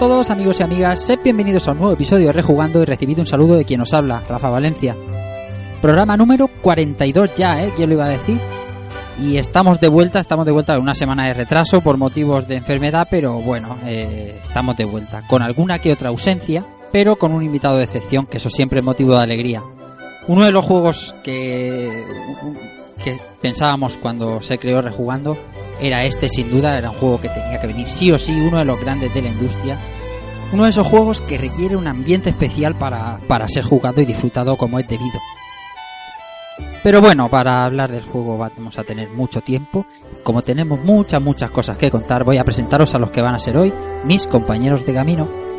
Todos amigos y amigas, sed bienvenidos a un nuevo episodio de Rejugando y recibid un saludo de quien os habla, Rafa Valencia. Programa número 42 ya, ¿eh? ¿Quién lo iba a decir? Y estamos de vuelta, estamos de vuelta con una semana de retraso por motivos de enfermedad, pero bueno, eh, estamos de vuelta. Con alguna que otra ausencia, pero con un invitado de excepción, que eso siempre es motivo de alegría. Uno de los juegos que, que pensábamos cuando se creó Rejugando era este sin duda, era un juego que tenía que venir sí o sí, uno de los grandes de la industria. Uno de esos juegos que requiere un ambiente especial para, para ser jugado y disfrutado como es debido. Pero bueno, para hablar del juego vamos a tener mucho tiempo. Como tenemos muchas, muchas cosas que contar, voy a presentaros a los que van a ser hoy mis compañeros de camino.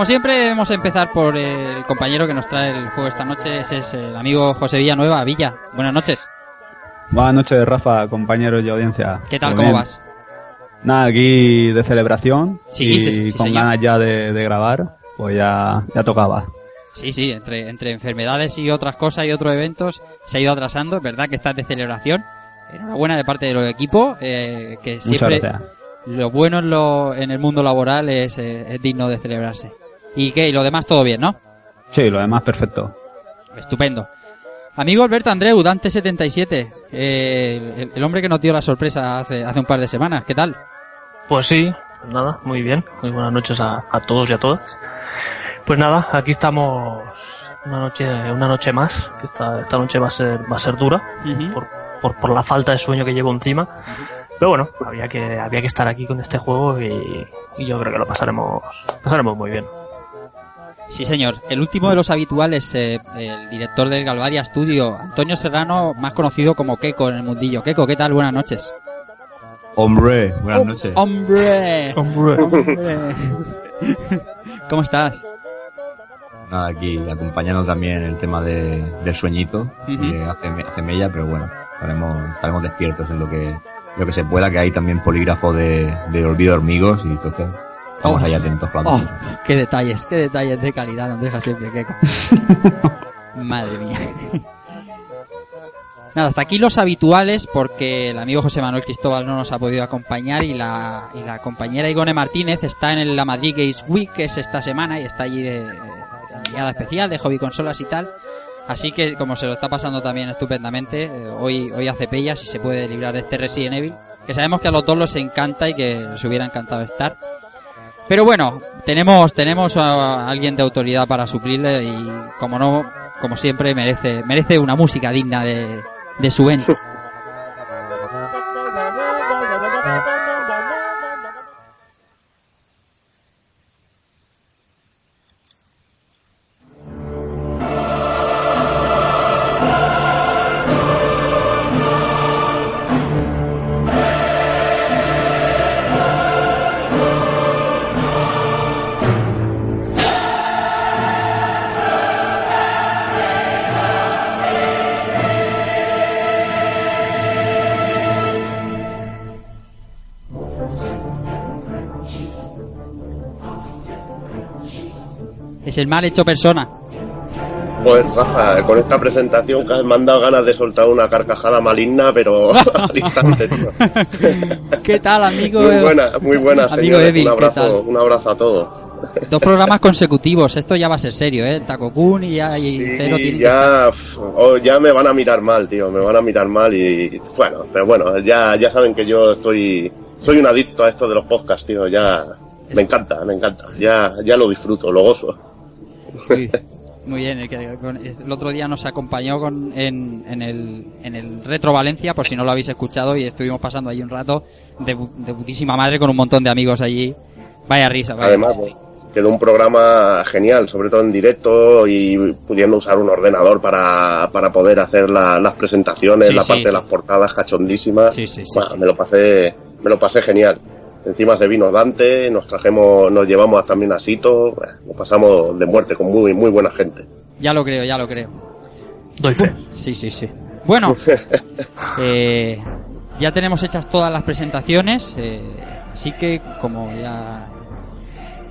Como siempre debemos empezar por el compañero que nos trae el juego esta noche, ese es el amigo José Villanueva. Villa, buenas noches. Buenas noches, Rafa, compañeros y audiencia. ¿Qué tal? Muy ¿Cómo bien. vas? Nada, aquí de celebración Sí, y sí, sí, con señor. ganas ya de, de grabar, pues ya, ya tocaba. Sí, sí, entre, entre enfermedades y otras cosas y otros eventos se ha ido atrasando. Es verdad que estás de celebración. Enhorabuena de parte de los equipos, eh, que siempre lo bueno en, lo, en el mundo laboral es, eh, es digno de celebrarse. ¿Y qué? ¿Y lo demás todo bien, no? Sí, lo demás perfecto. Estupendo. Amigo Alberto Andreu, Dante77, eh, el, el hombre que nos dio la sorpresa hace, hace un par de semanas, ¿qué tal? Pues sí, nada, muy bien. Muy buenas noches a, a todos y a todas. Pues nada, aquí estamos una noche, una noche más. que Esta, esta noche va a ser, va a ser dura por, por, por la falta de sueño que llevo encima. Pero bueno, había que, había que estar aquí con este juego y, y yo creo que lo pasaremos, pasaremos muy bien. Sí, señor. El último de los habituales, eh, el director del Galvaria Studio, Antonio Serrano, más conocido como Keiko en el mundillo. Keiko, ¿qué tal? Buenas noches. Hombre, buenas noches. ¡Hombre! Hombre. ¡Hombre! ¿Cómo estás? Nada, aquí acompañando también el tema de, del sueñito, Ujú. que hace, hace mella, pero bueno, estaremos, estaremos despiertos en lo que, lo que se pueda, que hay también polígrafo de, de olvido de hormigos y entonces estamos Oh. ahí atentos ¡Oh! ¡Qué detalles, qué detalles de calidad nos deja siempre Keiko! Madre mía. Nada, hasta aquí los habituales porque el amigo José Manuel Cristóbal no nos ha podido acompañar y la, y la compañera Igone Martínez está en la Madrid Games Week, que es esta semana, y está allí de, enviada especial de hobby consolas y tal. Así que como se lo está pasando también estupendamente, eh, hoy, hoy hace pellas y se puede librar de este Resident Evil, que sabemos que a los dos les encanta y que les hubiera encantado estar. Pero bueno, tenemos, tenemos a alguien de autoridad para suplirle y como no, como siempre merece, merece una música digna de, de su ente. El mal hecho persona. Pues Rafa, con esta presentación que has mandado ganas de soltar una carcajada maligna, pero al instante, tío. ¿Qué tal, amigo? Muy buena, muy buena, Amigo señores. Evil, un abrazo, un abrazo a todos. Dos programas consecutivos, esto ya va a ser serio, ¿eh? Taco Kun y ya y Cero Sí, que ya, oh, ya me van a mirar mal, tío, me van a mirar mal y bueno, pero bueno, ya, ya saben que yo estoy, soy un adicto a esto de los podcasts, tío, ya me encanta, me encanta, ya, ya lo disfruto, lo gozo. Sí, muy bien. El, que- con- el otro día nos acompañó con, en, en, el, en el Retro Valencia, por si no lo habéis escuchado, y estuvimos pasando ahí un rato de, de putísima madre con un montón de amigos allí. Vaya risa, vaya Además, pues, quedó un programa genial, sobre todo en directo y pudiendo usar un ordenador para, para poder hacer la- las presentaciones, Sí, la sí, parte de las portadas cachondísimas. Sí, sí, sí, Bueno, sí. Me lo pasé, me lo pasé genial. Encima se vino Dante, nos trajemos, nos llevamos también a Sito, bueno, lo pasamos de muerte con muy, muy buena gente. Ya lo creo, ya lo creo. Doy fe. Sí, sí, sí. Bueno, eh, ya tenemos hechas todas las presentaciones, eh, así que como ya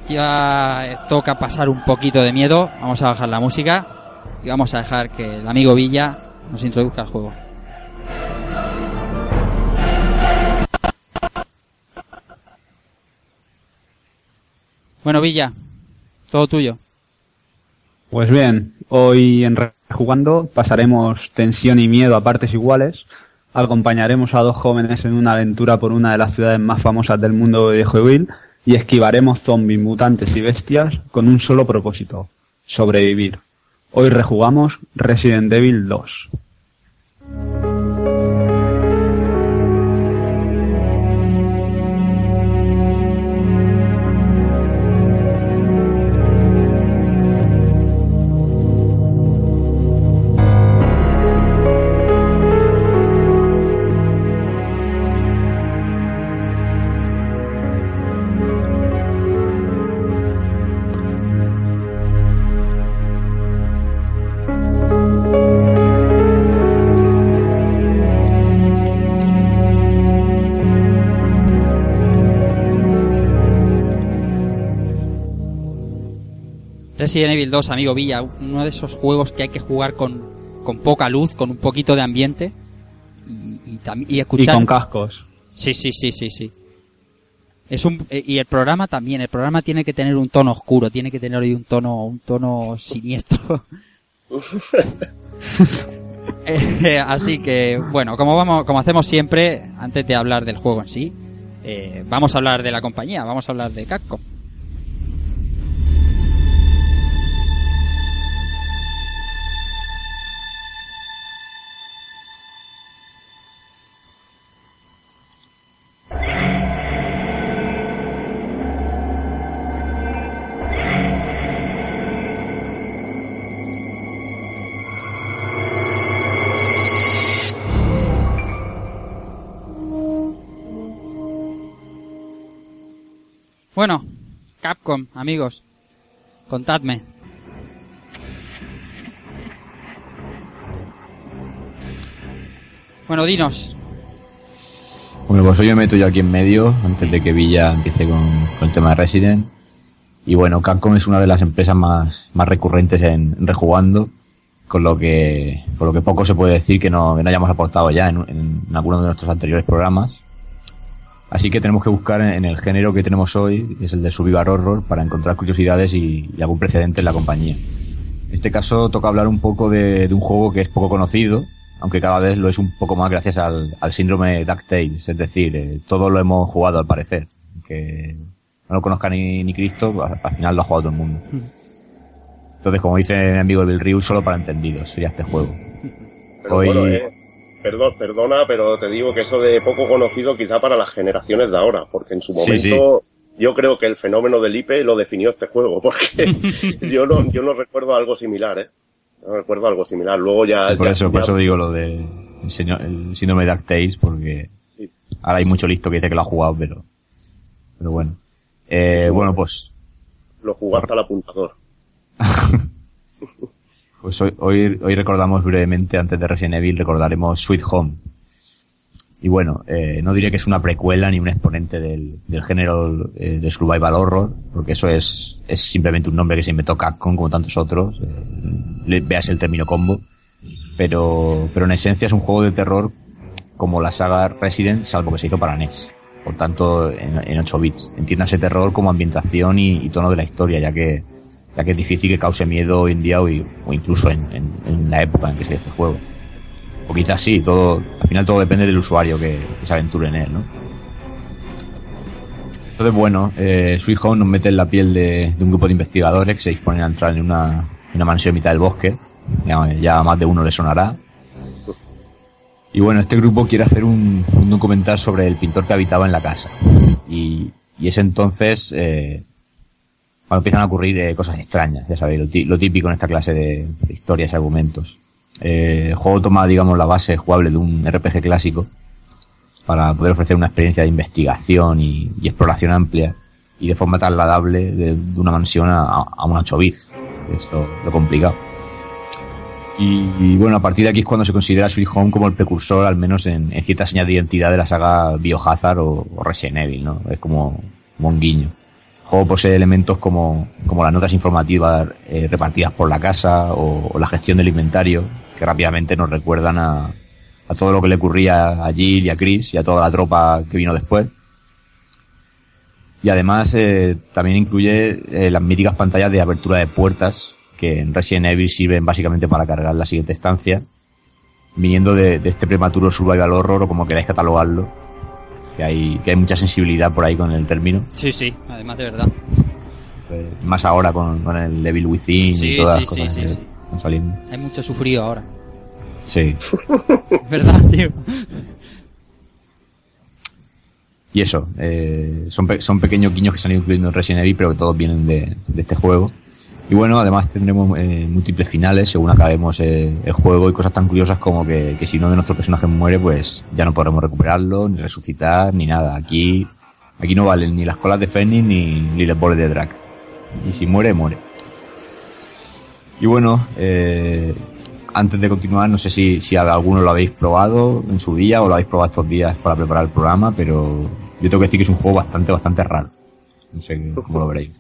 ya toca pasar un poquito de miedo, vamos a bajar la música y vamos a dejar que el amigo Villa nos introduzca al juego. Bueno, Villa, todo tuyo. Pues bien, hoy en Rejugando pasaremos tensión y miedo a partes iguales. Acompañaremos a dos jóvenes en una aventura por una de las ciudades más famosas del mundo videojueguil y esquivaremos zombies, mutantes y bestias con un solo propósito, sobrevivir. Hoy rejugamos Resident Evil 2. Resident Evil 2, amigo Villa, uno de esos juegos que hay que jugar con, con poca luz, con un poquito de ambiente y, y, tam- y Y escuchar. con cascos. Sí, sí, sí, sí, sí. Es un, eh, y el programa también, el programa tiene que tener un tono oscuro, tiene que tener hoy un tono, un tono siniestro. Eh, así que, bueno, como vamos, como hacemos siempre, antes de hablar del juego en sí, eh, vamos a hablar de la compañía, vamos a hablar de Capcom. Amigos, contadme. Bueno, dinos. Bueno, pues hoy me meto yo aquí en medio, antes de que Villa empiece con, el tema de Resident. Y bueno, Capcom es una de las empresas más, más recurrentes en, rejugando, con lo que, con lo que poco se puede decir que no, hayamos aportado ya en, en alguno de nuestros anteriores programas. Así que tenemos que buscar en, el género que tenemos hoy, que es el de Survival Horror, para encontrar curiosidades y, y algún precedente en la compañía. En este caso toca hablar un poco de, de un juego que es poco conocido, aunque cada vez lo es un poco más gracias al, al síndrome DuckTales, es decir, eh, todo lo hemos jugado al parecer, que no lo conozca ni, ni Cristo, al, al final lo ha jugado todo el mundo. Entonces, como dice mi amigo Bill Ryu, solo para entendidos sería este juego. Pero Hoy- bueno, eh, perdón, perdona, pero te digo que eso de poco conocido quizá para las generaciones de ahora, porque en su Sí, momento yo creo que el fenómeno del IPE lo definió este juego, porque yo no, yo no recuerdo algo similar, ¿eh? No recuerdo algo similar. Luego ya... por ya- eso, por eso digo lo de el, señor- el síndrome de DuckTales, porque sí. ahora hay mucho listo que dice que lo ha jugado, pero, pero bueno. Eh, bueno, pues Lo jugaste al apuntador. Pues hoy, hoy, hoy recordamos brevemente, antes de Resident Evil, recordaremos Sweet Home. Y bueno, eh, no diré que es una precuela ni un exponente del, del género eh, de survival horror, porque eso es, es simplemente un nombre que se inventó Capcom como tantos otros. Eh, veas el término combo. Pero, pero en esencia es un juego de terror como la saga Resident, salvo que se hizo para NES. Por tanto, en, en 8 bits. Entiéndase terror como ambientación y tono de la historia, ya que, ya que es difícil que cause miedo hoy en día o, incluso en, la época en que se hizo este juego. O quizás sí, todo, al final todo depende del usuario que, se aventure en él, ¿no? Entonces, bueno, eh, Sweet Home nos mete en la piel de, un grupo de investigadores que se disponen a entrar en una, mansión en mitad del bosque. Ya, más de uno le sonará. Y bueno, este grupo quiere hacer un, un documental sobre el pintor que habitaba en la casa. Y, y es entonces eh, cuando empiezan a ocurrir eh, cosas extrañas, ya sabéis, lo, lo típico en esta clase de, historias y argumentos. Eh, el juego toma, digamos, la base jugable de un RPG clásico para poder ofrecer una experiencia de investigación y, exploración amplia y de forma trasladable de, una mansión a, a un 8 bits. Es lo, lo complicado. Y, bueno, a partir de aquí es cuando se considera Sweet Home como el precursor, al menos en, ciertas señas de identidad de la saga Biohazard o, o Resident Evil, ¿no? Es como, como un guiño. Juego posee elementos como, como las notas informativas eh, repartidas por la casa o, o la gestión del inventario, que rápidamente nos recuerdan a, a todo lo que le ocurría a Jill y a Chris y a toda la tropa que vino después. Y además eh, también incluye eh, las míticas pantallas de apertura de puertas que en Resident Evil sirven básicamente para cargar la siguiente estancia, viniendo de, de este prematuro survival horror o como queráis catalogarlo, que hay, que hay mucha sensibilidad por ahí con el término, Sí, sí, además de verdad. eh, más ahora con, con el Devil Within Sí, y todas sí, las cosas sí, que están saliendo. Hay mucho sufrido ahora. Sí. ¿Verdad, tío? Y eso, eh, son, pe- son pequeños guiños que se han ido incluyendo en Resident Evil, pero que todos vienen de, de este juego. Y bueno, además tendremos eh, múltiples finales según acabemos eh, el juego y cosas tan curiosas como que, que si uno de nuestros personajes muere, pues ya no podremos recuperarlo, ni resucitar, ni nada. Aquí, aquí no valen ni las colas de Fénix ni, ni los boles de Drac. Y si muere, muere. Y bueno, eh, antes de continuar, no sé si, si alguno lo habéis probado en su día o lo habéis probado estos días para preparar el programa, pero yo tengo que decir que es un juego bastante, bastante raro. No sé cómo lo veréis.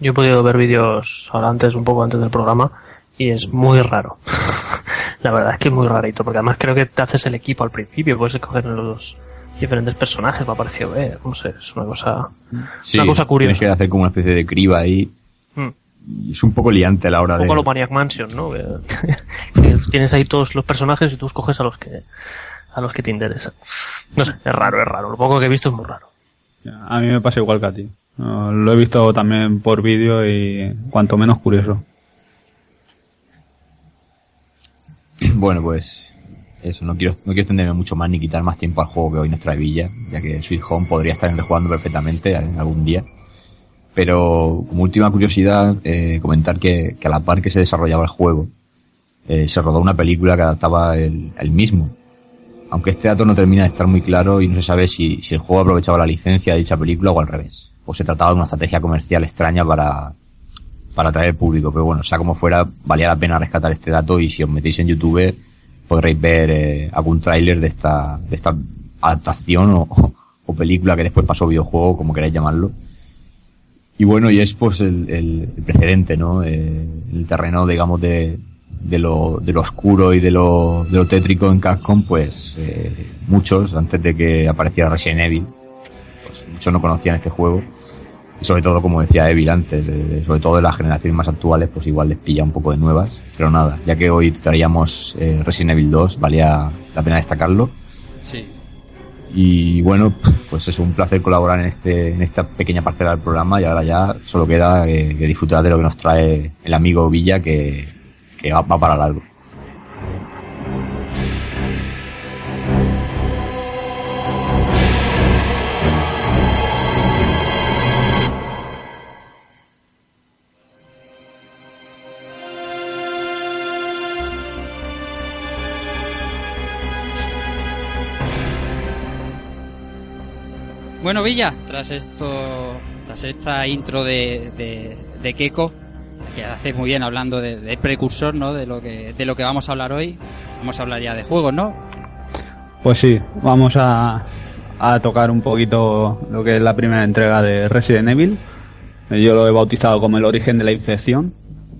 Yo he podido ver vídeos ahora antes, un poco antes del programa, y es muy raro. La verdad es que es muy rarito, porque además creo que te haces el equipo al principio, puedes escoger los diferentes personajes, me ha parecido ver, no sé, es una cosa, Sí, una cosa Tienes curiosa. que hacer como una especie de criba ahí. Mm. Y es un poco liante a la hora Un de... poco lo Maniac Mansion, ¿no? Que, que tienes ahí todos los personajes y tú escoges a los que, a los que te interesan. No sé, es raro, es raro. Lo poco que he visto es muy raro. A mí me pasa igual que a ti. Lo he visto también por vídeo y cuanto menos curioso. Bueno, pues eso, no quiero, no quiero extenderme mucho más ni quitar más tiempo al juego que hoy nos trae Villa, ya que Sweet Home podría estar jugando perfectamente en algún día. Pero como última curiosidad, eh, comentar que, que a la par que se desarrollaba el juego, eh, se rodó una película que adaptaba el, el mismo. Aunque este dato no termina de estar muy claro y no se sabe si, si el juego aprovechaba la licencia de dicha película o al revés. O se trataba de una estrategia comercial extraña para, para atraer público. Pero bueno, sea como fuera, valía la pena rescatar este dato y si os metéis en YouTube podréis ver eh, algún tráiler de esta, de esta adaptación o, o película que después pasó videojuego, como queráis llamarlo. Y bueno, y es pues el, el- el precedente, ¿no? Eh, el terreno, digamos, de, de, lo, de lo oscuro y de lo, de lo tétrico en Capcom, pues eh, muchos, antes de que apareciera Resident Evil, pues muchos no conocían este juego. Y sobre todo, como decía Evil antes, eh, sobre todo de las generaciones más actuales, pues igual les pilla un poco de nuevas. Pero nada, ya que hoy traíamos eh, Resident Evil 2, valía la pena destacarlo. Sí. Y bueno, pues es un placer colaborar en este en esta pequeña parcela del programa y ahora ya solo queda que disfrutar de lo que nos trae el amigo Villa que, que va, va para largo. Bueno, Villa, tras esto, tras esta intro de, Keiko, que hace muy bien hablando de, de precursor, ¿no? De lo que, de lo que vamos a hablar hoy. Vamos a hablar ya de juegos, ¿no? Pues sí, vamos a, a tocar un poquito lo que es la primera entrega de Resident Evil. Yo lo he bautizado como el origen de la infección.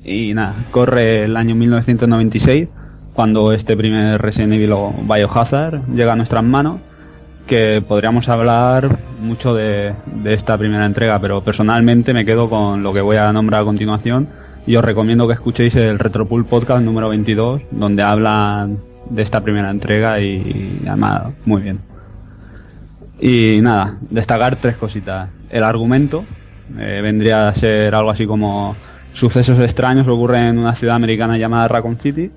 Y nada, corre el año 1996 cuando este primer Resident Evil o Biohazard llega a nuestras manos. Que podríamos hablar mucho de, de esta primera entrega, pero personalmente me quedo con lo que voy a nombrar a continuación. Y os recomiendo que escuchéis el Retropool Podcast número 22, donde hablan de esta primera entrega y, además muy bien. Y nada, destacar tres cositas. El argumento eh, vendría a ser algo así como sucesos extraños ocurren en una ciudad americana llamada Raccoon City.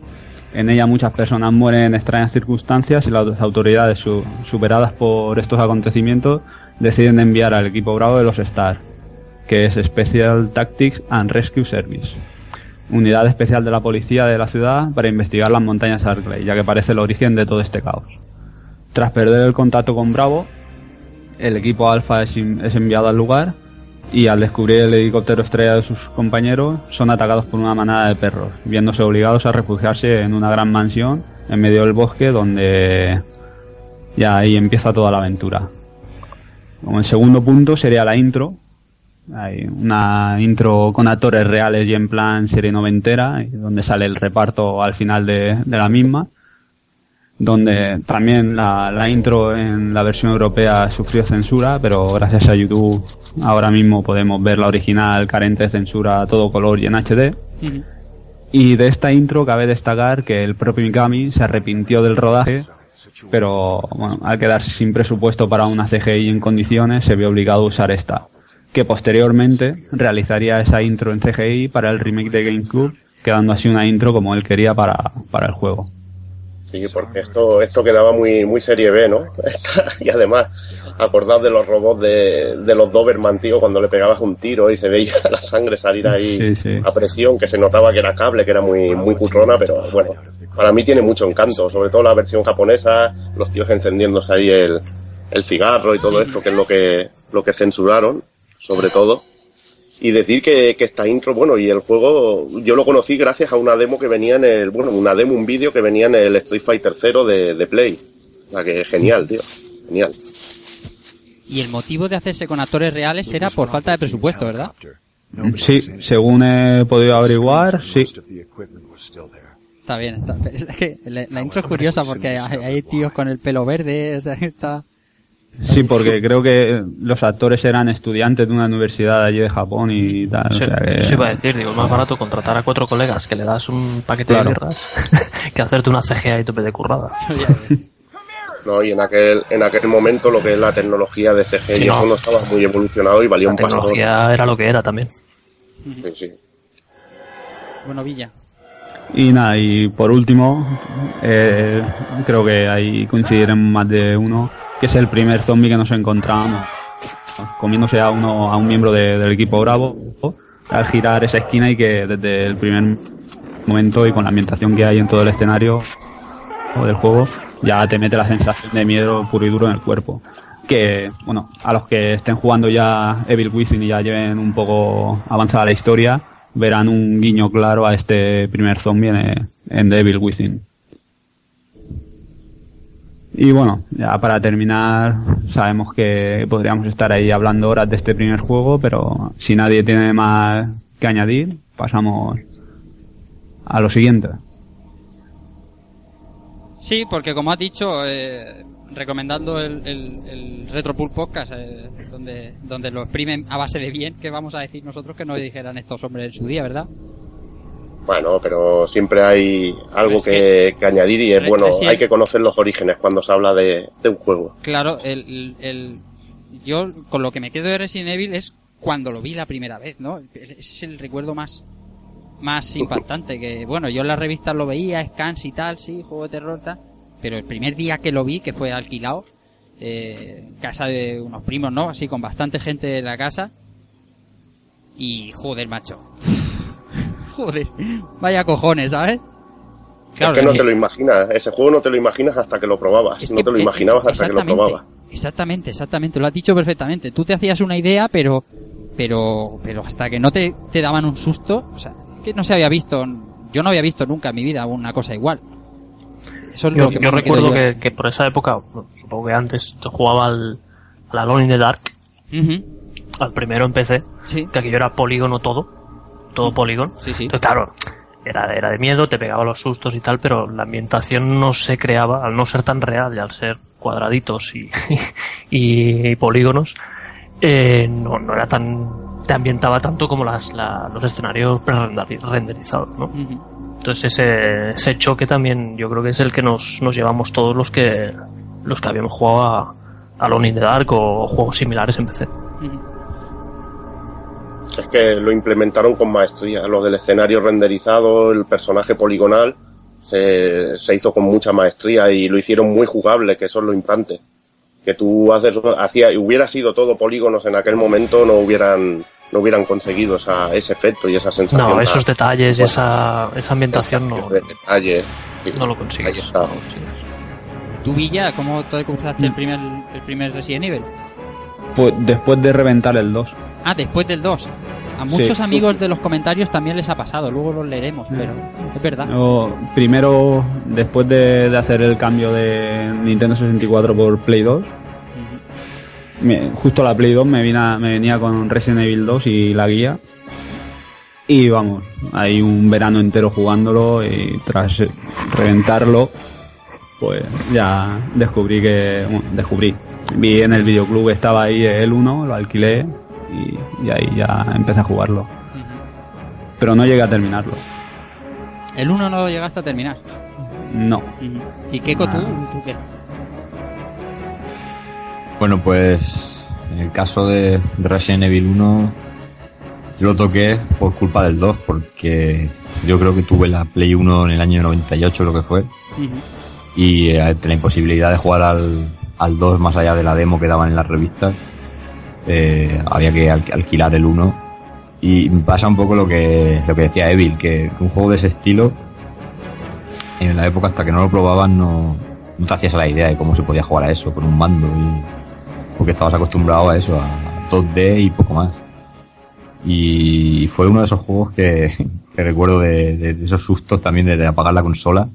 En ella muchas personas mueren en extrañas circunstancias y las autoridades, su- superadas por estos acontecimientos, deciden enviar al equipo Bravo de los STAR, que es Special Tactics and Rescue Service, unidad especial de la policía de la ciudad para investigar las montañas Arklay, ya que parece el origen de todo este caos. Tras perder el contacto con Bravo, el equipo Alpha es enviado al lugar y al descubrir el helicóptero estrella de sus compañeros son atacados por una manada de perros, viéndose obligados a refugiarse en una gran mansión en medio del bosque donde ya ahí empieza toda la aventura. Como el segundo punto sería la intro. Hay una intro con actores reales y en plan serie noventera, donde sale el reparto al final de, de la misma. Donde también la, la intro en la versión europea sufrió censura, pero gracias a YouTube ahora mismo podemos ver la original carente de censura a todo color y en HD. Y de esta intro cabe destacar que el propio Mikami se arrepintió del rodaje, pero bueno, al quedarse sin presupuesto para una CGI en condiciones, se vio obligado a usar esta, que posteriormente realizaría esa intro en CGI para el remake de GameCube, quedando así una intro como él quería para, para el juego. Sí, porque esto, esto quedaba muy, muy serie B, ¿no? y además, acordad de los robots de, de los Doberman, tío, cuando le pegabas un tiro y se veía la sangre salir ahí Sí, sí. a presión, que se notaba que era cable, que era muy, muy cutrona, pero bueno, para mí tiene mucho encanto, sobre todo la versión japonesa, los tíos encendiéndose ahí el, el cigarro y todo esto, que es lo que, lo que censuraron, sobre todo. Y decir que, que esta intro, bueno, y el juego, yo lo conocí gracias a una demo que venía en el, bueno, una demo, un vídeo que venía en el Street Fighter 0 de, de Play. O sea que genial, tío. Genial. Y el motivo de hacerse con actores reales era por falta de presupuesto, ¿verdad? Sí, según he podido averiguar, sí. Está bien, está, es que la, la intro es curiosa porque hay, hay tíos con el pelo verde, o sea, está... Sí, porque creo que los actores eran estudiantes de una universidad allí de Japón y tal. o Eso, sea que- eso iba a decir, digo, es más barato contratar a cuatro colegas que le das un paquete Claro. de birras que hacerte una CGA y tope de currada. ¿no? Y en aquel, en aquel momento lo que es la tecnología de CG Sí, y no. eso no estaba muy evolucionado y valía La un pastor. tecnología era lo que era también. Sí, sí. Bueno, Villa. Y nada, y por último, eh, creo que ahí coincidiremos más de uno, que es el primer zombie que nos encontramos. Comiéndose a uno a un miembro de- del equipo Bravo al girar esa esquina y que desde el primer momento y con la ambientación que hay en todo el escenario del juego ya te mete la sensación de miedo puro y duro en el cuerpo. Que bueno a los que estén jugando ya Evil Within y ya lleven un poco avanzada la historia verán un guiño claro a este primer zombie en, en Evil Within y bueno, ya para terminar, sabemos que podríamos estar ahí hablando horas de este primer juego, pero si nadie tiene más que añadir, pasamos a lo siguiente. Sí, porque como has dicho, eh, recomendando el, el, el Retropool Podcast, eh, donde, donde lo exprimen a base de bien, que vamos a decir nosotros que no dijeran estos hombres en su día, ¿verdad? Bueno, pero siempre hay algo Es que, que añadir y es bueno, hay que conocer los orígenes cuando se habla de, de un juego. Claro, el, el, el- yo con lo que me quedo de Resident Evil es cuando lo vi la primera vez, ¿no? Ese es el recuerdo más más impactante que bueno, yo en las revistas lo veía, scans y tal, sí, juego de terror tal, pero el primer día que lo vi, que fue alquilado, eh, casa de unos primos, ¿no? Así con bastante gente en la casa y joder, macho. joder, vaya cojones, ¿sabes? es que no te lo imaginas, ese juego no te lo imaginas hasta que lo probabas, Es no que, te lo eh, imaginabas hasta que lo probabas. Exactamente, exactamente, lo has dicho perfectamente. Tú te hacías una idea, pero, pero, pero hasta que no te, te daban un susto, o sea, que no se había visto, yo no había visto nunca en mi vida una cosa igual. Eso es Yo, lo que yo recuerdo yo. que, que por esa época, supongo que antes, yo jugaba al, al Alone in the Dark, Ujú. al primero en PC, Sí. que aquello era polígono todo, todo polígono. Sí, sí. Entonces, claro, era, era de miedo, te pegaba los sustos y tal, pero la ambientación no se creaba, al no ser tan real y al ser cuadraditos y, y, polígonos, eh, no, no era tan, te ambientaba tanto como las, la- los escenarios pre-renderizados, ¿no? Ujú. Entonces ese, ese choque también yo creo que es el que nos, nos llevamos todos los que los que habíamos jugado a, a Alone in the Dark o juegos similares en PC. Es que lo implementaron con maestría. Lo del escenario renderizado, el personaje poligonal, se, se hizo con mucha maestría y lo hicieron muy jugable, que eso es lo importante. Que tú haces, hacía, hubiera sido todo polígonos en aquel momento, no hubieran, no hubieran conseguido esa, ese efecto y esa sensación. No, esos detalles, Bueno. esa, esa ambientación no, de detalle, sí. no lo consigues. está. no lo consigues. ¿Tú, Villa, cómo te cruzaste el primer, el primer Resident Evil? Pues después de reventar el 2. Ah, después del 2. A muchos Sí. amigos de los comentarios también les ha pasado, luego los leeremos, pero es verdad. Primero, después de, de hacer el cambio de Nintendo 64 por Play 2, me- justo la Play 2 me, vina- me venía con Resident Evil 2 y la guía. Y vamos, hay un verano entero jugándolo y tras reventarlo, pues ya descubrí que, bueno, descubrí. Vi en el videoclub estaba ahí el 1, lo alquilé y, y ahí ya empecé a jugarlo. Pero no llegué a terminarlo. El 1 no lo llegaste a terminar. No. ¿Y Keiko, tú? Ah. ¿Tú qué? Bueno, pues en el caso de, de Resident Evil 1, yo lo toqué por culpa del 2, porque yo creo que tuve la Play 1 en el año 98, lo que fue, y eh, la imposibilidad de jugar al, al 2 más allá de la demo que daban en las revistas, eh, había que al- alquilar el 1. Y pasa un poco lo que, lo que decía Evil, que un juego de ese estilo, en la época hasta que no lo probaban, no, no te hacías a la idea de cómo se podía jugar a eso con un mando. Y, porque estabas acostumbrado a eso, a 2D y poco más. Y fue uno de esos juegos que, que recuerdo de, de- de esos sustos también de, de apagar la consola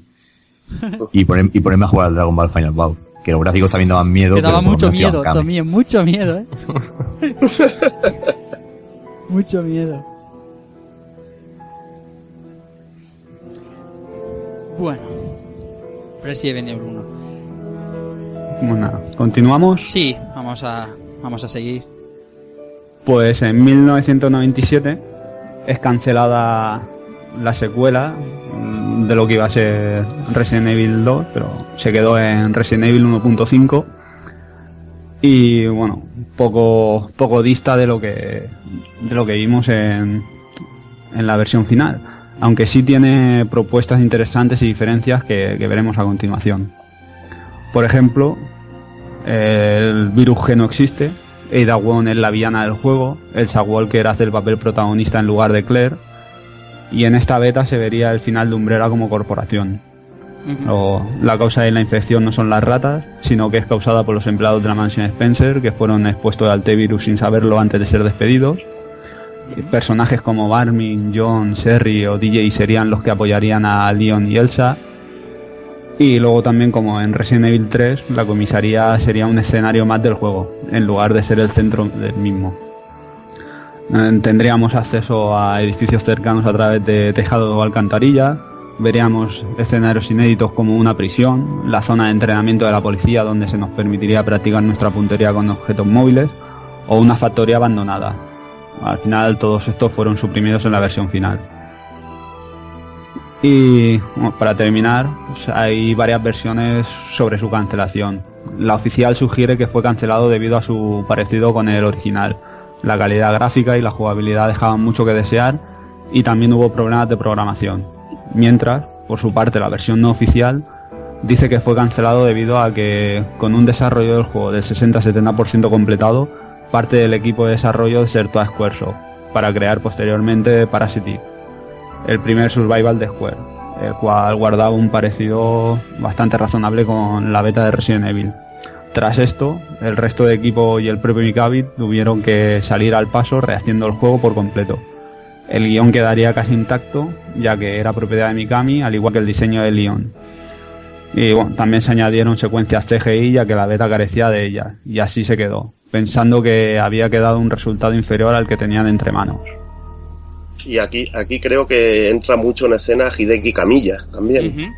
y, poner- y ponerme a jugar al Dragon Ball Final Bout. Que los gráficos también daban miedo. Te daba mucho miedo, también, mucho miedo, ¿eh? mucho miedo. Bueno, Resident Evil 1. Bueno, nada, continuamos. Sí, vamos a, vamos a seguir. Pues en 1997 es cancelada la secuela mm, de lo que iba a ser Resident Evil 2, pero se quedó en Resident Evil 1.5 y bueno, poco poco dista de lo que de lo que vimos en en la versión final, aunque sí tiene propuestas interesantes y diferencias que, veremos a continuación. Por ejemplo, el virus G no existe, Ada Wong es la villana del juego, Elsa Walker hace el papel protagonista en lugar de Claire, y en esta beta se vería el final de Umbrella como corporación. O la causa de la infección no son las ratas, sino que es causada por los empleados de la mansión Spencer, que fueron expuestos al T-Virus sin saberlo antes de ser despedidos. Personajes como Barmin, John, Serry o DJ serían los que apoyarían a Leon y Elsa. Y luego también como en Resident Evil 3, la comisaría sería un escenario más del juego, en lugar de ser el centro del mismo. Eh, Tendríamos acceso a edificios cercanos a través de tejado o alcantarilla, veríamos escenarios inéditos como una prisión, la zona de entrenamiento de la policía donde se nos permitiría practicar nuestra puntería con objetos móviles, o una factoría abandonada. Al final todos estos fueron suprimidos en la versión final. Y bueno, para terminar, hay varias versiones sobre su cancelación. La oficial sugiere que fue cancelado debido a su parecido con el original. La calidad gráfica y la jugabilidad dejaban mucho que desear y también hubo problemas de programación. Mientras, por su parte, la versión no oficial dice que fue cancelado debido a que con un desarrollo del juego del 60-70% completado, parte del equipo de desarrollo desertó a Squaresoft para crear posteriormente Parasite el primer survival de Square, el cual guardaba un parecido bastante razonable con la beta de Resident Evil. Tras esto, el resto de equipo y el propio Mikami tuvieron que salir al paso rehaciendo el juego por completo. El guion quedaría casi intacto, ya que era propiedad de Mikami, al igual que el diseño de Leon. Y bueno, también se añadieron secuencias CGI ya que la beta carecía de ellas. Y así se quedó, pensando que había quedado un resultado inferior al que tenían entre manos. Y aquí, aquí creo que entra mucho en escena Hideki Kamiya también.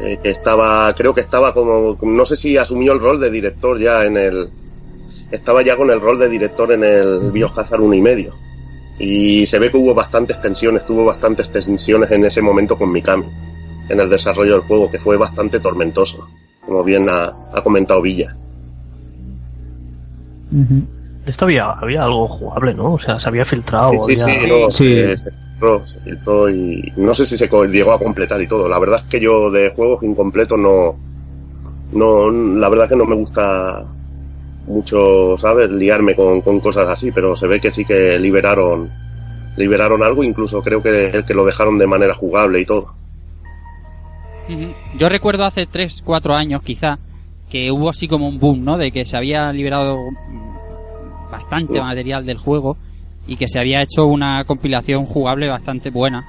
Eh, que estaba, creo que estaba como, no sé si asumió el rol de director ya en el, estaba ya con el rol de director en el Biohazard 1 y medio. Y se ve que hubo bastantes tensiones, tuvo bastantes tensiones en ese momento con Mikami, en el desarrollo del juego, que fue bastante tormentoso, como bien ha, ha comentado Villa. Esto había, había algo jugable, ¿no? O sea, se había filtrado. Sí, sí, había- sí, no, Sí. Se, se filtró, se filtró y no sé si se co- llegó a completar y todo. La verdad es que yo de juegos incompletos no, no, la verdad que no me gusta mucho, ¿sabes? Liarme con, con cosas así, pero se ve que sí que liberaron, liberaron algo, incluso creo que, que lo dejaron de manera jugable y todo. Yo recuerdo hace 3, 4 años quizá que hubo así como un boom, ¿no? De que se había liberado bastante material del juego y que se había hecho una compilación jugable bastante buena.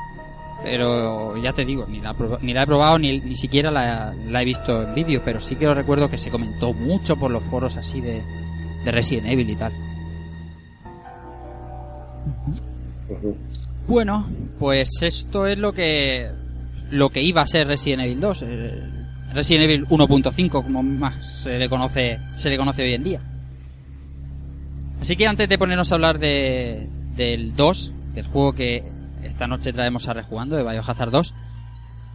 Pero ya te digo, ni la, ni la he probado ni, ni siquiera la, la he visto en vídeo, pero sí que lo recuerdo que se comentó mucho por los foros así de, de Resident Evil y tal. Bueno, pues esto es lo que lo que iba a ser Resident Evil 2, eh, Resident Evil 1.5 como más se le conoce se le conoce hoy en día. Así que antes de ponernos a hablar de del 2, del juego que esta noche traemos a rejugando de Biohazard 2,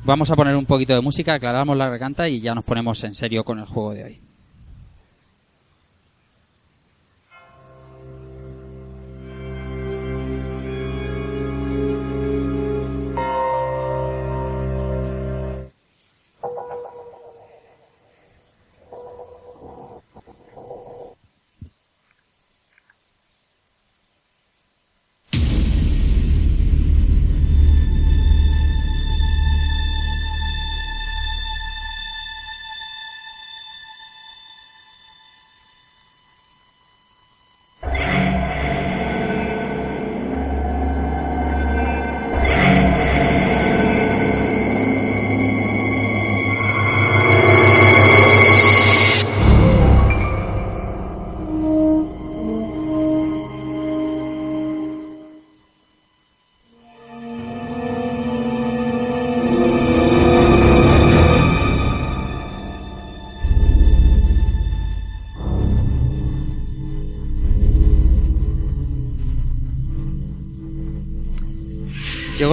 vamos a poner un poquito de música, aclaramos la garganta y ya nos ponemos en serio con el juego de hoy.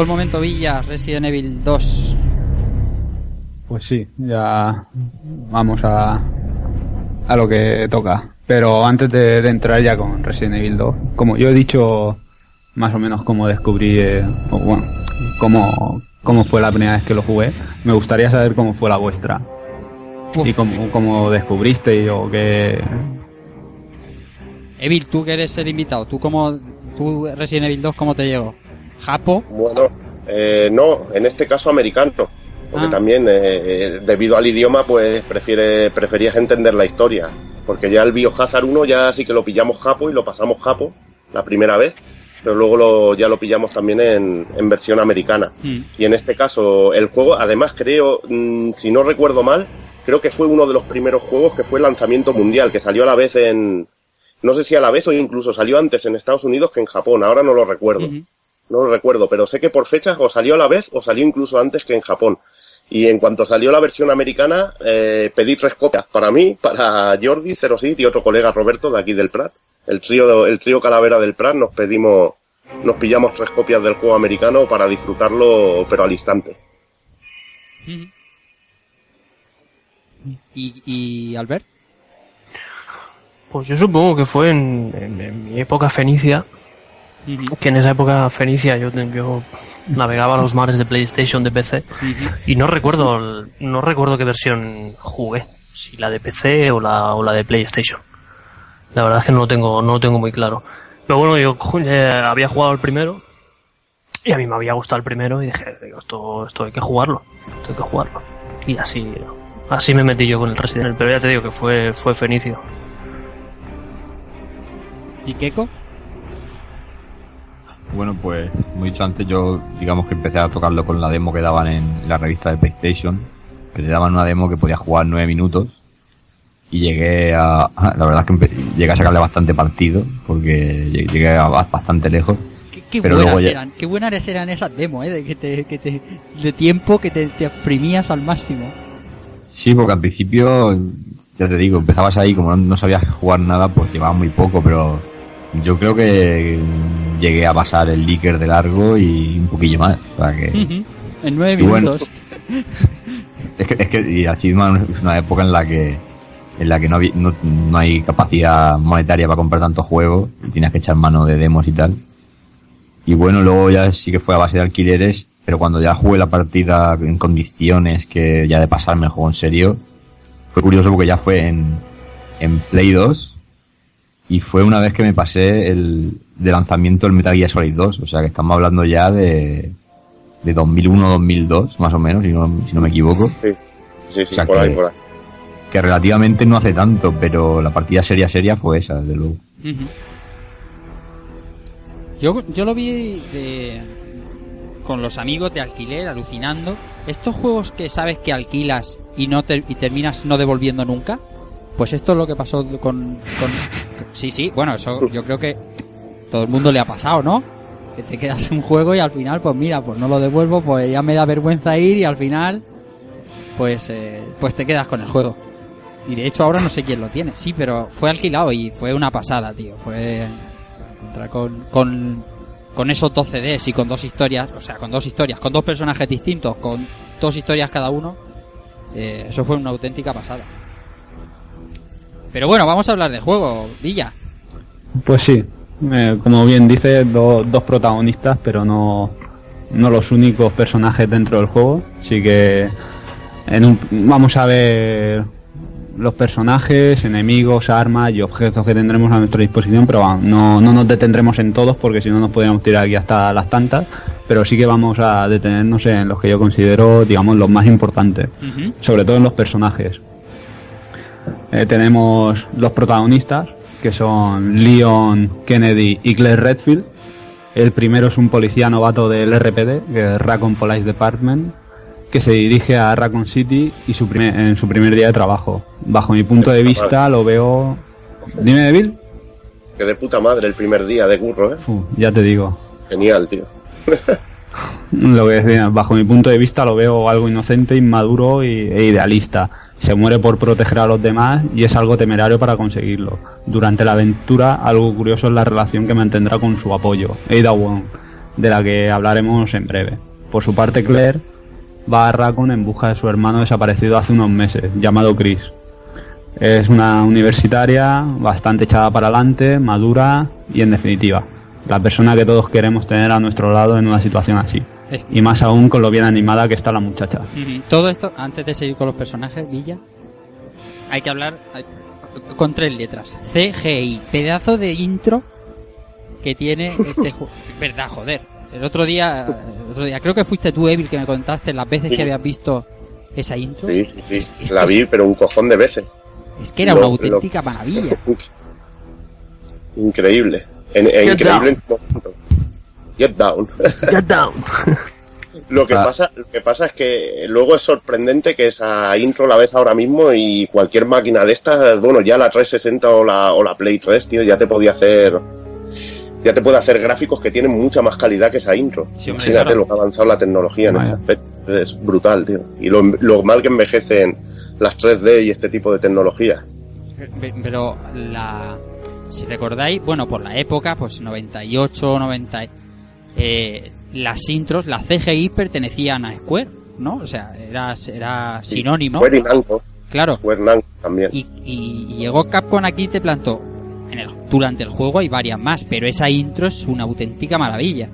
El momento Villa, Resident Evil 2. Pues sí, ya vamos a, a lo que toca. Pero antes de, de entrar ya con Resident Evil 2, como yo he dicho más o menos cómo descubrí, eh, o bueno, cómo, cómo fue la primera vez que lo jugué, me gustaría saber cómo fue la vuestra. Y cómo, cómo descubriste o qué... Evil, tú que eres el invitado, tú cómo tú Resident Evil 2 cómo te llegó? Japo, Bueno, eh, no, en este caso americano. Porque Ah. también, eh, eh, debido al idioma, pues prefiere, preferías entender la historia. Porque ya el Biohazard 1 ya sí que lo pillamos japo y lo pasamos japo la primera vez. Pero luego lo, ya lo pillamos también en, en versión americana. Mm. Y en este caso, el juego, además creo, mm, si no recuerdo mal, creo que fue uno de los primeros juegos que fue lanzamiento mundial, que salió a la vez en, no sé si a la vez o incluso salió antes en Estados Unidos que en Japón, ahora no lo recuerdo. No lo recuerdo, pero sé que por fechas o salió a la vez o salió incluso antes que en Japón. Y en cuanto salió la versión americana, eh, pedí tres copias para mí, para Jordi, Cerosit y otro colega Roberto de aquí del Prat. El trío, el trío Calavera del Prat nos pedimos, nos pillamos tres copias del juego americano para disfrutarlo, pero al instante. y, y Albert. Pues yo supongo que fue en, en- en mi época fenicia, que en esa época fenicia yo, navegaba los mares de PlayStation de PC y no recuerdo no recuerdo qué versión jugué, si la de PC o la, o la de PlayStation. La verdad es que no lo tengo, no lo tengo muy claro. Pero bueno, yo eh, había jugado el primero y a mí me había gustado el primero y dije, esto, esto hay que jugarlo, esto hay que jugarlo. Y así, así me metí yo con el Resident Evil, pero ya te digo que fue, fue fenicio. ¿Y Keiko? Bueno, pues, dicho antes, yo digamos que empecé a tocarlo con la demo que daban en la revista de PlayStation. que te daban una demo que podías jugar nueve minutos y llegué a, la verdad es que llegué a sacarle bastante partido porque lle- llegué a ba- bastante lejos. Qué, qué Pero buenas luego ya- eran, qué buenas eran esas demos, ¿eh? De, que te, que te, de tiempo que te, te exprimías al máximo. Sí, porque al principio, ya te digo, empezabas ahí, como no, no sabías jugar nada, pues llevaba muy poco, pero yo creo que llegué a pasar el Licker de largo y un poquillo más. O sea que. En nueve bueno, minutos. es que, es que y es una época en la que en la que no, no, no hay capacidad monetaria para comprar tantos juegos y tienes que echar mano de demos y tal. Y bueno, luego ya sí que fue a base de alquileres, pero cuando ya jugué la partida en condiciones que ya de pasarme el juego en serio, fue curioso porque ya fue en, en Play 2 y fue una vez que me pasé el de lanzamiento el Metal Gear Solid 2, o sea que estamos hablando ya de, de 2001-2002 más o menos, si no, si no me equivoco Sí, sí, sí, O sea por ahí, que- por ahí. que relativamente no hace tanto, pero la partida seria seria fue esa, desde luego. Yo, yo lo vi de, con los amigos de alquiler, alucinando. Estos juegos que sabes que alquilas y no te- y terminas no devolviendo nunca, pues esto es lo que pasó con, con... Sí, sí, bueno, eso yo creo que todo el mundo le ha pasado, ¿no? Que te quedas un juego y al final, pues mira, pues no lo devuelvo, pues ya me da vergüenza ir y al final, pues, eh, pues te quedas con el juego. Y de hecho ahora no sé quién lo tiene. Sí, pero fue alquilado y fue una pasada, tío. Fue encontrar con, con, con esos 12 CDs y con dos historias, o sea, con dos historias, con dos personajes distintos, con dos historias cada uno. eh, eso fue una auténtica pasada. Pero bueno, vamos a hablar de juego, Villa. Pues sí, eh, como bien dice, do- dos protagonistas, pero no, no los únicos personajes dentro del juego. Así que en un- vamos a ver los personajes, enemigos, armas y objetos que tendremos a nuestra disposición, pero vamos, no, no nos detendremos en todos porque si no nos podríamos tirar aquí hasta las tantas, pero sí que vamos a detenernos en los que yo considero, digamos, los más importantes sobre todo en los personajes. Eh, tenemos los protagonistas, que son Leon Kennedy y Claire Redfield. El primero es un policía novato del RPD, que es Raccoon Police Department, que se dirige a Raccoon City y su primer- en su primer día de trabajo. Bajo mi punto de vista lo veo... Dime, Bill. Que de puta madre el primer día de curro, ¿eh? Ya te digo. Genial, tío. Lo que decía, bajo mi punto de vista lo veo algo inocente, inmaduro y, e idealista. Se muere por proteger a los demás y es algo temerario para conseguirlo. Durante la aventura, algo curioso es la relación que mantendrá con su apoyo, Ada Wong, de la que hablaremos en breve. Por su parte, Claire va a Raccoon en busca de su hermano desaparecido hace unos meses, llamado Chris. Es una universitaria bastante echada para adelante, madura y en definitiva, la persona que todos queremos tener a nuestro lado en una situación así. Y más aún con lo bien animada que está la muchacha. Todo esto, antes de seguir con los personajes, Villa, hay que hablar hay- con tres letras. CGI, pedazo de intro que tiene este juego. Verdad, joder. El otro día, el otro día, creo que fuiste tú, Evil, que me contaste las veces Sí. que habías visto esa intro. Sí, sí, Es- es la vi, es- pero un cojón de veces. Es que era Lo- una lo- auténtica maravilla. Increíble. En, en- Get increíble en todo momento. Get down. Get down. Lo que Ah. pasa, lo que pasa es que luego es sorprendente que esa intro la ves ahora mismo y cualquier máquina de estas, bueno, ya la 360 o la, o la Play 3, tío, ya te podía hacer, ya te puede hacer gráficos que tienen mucha más calidad que esa intro. Sí, hombre, Imagínate claro. lo que ha avanzado la tecnología en este aspecto. Es brutal, tío. Y lo, lo mal que envejecen las 3D y este tipo de tecnología. Pe- Pero la. Si recordáis, bueno, por la época, pues 98, 90. Eh, las intros, las CGI pertenecían a Square, ¿no? O sea, era, era sinónimo. Square y Namco, Claro. Square Namco también. Y, y- y llegó Capcom aquí y te plantó. En el, durante el juego hay varias más, pero esa intro es una auténtica maravilla.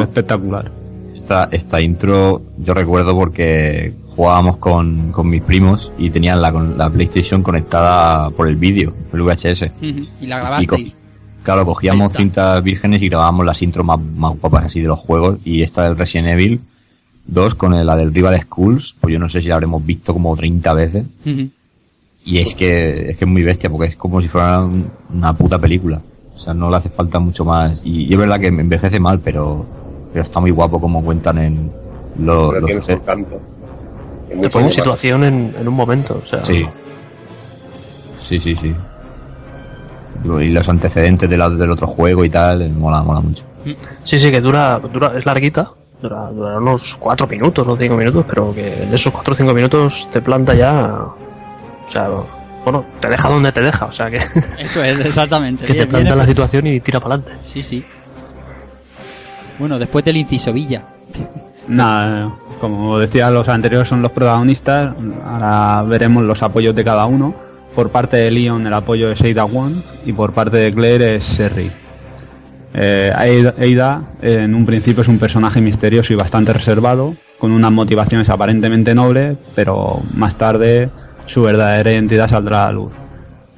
Espectacular. Esta, esta intro yo recuerdo porque jugábamos con, con mis primos y tenían la, con la PlayStation conectada por el vídeo, por el VHS. Y la Y grabasteis. co- claro, cogíamos cintas vírgenes y grabábamos las intros más, más guapas así de los juegos. Y esta del Resident Evil 2 con la del Rival Schools, pues yo no sé si la habremos visto como 30 veces. Y es que es que es muy bestia porque es como si fuera un- una puta película. O sea, no le hace falta mucho más. Y, y es verdad que envejece mal, pero, pero está muy guapo como cuentan en lo- Pero los. Y muy Te pone en situación en, en un momento. O sea, Sí. Sí, sí, sí. Y los antecedentes del, del otro juego y tal, eh, mola, mola mucho. Sí, sí, que dura, dura es larguita. Dura, dura unos 4 minutos o 5 minutos, pero que en esos 4 o 5 minutos te planta ya. O sea, bueno, te deja donde te deja. O sea, que, Eso es, exactamente. que te planta bien, la situación y tira para adelante. Sí, sí. Bueno, después del inciso Villa. Nada, como decía, los anteriores son los protagonistas. Ahora veremos los apoyos de cada uno. Por parte de Leon, el apoyo es Ada Wong y por parte de Claire es Sherry. Eh, Ada, en un principio es un personaje misterioso y bastante reservado, con unas motivaciones aparentemente nobles, pero más tarde su verdadera identidad saldrá a la luz.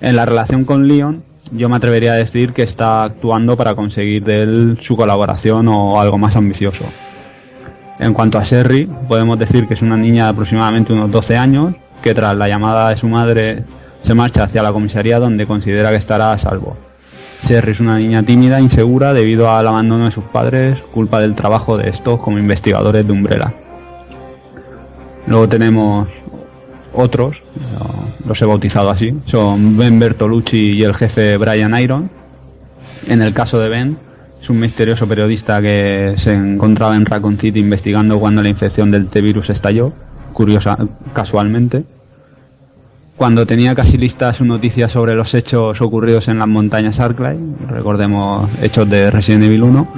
En la relación con Leon, yo me atrevería a decir que está actuando para conseguir de él su colaboración o algo más ambicioso. En cuanto a Sherry, podemos decir que es una niña de aproximadamente unos 12 años, que tras la llamada de su madre se marcha hacia la comisaría donde considera que estará a salvo. Sherry es una niña tímida, insegura, debido al abandono de sus padres, culpa del trabajo de estos como investigadores de Umbrella. Luego tenemos otros, los he bautizado así, son Ben Bertolucci y el jefe Brian Iron. En el caso de Ben, es un misterioso periodista que se encontraba en Raccoon City investigando cuando la infección del T-virus estalló, curiosa, casualmente. Cuando tenía casi lista su noticia sobre los hechos ocurridos en las montañas Arclay, recordemos hechos de Resident Evil 1,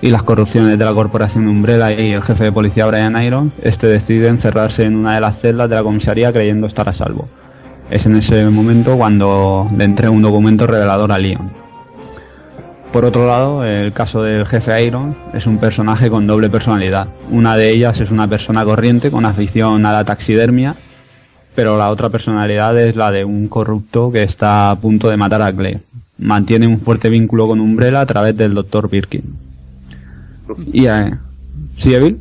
y las corrupciones de la corporación Umbrella y el jefe de policía Brian Iron, este decide encerrarse en una de las celdas de la comisaría creyendo estar a salvo. Es en ese momento cuando le entrega un documento revelador a Leon. Por otro lado, el caso del jefe Iron es un personaje con doble personalidad. Una de ellas es una persona corriente con afición a la taxidermia, pero la otra personalidad es la de un corrupto que está a punto de matar a Claire. Mantiene un fuerte vínculo con Umbrella a través del Dr. Birkin. Y, eh, ¿Sí, Evil?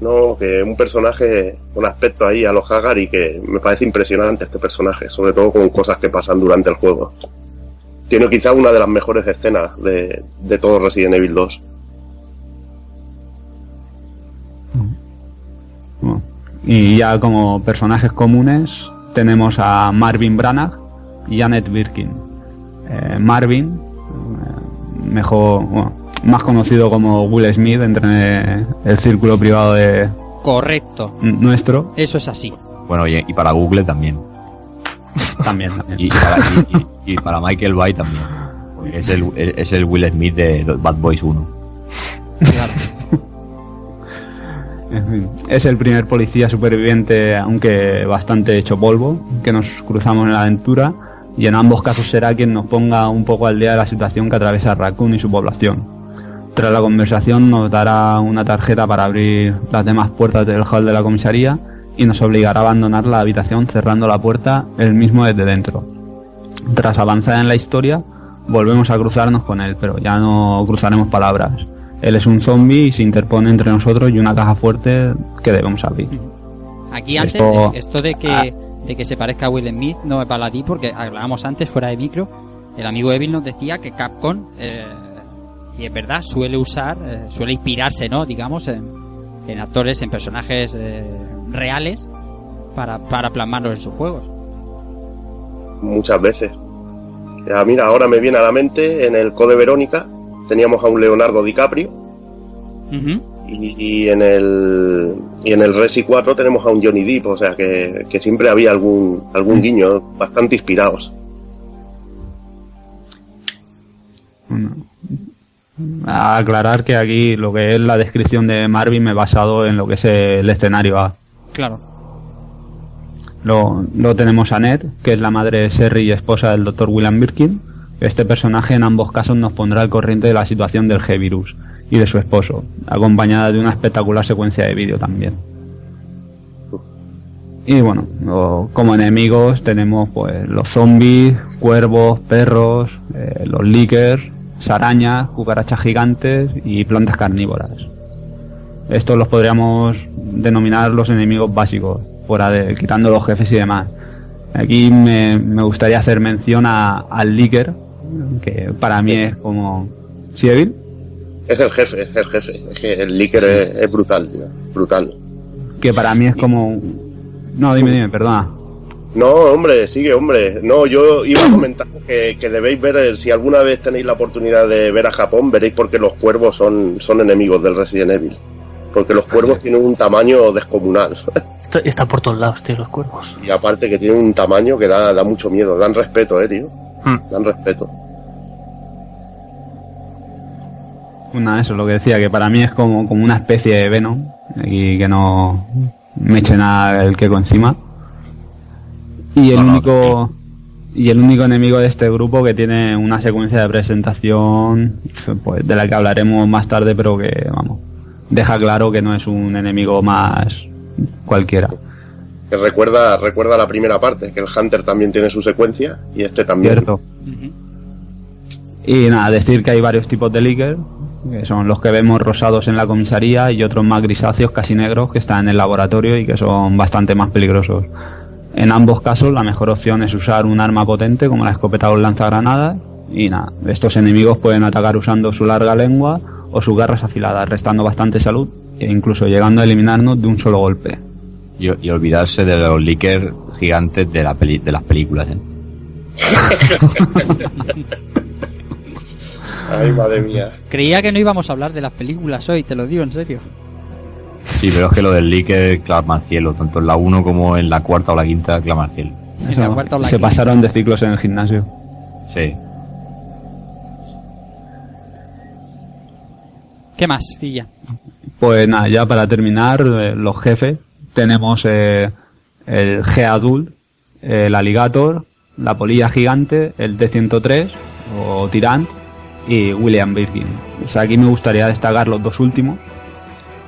No, que un personaje con aspecto ahí a los Hagar y que me parece impresionante este personaje, sobre todo con cosas que pasan durante el juego. Tiene quizá una de las mejores escenas de, de todo Resident Evil 2. Bueno, Y ya como personajes comunes tenemos a Marvin Branagh y Janet Birkin. Eh, Marvin, eh, mejor, bueno, más conocido como Will Smith entre el círculo privado de Correcto. nuestro, Eso es así. Bueno, y, y para Google también. también. también. Y, para, y- y- y para Michael Bay también. Es el, es el Will Smith de Bad Boys 1. Claro. En fin, es el primer policía superviviente, aunque bastante hecho polvo, que nos cruzamos en la aventura, y en ambos casos será quien nos ponga un poco al día de la situación que atraviesa Raccoon y su población. Tras la conversación nos dará una tarjeta para abrir las demás puertas del hall de la comisaría y nos obligará a abandonar la habitación cerrando la puerta él mismo desde dentro. Tras avanzar en la historia, volvemos a cruzarnos con él, pero ya no cruzaremos palabras. Él es un zombie y se interpone entre nosotros y una caja fuerte que debemos abrir. Aquí antes, Esto- de- esto de que, de que se parezca a Will Smith no es baladí porque hablábamos antes fuera de micro. El amigo Evil nos decía que Capcom, eh, y es verdad, suele usar, eh, suele inspirarse, ¿no? Digamos, en, en actores, en personajes eh, reales para, para plasmarlos en sus juegos. muchas veces. Ya, mira, ahora me viene a la mente en el Code Verónica teníamos a un Leonardo DiCaprio y, y en el y en el Resi 4 tenemos a un Johnny Depp, o sea que, que siempre había algún algún guiño bastante inspirados. Bueno, a aclarar que aquí lo que es la descripción de Marvin me he basado en lo que es el escenario A. Claro. Luego, luego tenemos a Ned, que es la madre de Sherry y esposa del Dr. William Birkin. Este personaje en ambos casos nos pondrá al corriente de la situación del G-Virus y de su esposo, acompañada de una espectacular secuencia de vídeo también. Y bueno, como enemigos tenemos pues los zombies, cuervos, perros, eh, los lickers, arañas, cucarachas gigantes y plantas carnívoras. Estos los podríamos denominar los enemigos básicos, fuera de quitando los jefes y demás. Aquí me, me gustaría hacer mención a, al Licker, que para mí es como... ¿Sí, Evil? Es el jefe, es el jefe. Es que el Licker es, es brutal, tío, brutal. Que para mí es como No, dime, dime, perdona. No, hombre, sigue, hombre. No, yo iba a comentar que, que debéis ver, eh, si alguna vez tenéis la oportunidad de ver a Japón, veréis porque los cuervos son, son enemigos del Resident Evil. Porque los cuervos tienen un tamaño descomunal. Está, está por todos lados, tío, los cuervos. Y aparte que tienen un tamaño que da, da mucho miedo. Dan respeto, eh, tío. Hmm. Dan respeto. Una, eso, lo que decía, que para mí es como, como una especie de Venom y que no me eche nada el queco encima. Y el No, no, único y el único enemigo de este grupo que tiene una secuencia de presentación pues de la que hablaremos más tarde, pero que vamos, deja claro que no es un enemigo más cualquiera. Que recuerda, recuerda la primera parte, que el Hunter también tiene su secuencia y este también. Cierto. Y nada, decir que hay varios tipos de líquidos, que son los que vemos rosados en la comisaría y otros más grisáceos, casi negros, que están en el laboratorio y que son bastante más peligrosos. En ambos casos, la mejor opción es usar un arma potente como la escopeta o el lanzagranadas. Y nada, estos enemigos pueden atacar usando su larga lengua o sus garras afiladas, restando bastante salud e incluso llegando a eliminarnos de un solo golpe. Y, y olvidarse de los líquers gigantes de, la peli- de las películas, ¿eh? Ay, madre mía. Creía que no íbamos a hablar de las películas hoy, te lo digo en serio. Sí, pero es que lo del líquer clama al cielo, tanto en la 1 como en la cuarta o la quinta clama al cielo. En la cuarta o la Se quinta. pasaron de ciclos en el gimnasio. Sí. ¿Qué más? Y ya. Pues nada, ya para terminar, eh, los jefes, tenemos eh, el G-Adult, el Alligator, la polilla gigante, el T-103 o Tyrant y William Birkin. O sea, aquí me gustaría destacar los dos últimos.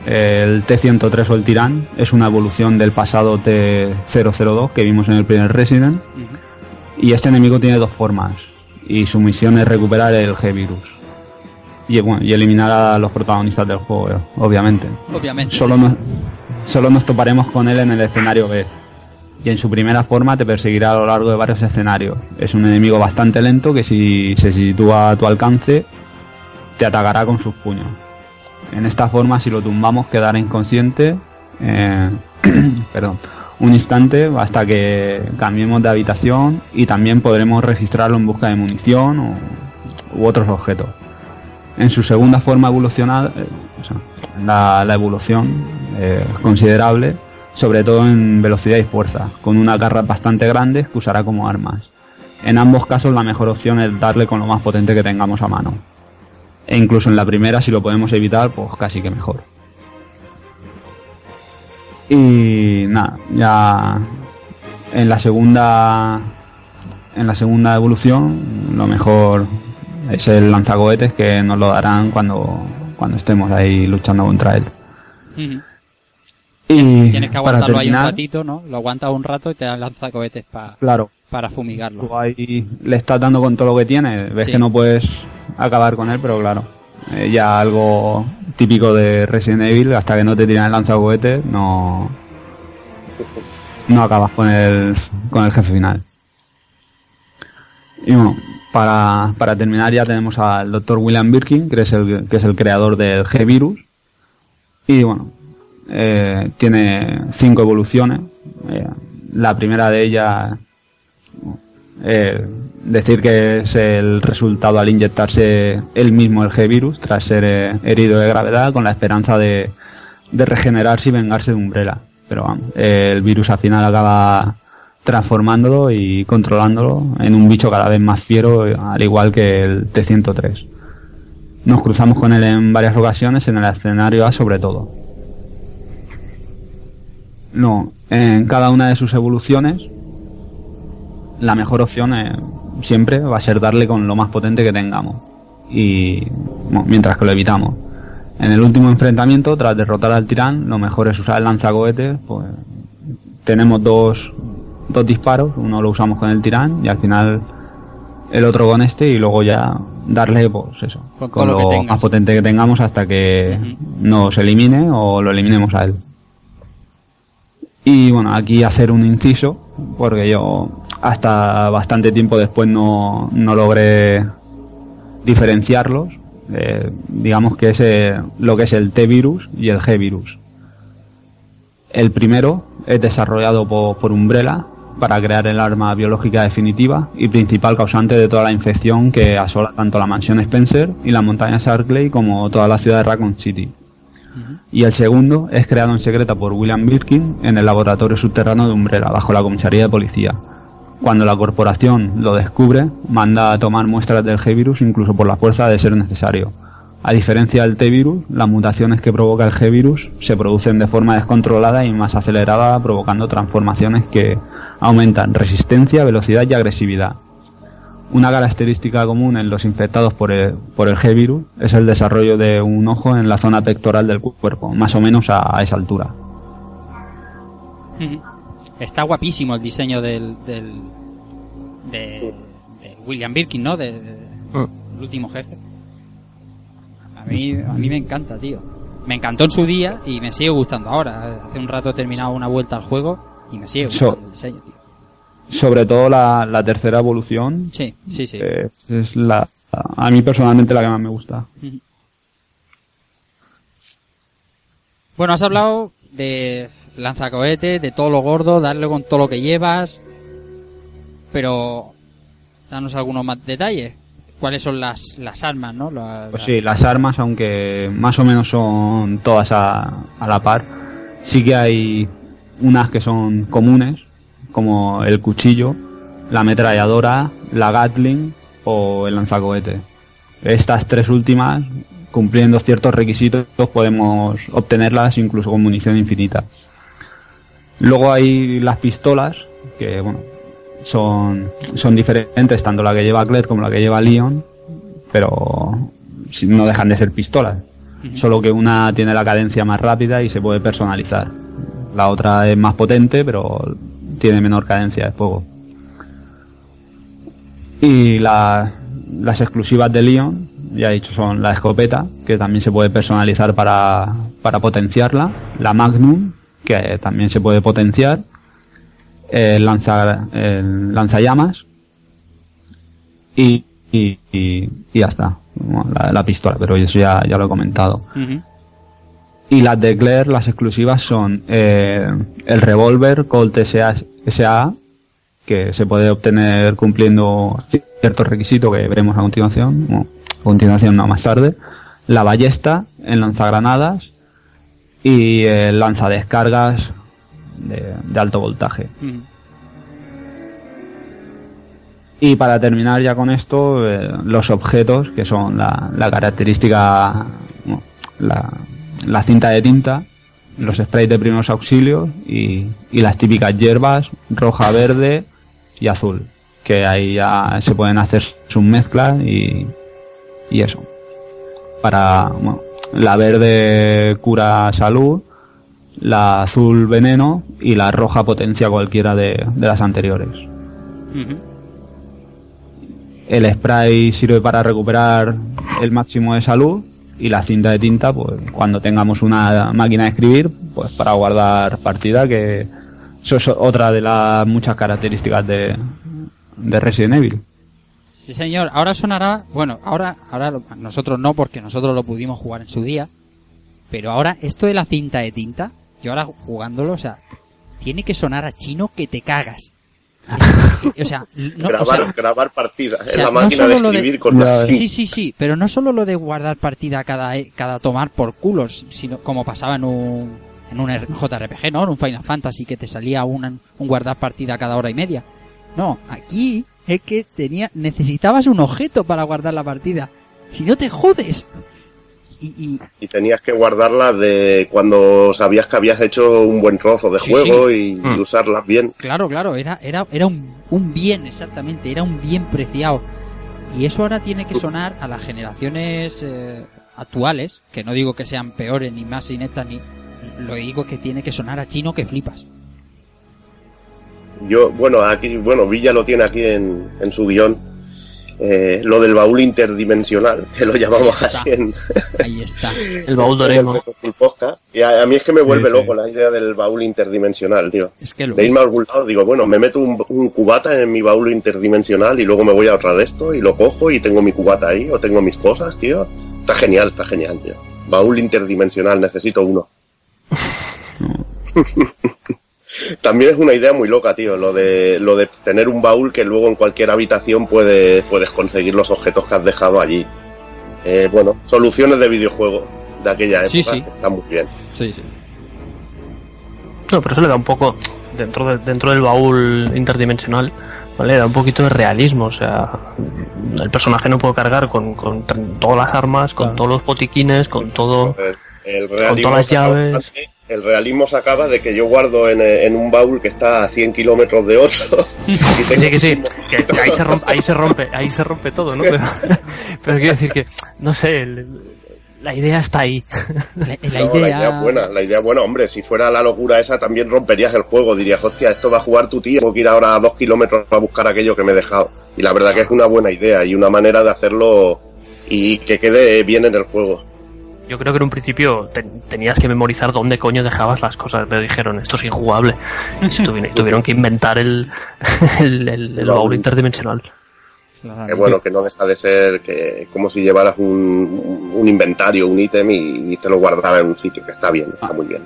El T-103 o el Tyrant es una evolución del pasado T-002 que vimos en el primer Resident. Y este enemigo tiene dos formas. Y su misión es recuperar el G-Virus. Y, bueno, y eliminar a los protagonistas del juego, obviamente. Obviamente. Solo nos, solo nos toparemos con él en el escenario B. Y en su primera forma te perseguirá a lo largo de varios escenarios. Es un enemigo bastante lento que si se sitúa a tu alcance te atacará con sus puños. En esta forma si lo tumbamos quedará inconsciente eh, perdón, un instante hasta que cambiemos de habitación y también podremos registrarlo en busca de munición o, u otros objetos. En su segunda forma evolucionada, eh, o sea, la, evolución eh, es considerable, sobre todo en velocidad y fuerza, con unas garras bastante grandes que usará como armas. En ambos casos la mejor opción es darle con lo más potente que tengamos a mano. E incluso en la primera, si lo podemos evitar, pues casi que mejor. Y nada, ya en la segunda en la segunda evolución lo mejor es el lanzacohetes que nos lo darán cuando cuando estemos ahí luchando contra él. Y Tienes que para aguantarlo ahí un ratito, ¿no? Lo aguantas un rato y te lanza cohetes pa- claro, para fumigarlo. tú ahí le estás dando con todo lo que tiene, ves Sí. que no puedes acabar con él, pero claro, eh, ya algo típico de Resident Evil, hasta que no te tiran el lanzacohetes, no no acabas con el con el jefe final. Y bueno, para, para terminar ya tenemos al Dr. William Birkin, que es el, que es el creador del G-Virus. Y bueno, eh, tiene cinco evoluciones. Eh, la primera de ellas, eh, decir que es el resultado al inyectarse él mismo el G-Virus tras ser herido de gravedad con la esperanza de, de regenerarse y vengarse de Umbrella. Pero vamos, el virus al final acaba transformándolo y controlándolo en un bicho cada vez más fiero, al igual que el T-103. Nos cruzamos con él en varias ocasiones, en el escenario A sobre todo. No, en cada una de sus evoluciones, la mejor opción eh, siempre va a ser darle con lo más potente que tengamos. Y bueno, mientras que lo evitamos. En el último enfrentamiento, tras derrotar al tirán, lo mejor es usar el lanzacohetes, pues tenemos dos, dos disparos, uno lo usamos con el tirán y al final el otro con este y luego ya darle pues eso, Con con, lo más potente que tengamos hasta que nos elimine o lo eliminemos a él. Y bueno, aquí hacer un inciso, porque yo hasta bastante tiempo después no, no logré diferenciarlos. Eh, digamos que es lo que es el T-virus y el G-virus. El primero es desarrollado por, por Umbrella para crear el arma biológica definitiva y principal causante de toda la infección que asola tanto la mansión Spencer y las montañas Arkley como toda la ciudad de Raccoon City. Y el segundo es creado en secreto por William Birkin en el laboratorio subterráneo de Umbrella, bajo la comisaría de policía. Cuando la corporación lo descubre, manda a tomar muestras del G-Virus incluso por la fuerza de ser necesario. A diferencia del T-Virus, las mutaciones que provoca el G-Virus se producen de forma descontrolada y más acelerada, provocando transformaciones que aumentan resistencia, velocidad y agresividad. Una característica común en los infectados por el, por el G-Virus es el desarrollo de un ojo en la zona pectoral del cuerpo, más o menos a, a esa altura. Está guapísimo el diseño del, del de, de William Birkin, ¿no? De, de- el último jefe. A mí, a mí me encanta, tío. Me encantó en su día y me sigue gustando ahora. Hace un rato he terminado una vuelta al juego y me sigue gustando So- el diseño, tío. Sobre todo la, la tercera evolución Sí, sí, sí. eh, es la, a mí personalmente la que más me gusta. Bueno, has hablado de lanzacohetes, de todo lo gordo, darle con todo lo que llevas. Pero, danos algunos más detalles. ¿Cuáles son las, las armas, no? La- Pues sí, las armas, aunque más o menos son todas a, a la par, sí que hay unas que son comunes, como el cuchillo, la ametralladora, la Gatling o el lanzacohete. Estas tres últimas, cumpliendo ciertos requisitos, podemos obtenerlas incluso con munición infinita. Luego hay las pistolas, que bueno, son, son diferentes, tanto la que lleva Claire como la que lleva Leon, pero no dejan de ser pistolas. Solo que una tiene la cadencia más rápida y se puede personalizar. La otra es más potente, pero tiene menor cadencia de fuego. Y la- las exclusivas de Leon, ya he dicho, son la escopeta, que también se puede personalizar para, para potenciarla, la Magnum, que también se puede potenciar, el, el lanzallamas. Y, y, ya está, Bueno, la, la pistola, pero eso ya, ya lo he comentado. Y las de Claire, las exclusivas son eh, el revólver Colt SA, que se puede obtener cumpliendo ciertos requisitos que veremos a continuación, bueno, a continuación no más tarde, la ballesta en lanzagranadas y el lanzadescargas de, de alto voltaje. Ujú. Y para terminar ya con esto, eh, los objetos, que son la, la característica, bueno, la, la cinta de tinta, los sprays de primeros auxilios y, y las típicas hierbas roja, verde y azul, que ahí ya se pueden hacer sus mezclas y, y eso. Para, bueno, la verde cura salud, la azul veneno y la roja potencia cualquiera de, de las anteriores. El spray sirve para recuperar el máximo de salud y la cinta de tinta, pues cuando tengamos una máquina de escribir, pues para guardar partida, que eso es otra de las muchas características de, de Resident Evil. Sí, señor. Ahora sonará, bueno, ahora, ahora nosotros no, porque nosotros lo pudimos jugar en su día. Pero ahora, esto de la cinta de tinta, yo ahora jugándolo, o sea, tiene que sonar a chino que te cagas. O sea, no, o grabar, sea, grabar partida o sea, en la no máquina de lo de- escribir con la Sí, sí, sí, pero no solo lo de guardar partida cada, cada tomar por culos, sino como pasaba en un, en un JRPG, ¿no? En un Final Fantasy que te salía un, un guardar partida cada hora y media. No, aquí es que tenía, necesitabas un objeto para guardar la partida. Si no te jodes. Y, y tenías que guardarla de cuando sabías que habías hecho un buen trozo de Sí, juego sí. Y, Mm. y usarlas bien. claro, claro, era, era, era un, un bien, exactamente, era un bien preciado. Y eso ahora tiene que sonar a las generaciones eh, actuales, que no digo que sean peores ni más ineptas ni lo digo que tiene que sonar a chino que flipas. Yo, bueno, aquí, bueno, Villa lo tiene aquí en, en su guion. Eh, lo del baúl interdimensional, que lo llamamos Ahí así en, Ahí está. El baúl Podcast. Y a, a mí es que me vuelve Sí, sí. loco la idea del baúl interdimensional, tío. Es que lo De es. irme a algún lado, digo, bueno, me meto un, un cubata en mi baúl interdimensional y luego me voy a ahorrar de esto y lo cojo y tengo mi cubata ahí o tengo mis cosas, tío. Está genial, está genial, tío. Baúl interdimensional, necesito uno. También es una idea muy loca, tío, lo de, lo de tener un baúl que luego en cualquier habitación puedes, puedes conseguir los objetos que has dejado allí. Eh, bueno, soluciones de videojuego de aquella época Sí, sí. están muy bien. Sí, sí. No, pero eso le da un poco, dentro, de- dentro del baúl interdimensional, ¿vale? Le da un poquito de realismo. O sea, el personaje no puede cargar con, con todas las armas, con Claro. todos los botiquines, con todo. El, el realismo todas las llaves. El realismo se acaba de que yo guardo en, eh, en un baúl que está a 100 kilómetros de Oso. y tengo Sí, que sí, un- que, que ahí, se rompe, ahí se rompe, ahí se rompe todo, ¿no? Pero, pero quiero decir que, no sé, el- la idea está ahí. La, la No, idea... la idea es buena, la idea es buena, hombre, si fuera la locura esa también romperías el juego, dirías, hostia, esto va a jugar tu tío, tengo que ir ahora a dos kilómetros a buscar aquello que me he dejado. Y la verdad que es una buena idea y una manera de hacerlo y que quede bien en el juego. Yo creo que en un principio te- tenías que memorizar dónde coño dejabas las cosas. Me dijeron, esto es injugable. Y tuvieron que inventar el, el, el, el baúl interdimensional. Claro. Que bueno, que no deja de ser que como si llevaras un, un inventario, un ítem y, y te lo guardaras en un sitio, que está bien, está muy bien.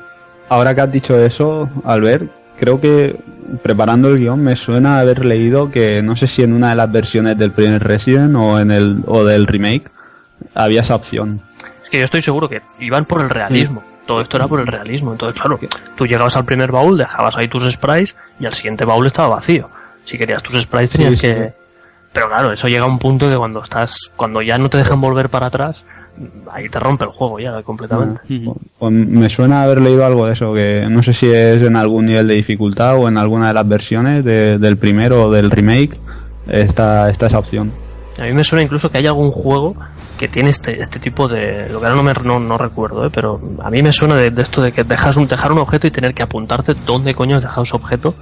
Ahora que has dicho eso, Albert, creo que preparando el guion me suena haber leído que no sé si en una de las versiones del primer Resident o en el o del remake había esa opción. Es que yo estoy seguro que iban por el realismo. Todo esto era por el realismo. Entonces, claro, tú llegabas al primer baúl, dejabas ahí tus sprites y al siguiente baúl estaba vacío. Si querías tus sprites tenías Sí, que... sí. Pero claro, eso llega a un punto que cuando estás, cuando ya no te dejan volver para atrás, ahí te rompe el juego ya completamente. Pues me suena haber leído algo de eso, que no sé si es en algún nivel de dificultad o en alguna de las versiones de- del primero o del remake está, está esa opción. A mí me suena incluso que hay algún juego que tiene este, este tipo de... Lo que ahora no, me, no, no recuerdo, ¿eh? pero a mí me suena de, de esto de que dejas un, dejar un objeto y tener que apuntarte dónde coño has dejado ese objeto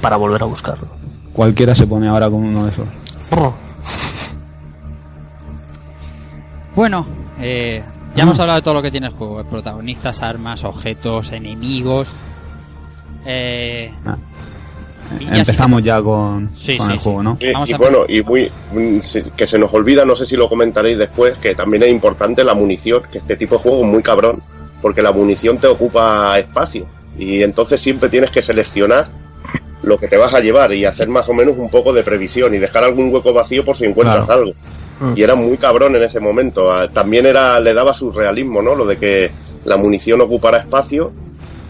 para volver a buscarlo. Cualquiera se pone ahora con uno de esos. Bueno, eh, ya hemos hablado de todo lo que tiene el juego. Protagonistas, armas, objetos, enemigos. Eh, Ah. Y ya Empezamos ya con, Sí, con sí, el sí. juego, ¿no? Y, Vamos y a- bueno, y muy, mm, se- que se nos olvida, no sé si lo comentaréis después, que también es importante la munición, que este tipo de juego es muy cabrón, porque la munición te ocupa espacio y entonces siempre tienes que seleccionar lo que te vas a llevar y hacer más o menos un poco de previsión y dejar algún hueco vacío por si encuentras Claro. algo. Mm. Y era muy cabrón en ese momento. Ah, También era le daba su realismo, ¿no? Lo de que la munición ocupara espacio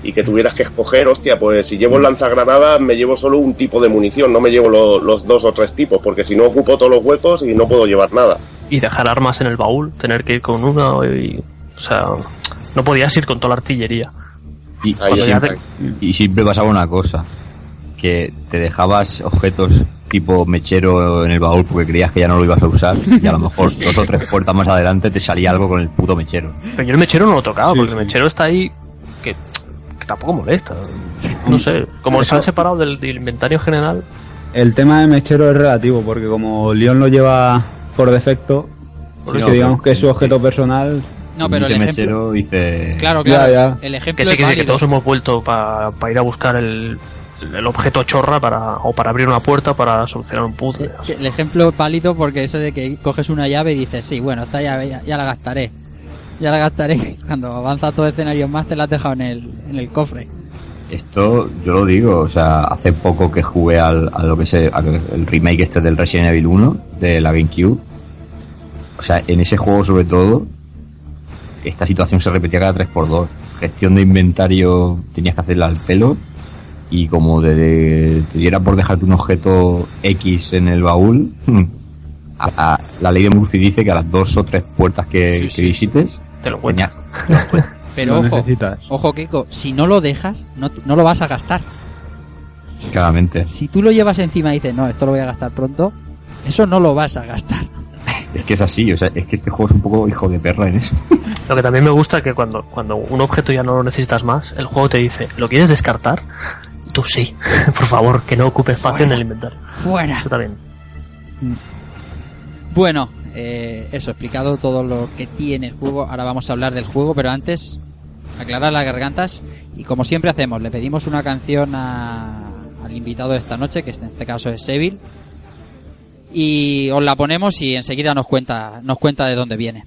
y que tuvieras que escoger, hostia, pues si llevo lanzagranadas me llevo solo un tipo de munición, no me llevo lo- los dos o tres tipos, porque si no ocupo todos los huecos y no puedo llevar nada. Y dejar armas en el baúl, tener que ir con una y... O sea, no podías ir con toda la artillería. Y, Ahí siempre, y siempre pasaba una cosa, que te dejabas objetos tipo mechero en el baúl porque creías que ya no lo ibas a usar y a lo mejor dos o tres puertas más adelante te salía algo con el puto mechero. Pero yo el mechero no lo tocaba, porque el mechero está ahí que tampoco molesta. No sé, como está separado del, del inventario general, El tema de mechero es relativo, porque como Leon lo lleva por defecto, Por si eso, digamos que es su objeto personal, No, pero el ejemplo... mechero dice... Claro, claro. ya. El ejemplo que sí, es que, sí, que todos hemos vuelto para ir a buscar el, el objeto chorra para o para abrir una puerta para solucionar un puzzle. El ejemplo es válido porque eso de que coges una llave y dices, sí, bueno, esta llave ya, ya la gastaré. Ya la gastaré. Cuando avanza todo escenario más te la has dejado en el, en el cofre. Esto yo lo digo, o sea, hace poco que jugué al, a lo que es el, el remake este del Resident Evil 1 de la GameCube. O sea, en ese juego sobre todo, esta situación se repetía cada 3x2. Gestión de inventario tenías que hacerla al pelo y como de, de- te diera por dejarte un objeto X en el baúl, a- a- la ley de Murphy dice que a las dos o tres puertas que, Sí, que sí. visites, Te lo cuento. tenías- Pero lo ojo, necesitas. ojo Kiko, si no lo dejas, no, lo vas a gastar. claramente. Si tú lo llevas encima y dices, no, esto lo voy a gastar pronto, eso no lo vas a gastar. Es que es así, o sea, es que este juego es un poco hijo de perra en eso. Lo que también me gusta es que cuando, cuando un objeto ya no lo necesitas más, el juego te dice, ¿lo quieres descartar? Tú sí, por favor, que no ocupe espacio en el inventario. Fuera. Tú también. Bueno, eh, eso, explicado todo lo que tiene el juego. Ahora vamos a hablar del juego, pero antes aclarar las gargantas. Y como siempre hacemos, le pedimos una canción al invitado de esta noche, que en este caso es Seville. Y os la ponemos y enseguida nos cuenta, nos cuenta de dónde viene.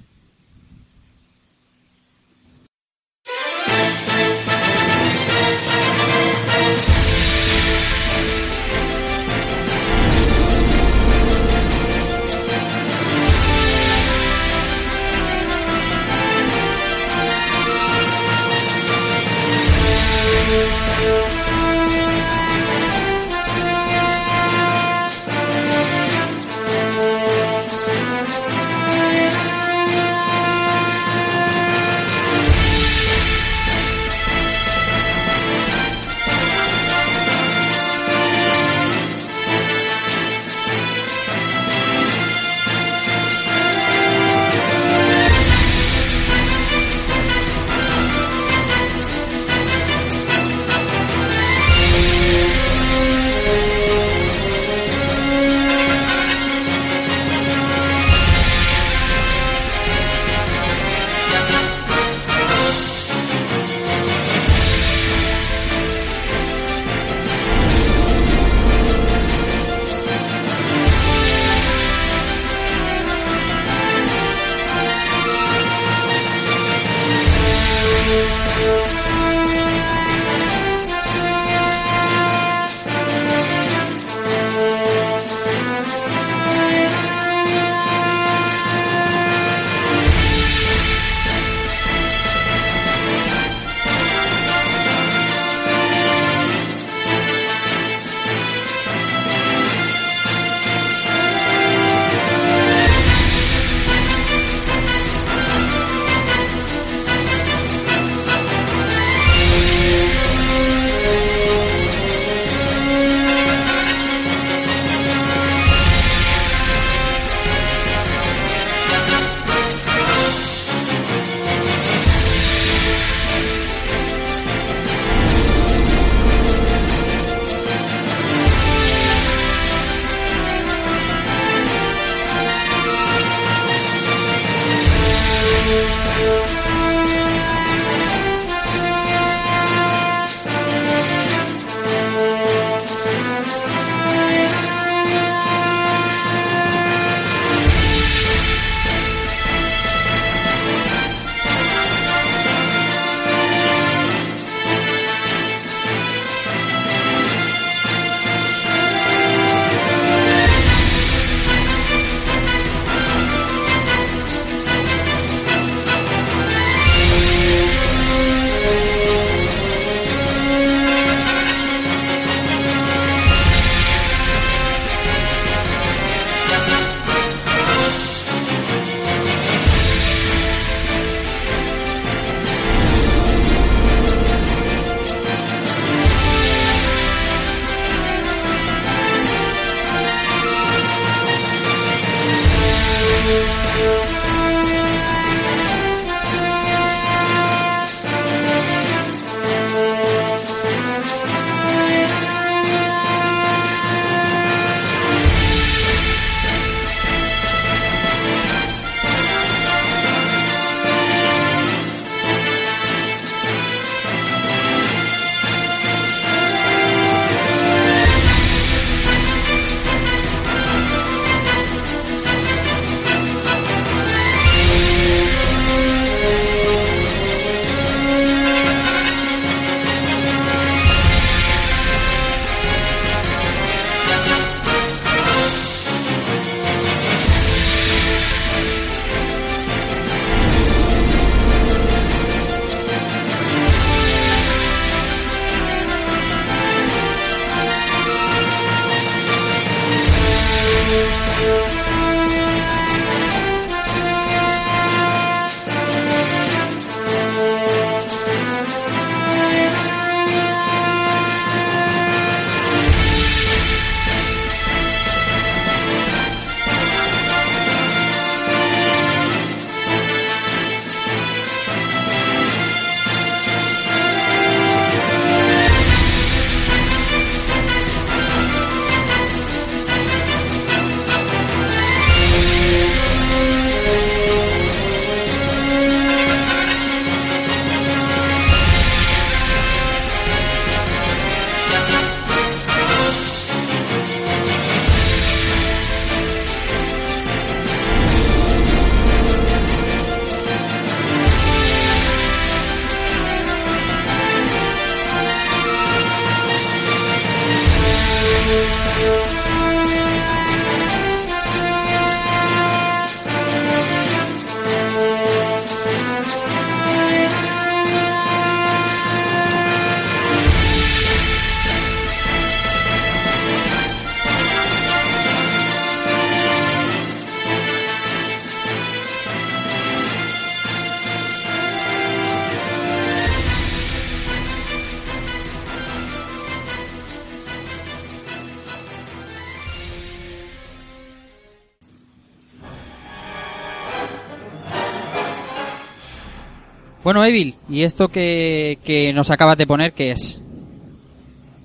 Bueno, Evil, ¿y esto que, que nos acabas de poner qué es?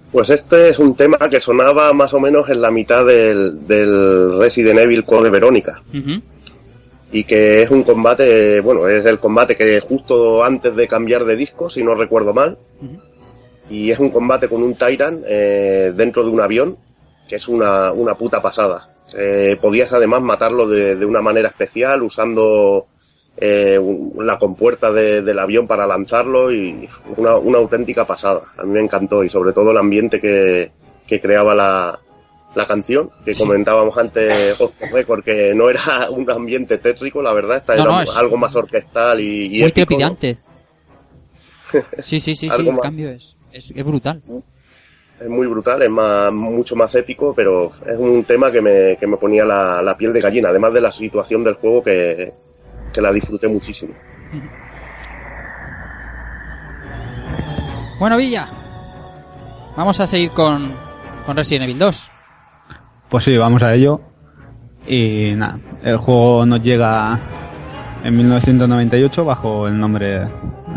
Pues este es un tema que sonaba más o menos en la mitad del, del Resident Evil Code Verónica. Y que es un combate, bueno, es el combate que justo antes de cambiar de disco, si no recuerdo mal. Y es un combate con un Tyrant eh, dentro de un avión, que es una, una puta pasada. Eh, podías además matarlo de, de una manera especial, usando eh, la compuerta de- del avión para lanzarlo y una, una auténtica pasada. A mí me encantó y sobre todo el ambiente que, que creaba la, la canción, que comentábamos antes off record, que no era un ambiente tétrico, la verdad, esta No, era no, es- algo más orquestal y, y Muy épico, ¿no? trepidante. Sí, sí, sí, sí, el más. cambio es, es, es brutal. es muy brutal, es más, mucho más épico, pero es un tema que me, que me ponía la, la piel de gallina, además de la situación del juego que, que la disfruté muchísimo. Bueno, Villa, vamos a seguir con, con Resident Evil 2. Pues sí, vamos a ello. Y nada, el juego nos llega en 1998 bajo el nombre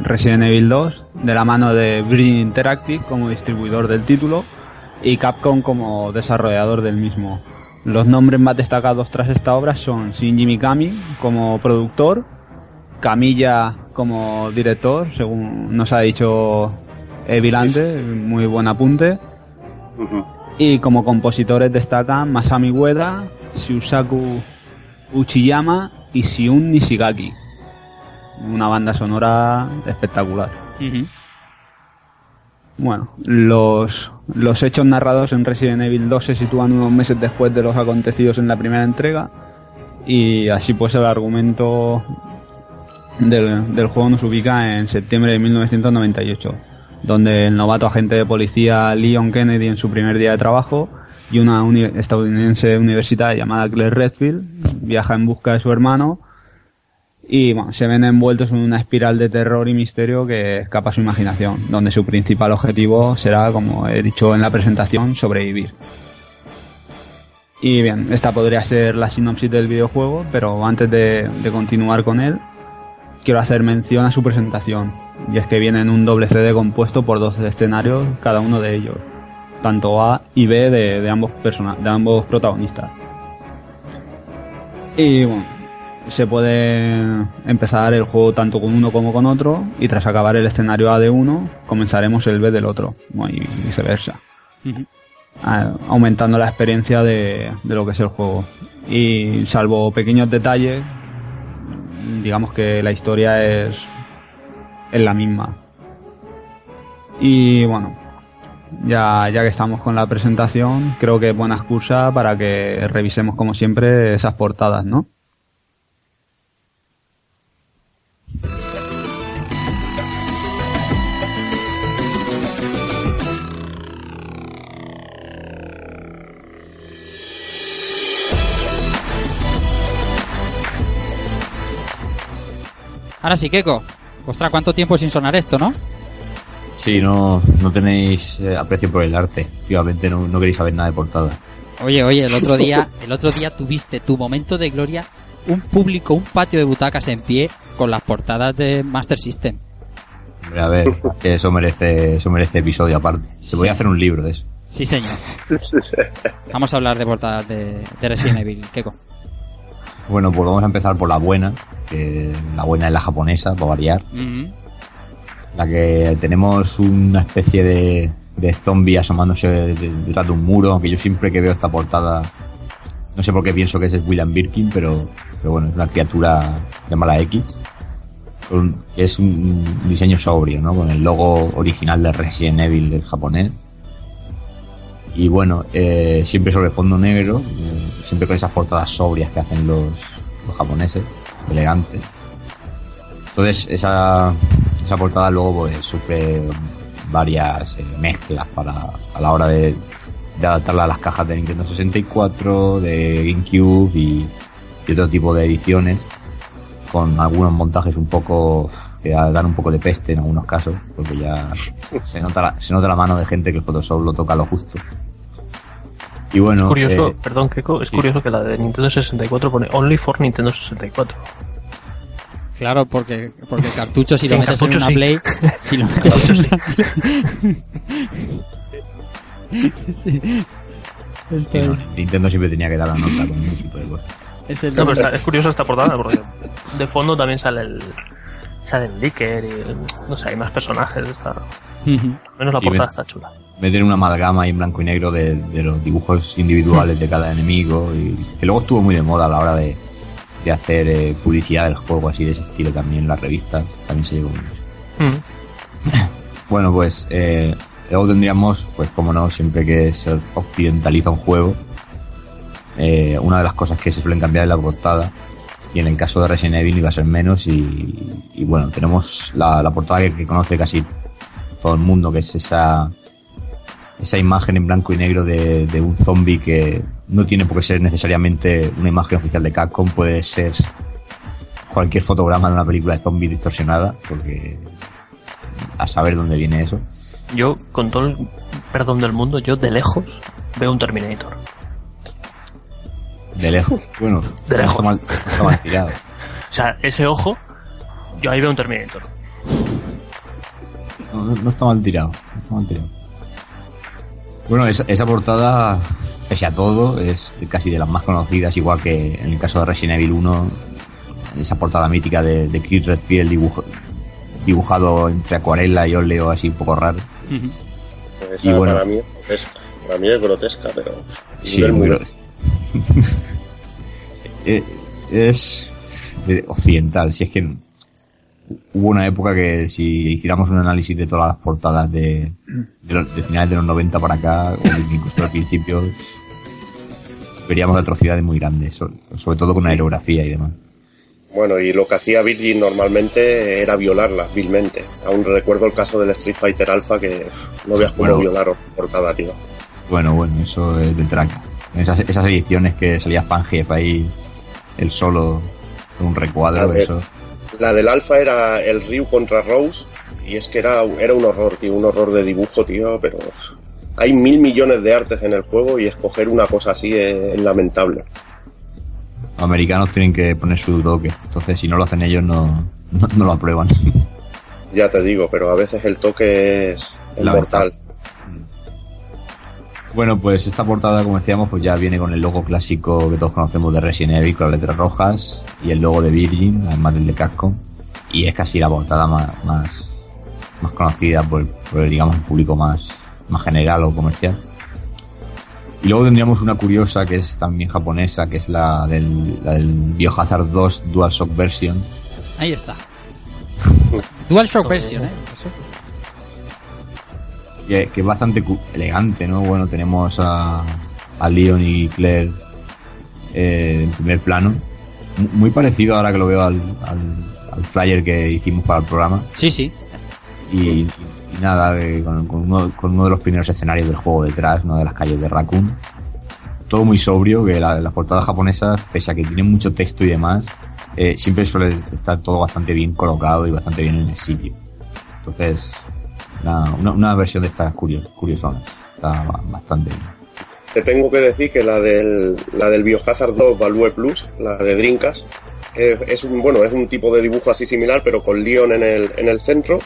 Resident Evil 2, de la mano de Bridge Interactive como distribuidor del título y Capcom como desarrollador del mismo. Los nombres más destacados tras esta obra son Shinji Mikami como productor, Camilla como director, según nos ha dicho Evil antes, muy buen apunte. Y como compositores destacan Masami Ueda, Shusaku Uchiyama y Shiun Nishigaki. Una banda sonora espectacular. Bueno, los, los hechos narrados en Resident Evil 2 se sitúan unos meses después de los acontecidos en la primera entrega y así pues el argumento del, juego nos ubica en septiembre de 1998, donde el novato agente de policía Leon Kennedy en su primer día de trabajo y una uni- estadounidense universitaria llamada Claire Redfield viaja en busca de su hermano y bueno, se ven envueltos en una espiral de terror y misterio que escapa a su imaginación, donde su principal objetivo será, como he dicho en la presentación, sobrevivir. Y bien, esta podría ser la sinopsis del videojuego, pero antes de, continuar con él, quiero hacer mención a su presentación, y es que viene en un doble CD compuesto por dos escenarios, cada uno de ellos, tanto A y B de, de ambos, persona- de ambos protagonistas. Y bueno, se puede empezar el juego tanto con uno como con otro y tras acabar el escenario A de uno comenzaremos el B del otro y viceversa. A- aumentando la experiencia de, de lo que es el juego. Y salvo pequeños detalles digamos que la historia es es la misma. Y bueno ya, ya que estamos con la presentación creo que es buena excusa para que revisemos como siempre esas portadas ¿no? Ahora sí, Keiko. Ostras, ¿cuánto tiempo sin sonar esto, no? Sí, no, no tenéis eh, aprecio por el arte. Obviamente no, no queréis saber nada de portada. Oye, oye, el otro día, el otro día tuviste tu momento de gloria, un público, un patio de butacas en pie con las portadas de Master System. Hombre, a ver, que eso merece, eso merece episodio aparte. Se voy a hacer un libro de eso. Sí, señor. Vamos a hablar de portadas de, de Resident Evil, Keiko. Bueno, pues vamos a empezar por la buena, que la buena es la japonesa, para variar. La que tenemos una especie de, de zombie asomándose de- de- detrás de un muro, aunque yo siempre que veo esta portada, no sé por qué pienso que ese es William Birkin, pero, pero bueno, es una criatura mala X. Que es un diseño sobrio, ¿no? Con el logo original de Resident Evil del japonés. Y bueno, eh, siempre sobre fondo negro, eh, siempre con esas portadas sobrias que hacen los, los japoneses, elegantes. Entonces esa, esa portada luego pues, sufre varias eh, mezclas para a la hora de, de adaptarla a las cajas de Nintendo 64, de GameCube y, y otro tipo de ediciones con algunos montajes un poco que dan un poco de peste en algunos casos porque ya se nota la, se nota la mano de gente que el Photoshop lo toca a lo justo y bueno es curioso, eh, perdón, Keiko, es sí. curioso que la de Nintendo 64 pone Only for Nintendo 64. Claro, porque, porque cartucho si lo metes en cartucho una sí. Play, si lo metes en una Play. sí. Esto Sí, no, Nintendo siempre tenía que dar la nota con ese tipo de cosas. es el No, pero está- es curioso esta portada porque de fondo también sale el sale el Licker y no sé, hay más personajes. Está, al menos la Sí, portada está chula. Meter una amalgama ahí en blanco y negro de, de los dibujos individuales de cada enemigo y que luego estuvo muy de moda a la hora de, de hacer eh, publicidad del juego así de ese estilo también en la revista también se llevó mucho. Mm. Bueno, pues eh, luego tendríamos, pues como no, siempre que se occidentaliza un juego, eh, una de las cosas que se suelen cambiar es la portada. Y en el caso de Resident Evil iba a ser menos. Y, y bueno, tenemos la, la portada que, que conoce casi todo el mundo, que es esa, esa imagen en blanco y negro de, de un zombie que no tiene por qué ser necesariamente una imagen oficial de Capcom, puede ser cualquier fotograma de una película de zombie distorsionada, porque a saber dónde viene eso. Yo, con todo el perdón del mundo, yo de lejos veo un Terminator. De lejos. Bueno, De lejos. está mal, está mal tirado. O sea, ese ojo, yo ahí veo un Terminator. No, no- no está mal tirado. No está mal tirado. Bueno, esa, esa portada, pese a todo, es casi de las más conocidas, igual que en el caso de Resident Evil 1, esa portada mítica de, de Chris Redfield dibujo- dibujado entre acuarela y óleo así un poco raro. Esa Y bueno. para mí es grotesca. Para mí es grotesca, pero. Sí, muy muy- gro- Eh, es de- occidental, si es que hubo una época que si hiciéramos un análisis de todas las portadas de, de, los- de finales de los 90 para acá, o incluso al principio, veríamos atrocidades muy grandes, so- sobre todo con la aerografía y demás. Bueno, y lo que hacía Virgin normalmente era violarlas vilmente. Aún recuerdo el caso del Street Fighter Alpha que no veas cómo Bueno. violaron por cada tío. Bueno, bueno, eso es del track. Esas, esas ediciones que salía Fangief ahí, el solo, un recuadro, ver. eso. La del Alpha era el Ryu contra Rose y es que era, era un horror, tío, un horror de dibujo, tío, pero uf, hay mil millones de artes en el juego y escoger una cosa así es, es lamentable. Los americanos tienen que poner su toque. Entonces, si no lo hacen ellos, no, no, no lo aprueban. Ya te digo, pero a veces el toque es, mortal. Bueno, pues esta portada, como decíamos, pues ya viene con el logo clásico que todos conocemos de Resident Evil, con las letras rojas, y el logo de Virgin, además del de Capcom. Y es casi la portada más, más, más conocida por, por el, digamos, el público más, más general o comercial. Y luego tendríamos una curiosa que es también japonesa, que es la del, la del Biohazard 2 DualShock version. Ahí está. DualShock version, ¿eh? Que, que es bastante elegante, ¿no? Bueno, tenemos a, a Leon y Claire eh, en primer plano. Mu- Muy parecido ahora que lo veo al, al, al flyer que hicimos para el programa. Sí, sí. Y, y nada, eh, con, con uno, con uno de los primeros escenarios del juego detrás, una de las calles de Raccoon. Todo muy sobrio, que la- las portadas japonesas, pese a que tienen mucho texto y demás, eh, siempre suele estar todo bastante bien colocado y bastante bien en el sitio. Entonces, una, una, una versión de estas curios, curiosonas. Está ba- bastante. Te tengo que decir que la del, la del Biohazard 2 Value Plus, la de Drinkas, es, es un, bueno, es un tipo de dibujo así similar, pero con Leon en el, en el centro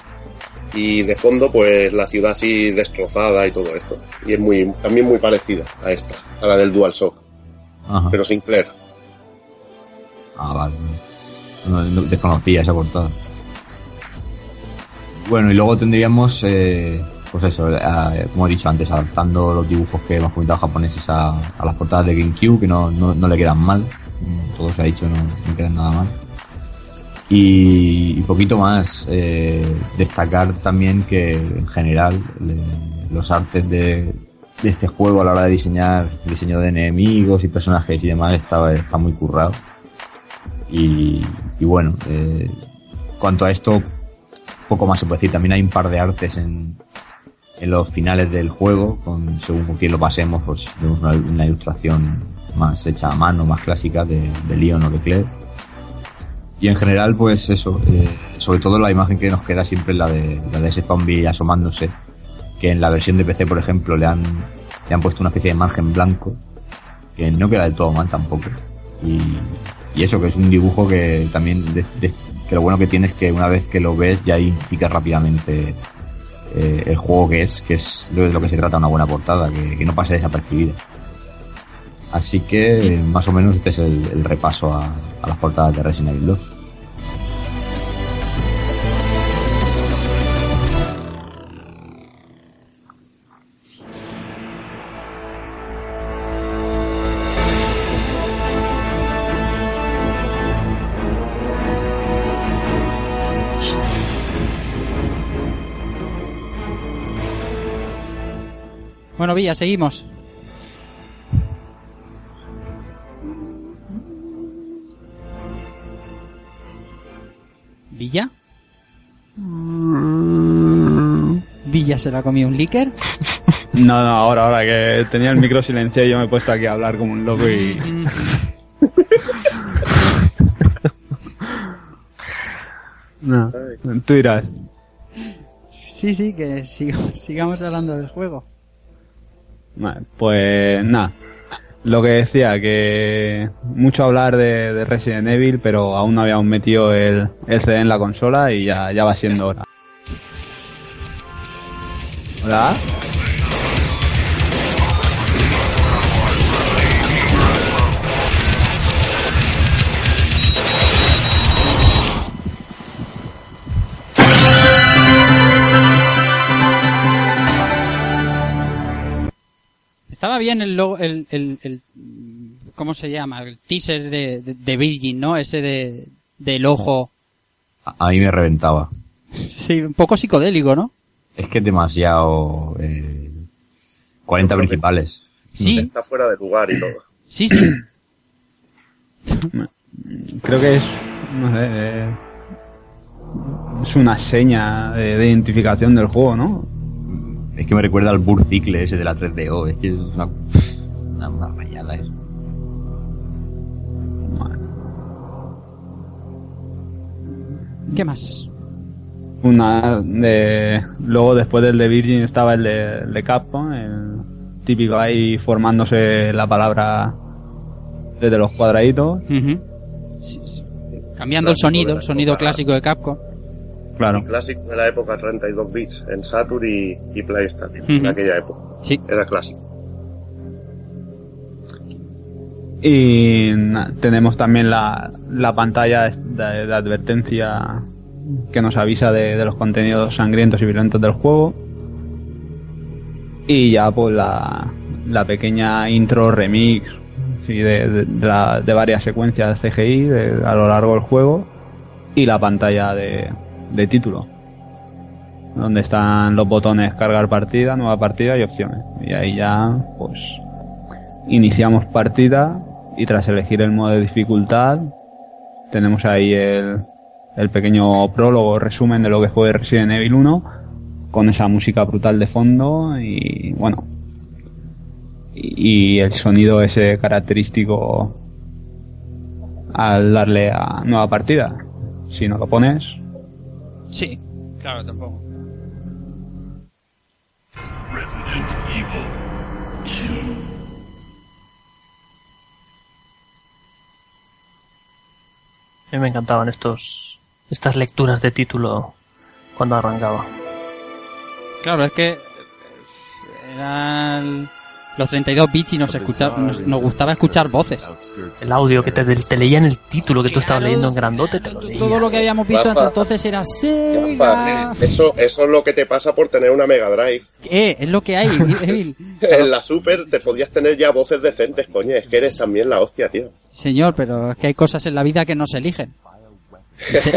y de fondo pues la ciudad así destrozada y todo esto. Y es muy, también muy parecida a esta, a la del DualShock, Ajá. pero sin Claire. Ah, vale. No, no desconocía esa portada. Bueno, y luego tendríamos, eh, pues eso, a- como he dicho antes, adaptando los dibujos que hemos comentado japoneses a, las portadas de GameCube, que no, no, le quedan mal. Mm, Todo se ha dicho, no, no quedan nada mal. Y, y poquito más. eh, destacar también que en general los artes de, este juego a la hora de diseñar, diseño de enemigos y personajes y demás, está, está muy currado. Y, y bueno, eh, cuanto a esto, poco más se puede decir. También hay un par de artes en, en los finales del juego, con, según con quién lo pasemos, pues vemos una, una ilustración más hecha a mano, más clásica de, de Leon o de Claire. Y en general, pues eso, eh, sobre todo la imagen que nos queda siempre es la de, la de ese zombie asomándose, que en la versión de PC, por ejemplo, le han, le han puesto una especie de margen blanco, que no queda del todo mal tampoco. Y, eso, que es un dibujo que también de- que lo bueno que tiene es que una vez que lo ves ya identificas rápidamente eh, el juego que es, que es de lo que se trata una buena portada, que, que no pase desapercibida. Así que más o menos este es el, el repaso a, a las portadas de Resident Evil 2. Villa, seguimos. ¿Villa? ¿Villa se lo ha comido un líker? No, no, ahora, ahora que tenía el micro silenciado y yo me he puesto aquí a hablar como un loco y... no, tú dirás. Sí, sí, que sigo- sigamos hablando del juego. Vale, pues nada. Lo que decía, que mucho hablar de, de Resident Evil, pero aún no habíamos metido el, el CD en la consola y ya, ya va siendo hora. Hola. Estaba bien el logo, el, el, el- ¿cómo se llama? El teaser de, de, de Virgin, ¿no? Ese de, del ojo. A, a mí me reventaba. Sí, un poco psicodélico, ¿no? Es que es demasiado... eh, 40 principales. Sí, Está fuera de lugar y todo. sí, sí. Creo que es, no sé, eh, es una seña de, de identificación del juego, ¿no? Es que me recuerda al Burr Cicle ese de la 3DO. Es que es una, una, una rayada eso. ¿Qué más? Una de, luego después del de Virgin estaba el de, el de Capcom, el típico ahí formándose la palabra desde los cuadraditos. Ujú. Sí, sí. Cambiando el sonido, el sonido clásico de Capcom. Claro. Clásico de la época 32 bits en Saturn y, y PlayStation, en aquella época. Sí. Era clásico. Y tenemos también la, la pantalla de, de advertencia que nos avisa de, de los contenidos sangrientos y violentos del juego. Y ya pues la, la pequeña intro remix sí, de, de- de la- de varias secuencias CGI de- a lo largo del juego. Y la pantalla de, de título. Donde están los botones cargar partida, nueva partida y opciones. Y ahí ya pues iniciamos partida y tras elegir el modo de dificultad tenemos ahí el, el pequeño prólogo resumen de lo que fue Resident Evil 1 con esa música brutal de fondo y bueno y, y el sonido ese característico al darle a nueva partida si no lo pones Sí, claro, tampoco. A mí me encantaban estos, estas lecturas de título cuando arrancaba. Claro, es que eran los 32 bits y nos, escucha- nos, nos gustaba escuchar voces. El audio que te, te leían el título que tú estabas leyendo en grandote, te lo leía. Todo lo que habíamos visto hasta entonces era Sega. Eh, Eso, eso es lo que te pasa por tener una Mega Drive. Eh, es lo que hay. En la Super te podías tener ya voces decentes, coño. Es que eres también la hostia, tío. Señor, pero es que hay cosas en la vida que no se eligen. Y, se-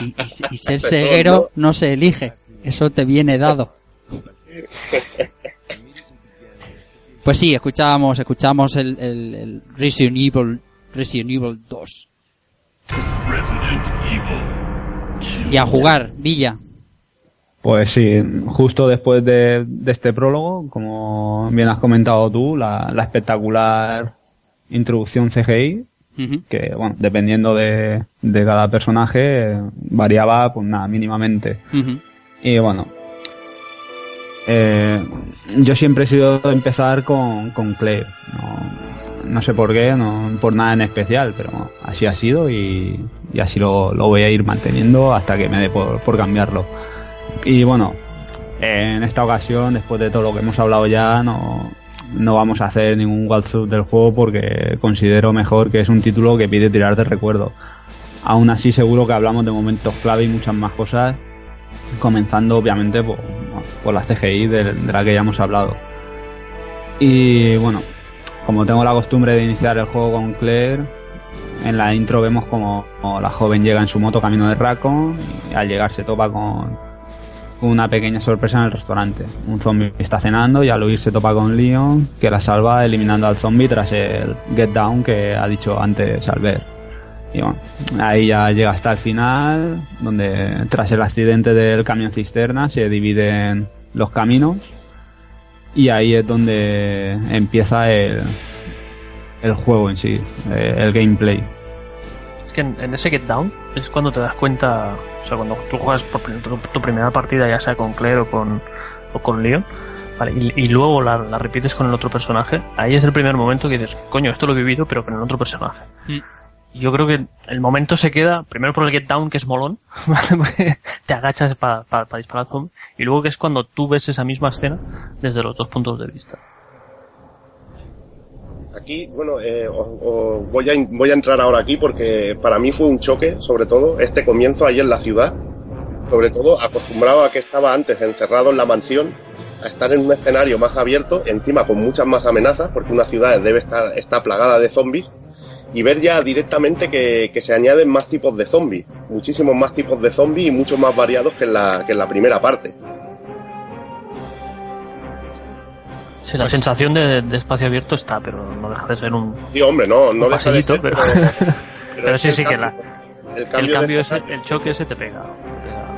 y- y- y ser Perdón, ceguero no se elige. Eso te viene dado. Pues sí, escuchábamos, escuchábamos el, el, el Resident Evil, Resident Evil 2. Y a jugar, Villa. Pues sí, justo después de, de este prólogo, como bien has comentado tú, la, la espectacular introducción CGI, que bueno, dependiendo de, de cada personaje, variaba pues nada, mínimamente. Y bueno, eh, yo siempre he sido empezar con, con Claire. ¿no? sé por qué, no por nada en especial, pero así ha sido y, así lo, lo, voy a ir manteniendo hasta que me dé por, por cambiarlo. Y bueno, en esta ocasión, después de todo lo que hemos hablado ya, no, no vamos a hacer ningún walkthrough del juego porque considero mejor que es un título que pide tirar de recuerdo. Aún así seguro que hablamos de momentos clave y muchas más cosas, comenzando obviamente por, por la CGI de, de la que ya hemos hablado. Y bueno, como tengo la costumbre de iniciar el juego con Claire, en la intro vemos como, la joven llega en su moto camino de Raccoon y al llegar se topa con una pequeña sorpresa en el restaurante. Un zombie está cenando y al huir se topa con Leon, que la salva eliminando al zombie tras el get down que ha dicho antes Albert. Y bueno, ahí ya llega hasta el final, donde tras el accidente del camión cisterna se dividen los caminos y ahí es donde empieza el, el juego en sí, eh, el gameplay. Es que en, en, ese Get Down es cuando te das cuenta, o sea, cuando tú juegas por tu, tu primera partida, ya sea con Claire o con, o con Leon, vale, y, y, luego la, la, repites con el otro personaje, ahí es el primer momento que dices, coño, esto lo he vivido, pero con el otro personaje. Mm. Yo creo que el momento se queda, primero por el Get Down, que es molón, te agachas para pa, pa disparar al zombie, y luego que es cuando tú ves esa misma escena desde los dos puntos de vista. Aquí, bueno, eh, voy, a, voy a entrar ahora aquí porque para mí fue un choque, sobre todo, este comienzo ahí en la ciudad. Sobre todo acostumbrado a que estaba antes encerrado en la mansión, a estar en un escenario más abierto, encima con muchas más amenazas, porque una ciudad debe estar está plagada de zombies, y ver ya directamente que, que se añaden más tipos de zombies, muchísimos más tipos de zombies y muchos más variados que en la, que en la primera parte. Sí, la pues, sensación de, de, espacio abierto está, pero no deja de ser un. Sí, hombre, no, no deja de ser, pero, pero, pero sí, sí, que la, el el cambio, ese, escenario, el choque ese te pega.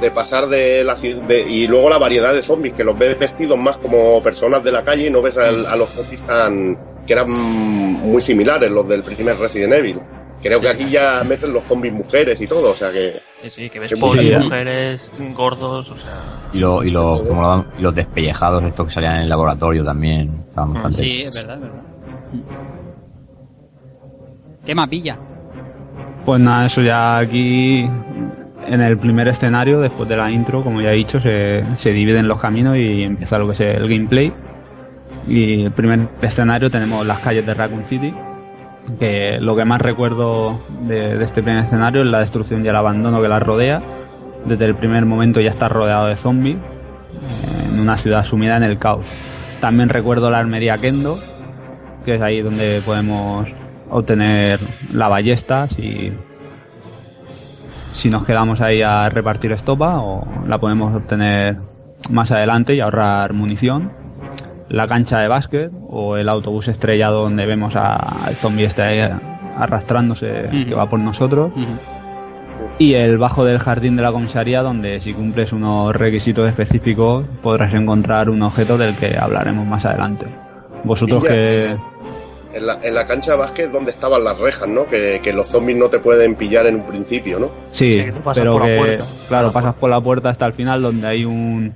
de pasar de la de, y luego la variedad de zombies, que los ves vestidos más como personas de la calle y no ves al- a, los zombies tan que eran muy similares los del primer Resident Evil. Creo que aquí ya meten los zombies mujeres y todo, o sea que Sí, sí, que ves Qué pobres bonita. mujeres, gordos, o sea. Y, lo, y, lo, como lo- y los despellejados estos que salían en el laboratorio también. Estaban bastante. Sí, es verdad, es verdad. ¿Qué más pilla? Pues nada, eso ya aquí en el primer escenario, después de la intro, como ya he dicho, se, se dividen los caminos y empieza lo que es el gameplay. Y el primer escenario tenemos las calles de Raccoon City, que lo que más recuerdo de, este primer escenario es la destrucción y el abandono que la rodea. Desde el primer momento ya está rodeado de zombies, en una ciudad sumida en el caos. También recuerdo la armería Kendo, que es ahí donde podemos obtener la ballesta si, si nos quedamos ahí a repartir estopa o la podemos obtener más adelante y ahorrar munición. La cancha de básquet o el autobús estrellado donde vemos a- al zombie este ahí arrastrándose que va por nosotros. Y el bajo del jardín de la comisaría donde si cumples unos requisitos específicos podrás encontrar un objeto del que hablaremos más adelante. Vosotros ya, que... en la, en la cancha de básquet donde estaban las rejas, ¿no? Que, que los zombies no te pueden pillar en un principio, ¿no? Sí, Sí, que tú pasas pero por la que, puerta. claro, Por la pasas por la puerta hasta el final donde hay un,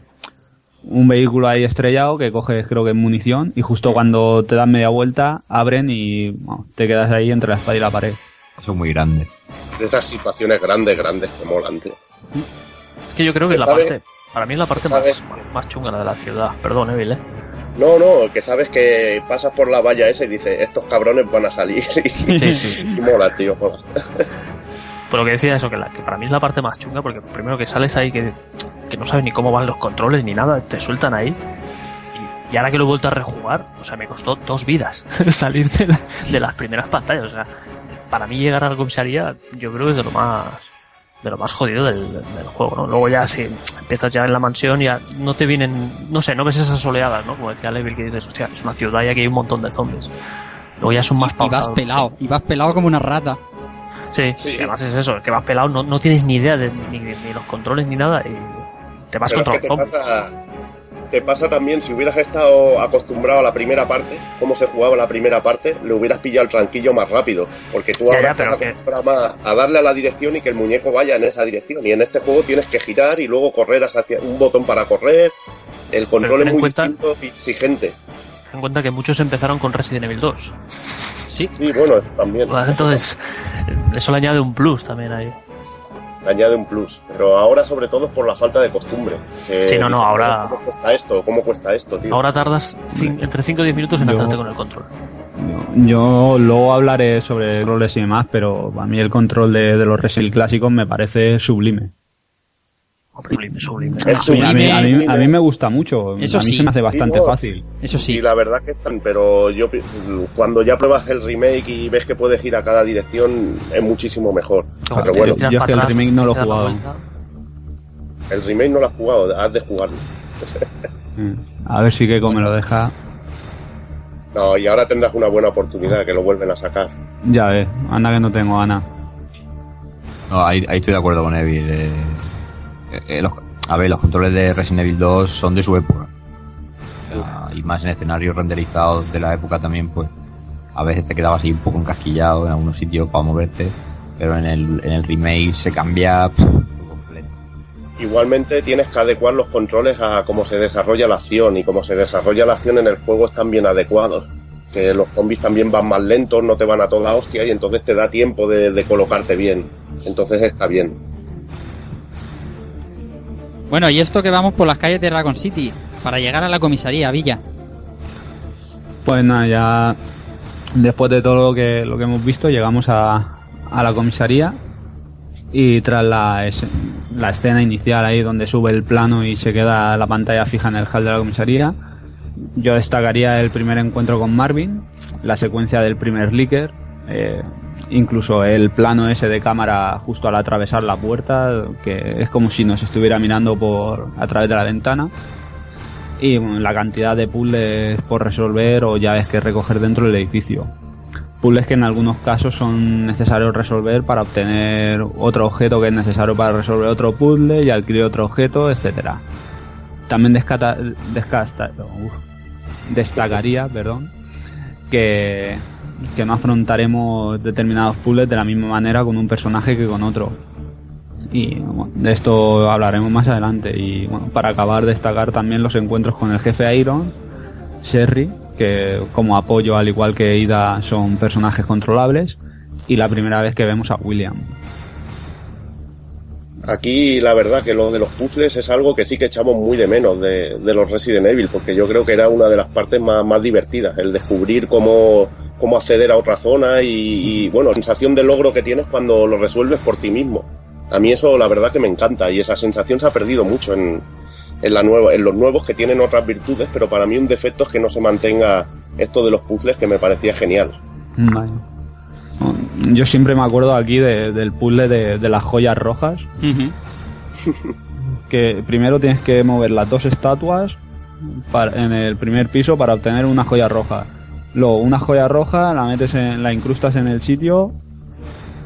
un vehículo ahí estrellado que coges creo que munición y justo cuando te dan media vuelta abren y bueno, te quedas ahí entre la espada y la pared. Eso es muy grande. De esas situaciones grandes, grandes que molan, tío. Es que yo creo que es la ¿Sabe? parte. Para mí es la parte más, más chunga la de la ciudad. Perdón, Evil, eh. No, no, que sabes que pasas por la valla esa y dices, estos cabrones van a salir. y, Sí, sí. y mola, tío, mola. Pero que decía eso, que, la, que para mí es la parte más chunga, porque primero que sales ahí que, que no sabes ni cómo van los controles ni nada, te sueltan ahí. Y, y ahora que lo he vuelto a rejugar, o sea, me costó dos vidas salir de, la- de las primeras pantallas. O sea, para mí llegar a la comisaría, yo creo que es de lo más de lo más jodido del, juego, ¿no? Luego ya si empiezas ya en la mansión ya no te vienen, no sé, no ves esas oleadas, ¿no? Como decía Levil que dices, hostia, es una ciudad y aquí hay un montón de zombies. Luego ya son más Y vas pausados. pelado, y vas pelado como una rata. Sí, Sí. además es eso, que vas pelado, no, no tienes ni idea de ni, ni los controles ni nada y te vas Pero es contra te pasa, te pasa también, si hubieras estado acostumbrado a la primera parte, cómo se jugaba la primera parte, le hubieras pillado el tranquillo más rápido. Porque tú ahora estás que- más a darle a la dirección y que el muñeco vaya en esa dirección. Y en este juego tienes que girar y luego correr hacia un botón para correr. El control es muy cuenta- distinto y exigente. Ten en cuenta que muchos empezaron con Resident Evil 2. Sí. Sí, bueno, también. Entonces, eso le añade un plus también ahí. Añade un plus. Pero ahora, sobre todo, es por la falta de costumbre. Que Sí, no, no, dices, ahora- ¿Cómo cuesta esto? ¿Cómo cuesta esto, tío? Ahora tardas entre 5 y 10 minutos en Yo- hacerte con el control. Yo, yo luego hablaré sobre roles y demás, pero a mí el control de, de los Resident clásicos me parece sublime. Sublime, sublime. Es A mí, a mí- a mí- sublime. a mí me gusta mucho. Eso a mí sí. se me hace bastante Sí, no, fácil. Eso sí. Sí, la verdad que están, pero yo cuando ya pruebas el remake y ves que puedes ir a cada dirección es muchísimo mejor. Pero que bueno, yo es que el remake no lo he jugado. el remake no lo has jugado, has de jugarlo. Mm. A ver si Keiko me lo deja. No, y ahora tendrás una buena oportunidad que lo vuelven a sacar. Ya ves, anda que no tengo Ana. No, ahí, ahí estoy de acuerdo con Evil. eh, eh, los- a ver, los controles de Resident Evil 2 son de su época. Y más en escenarios renderizados de la época también, pues a veces te quedabas ahí un poco encasquillado en algunos sitios para moverte, pero en el, en el remake se cambia pff, completo. Igualmente tienes que adecuar los controles a cómo se desarrolla la acción y cómo se desarrolla la acción en el juego están bien adecuados. Que los zombies también van más lentos, no te van a toda hostia y entonces te da tiempo de, de colocarte bien. Entonces está bien. Bueno, y esto que vamos por las calles de Dragon City para llegar a la comisaría, Villa. Pues nada, ya después de todo lo que, lo que hemos visto, llegamos a, a la comisaría y tras la, es- la escena inicial ahí donde sube el plano y se queda la pantalla fija en el hall de la comisaría, yo destacaría el primer encuentro con Marvin, la secuencia del primer leaker, eh, incluso el plano ese de cámara justo al atravesar la puerta, que es como si nos estuviera mirando por a través de la ventana y la cantidad de puzzles por resolver o llaves que recoger dentro del edificio. Puzzles que en algunos casos son necesarios resolver para obtener otro objeto que es necesario para resolver otro puzzle y adquirir otro objeto, etcétera. También descata- descasta- destacaría, perdón, que, que no afrontaremos determinados puzzles de la misma manera con un personaje que con otro. Y bueno, de esto hablaremos más adelante. Y bueno, para acabar, destacar también los encuentros con el jefe Iron, Sherry, que como apoyo, al igual que Ida, son personajes controlables. Y la primera vez que vemos a William. Aquí la verdad que lo de los puzzles es algo que sí que echamos muy de menos de, de los Resident Evil, porque yo creo que era una de las partes más, más divertidas, el descubrir cómo, cómo acceder a otra zona y, bueno, sensación de logro que tienes cuando lo resuelves por ti mismo. A mí eso la verdad que me encanta y esa sensación se ha perdido mucho en, en, la nueva, en los nuevos que tienen otras virtudes, pero para mí un defecto es que no se mantenga esto de los puzzles que me parecía genial. Vale. Yo siempre me acuerdo aquí de- del puzzle de, de las joyas rojas. Que primero tienes que mover las dos estatuas para- en el primer piso para obtener una joya roja. Luego una joya roja la metes en, la incrustas en el sitio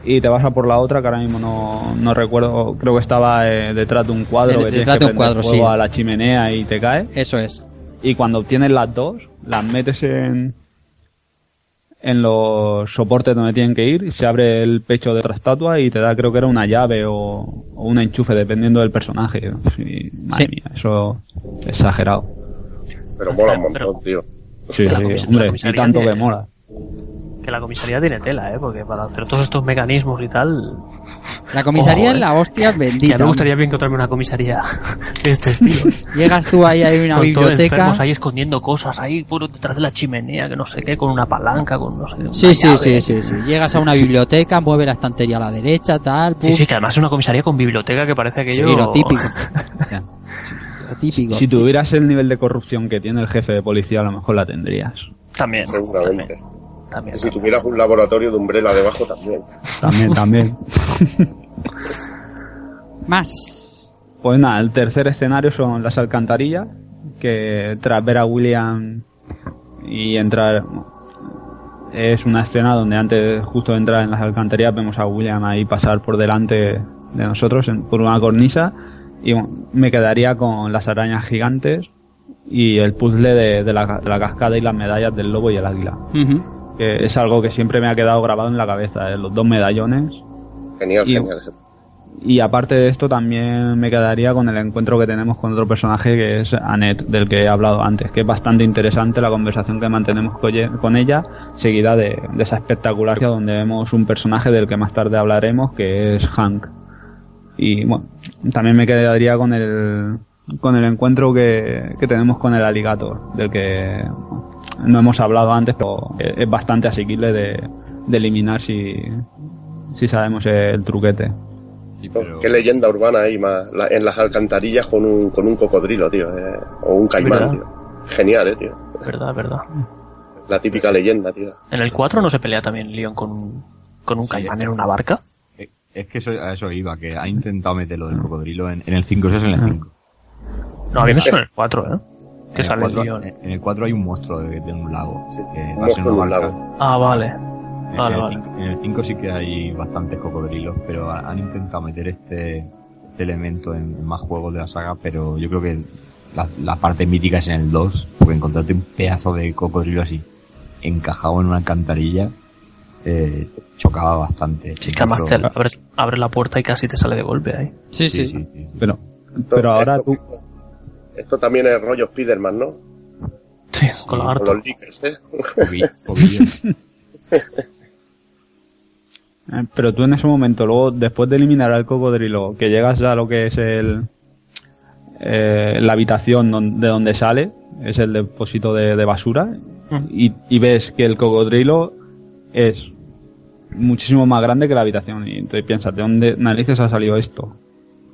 y te vas a por la otra que ahora mismo no, no recuerdo. Creo que estaba eh, detrás de un cuadro Eh, que tienes detrás que de un prender cuadro, fuego sí. a la chimenea y te cae. Eso es. Y cuando obtienes las dos, las metes en, en los soportes donde tienen que ir, se abre el pecho de otra estatua y te da, creo que era una llave o, o un enchufe, dependiendo del personaje. Sí, madre Sí. mía, eso exagerado. Pero mola un Pero- montón, tío. Sí, sí, hombre, y tanto que mola. Que la comisaría tiene tela, ¿eh? Porque para hacer todos estos mecanismos y tal... La comisaría es eh. la hostia Ya bendita. me gustaría bien encontrarme una comisaría de este estilo. Llegas tú ahí, hay una con todos biblioteca. enfermos ahí escondiendo cosas, ahí puro detrás de la chimenea, que no sé qué, con una palanca, con no sé una Sí, sí, sí, sí, sí. Llegas a una biblioteca, mueve la estantería a la derecha, tal. Sí, sí, que además es una comisaría con biblioteca que parece aquello... Sí, lo típico. Lo típico. Si tuvieras el nivel de corrupción que tiene el jefe de policía, a lo mejor la tendrías. También. Seguramente. También. Y si tuvieras un laboratorio de Umbrella debajo también. También, también. Más. Pues nada, el tercer escenario son las alcantarillas, que tras ver a William y entrar... Es una escena donde antes justo de entrar en las alcantarillas vemos a William ahí pasar por delante de nosotros en- por una cornisa y bueno, me quedaría con las arañas gigantes y el puzzle de, de la, de la cascada y las medallas del lobo y el águila. Que es algo que siempre me ha quedado grabado en la cabeza, eh, los dos medallones Genial, Y- genial. Y aparte de esto también me quedaría con el encuentro que tenemos con otro personaje que es Annette, del que he hablado antes, que es bastante interesante la conversación que mantenemos con ella, seguida de, de esa espectacular donde vemos un personaje del que más tarde hablaremos, que es Hank. Y bueno, también me quedaría con el, con el encuentro que, que tenemos con el Alligator, del que no hemos hablado antes, pero es bastante asequible de, de eliminar si, si sabemos el truquete. Qué leyenda urbana hay más, la- en las alcantarillas con un, con un cocodrilo, tío, eh, o un caimán, ¿Verdad? tío. Genial, eh, tío. Verdad, verdad. La típica leyenda, tío. En el 4 no se pelea también Leon con, con un caimán en una barca. Es que eso, a eso iba, que ha intentado meterlo del cocodrilo en, en el 5, eso es en el 5. No, a mí me suena en el 4, ¿eh? Que En el, sale 4, Leon. en el 4 hay un monstruo de, de un lago. Sí, que va a ser una barca. lago. Ah, vale. En, Vale, el vale. 5, en el 5 sí que hay bastantes cocodrilos, pero ha- han intentado meter este, este elemento en, en más juegos de la saga, pero yo creo que la, la parte mítica es en el 2, porque encontrarte un pedazo de cocodrilo así encajado en una alcantarilla eh, chocaba bastante. Sí, que además abres, abres la puerta y casi te sale de golpe ahí. Sí, sí. sí, sí. Pero, pero ahora tú, Esto también es rollo Spiderman, ¿no? Sí, con la Con los leakers, ¿eh? Eh, Pero tú en ese momento, luego, después de eliminar al cocodrilo, que llegas ya a lo que es el eh, la habitación don- de donde sale, es el depósito de, de basura, y, y ves que el cocodrilo es muchísimo más grande que la habitación. Y entonces piensas, ¿de dónde narices ha salido esto?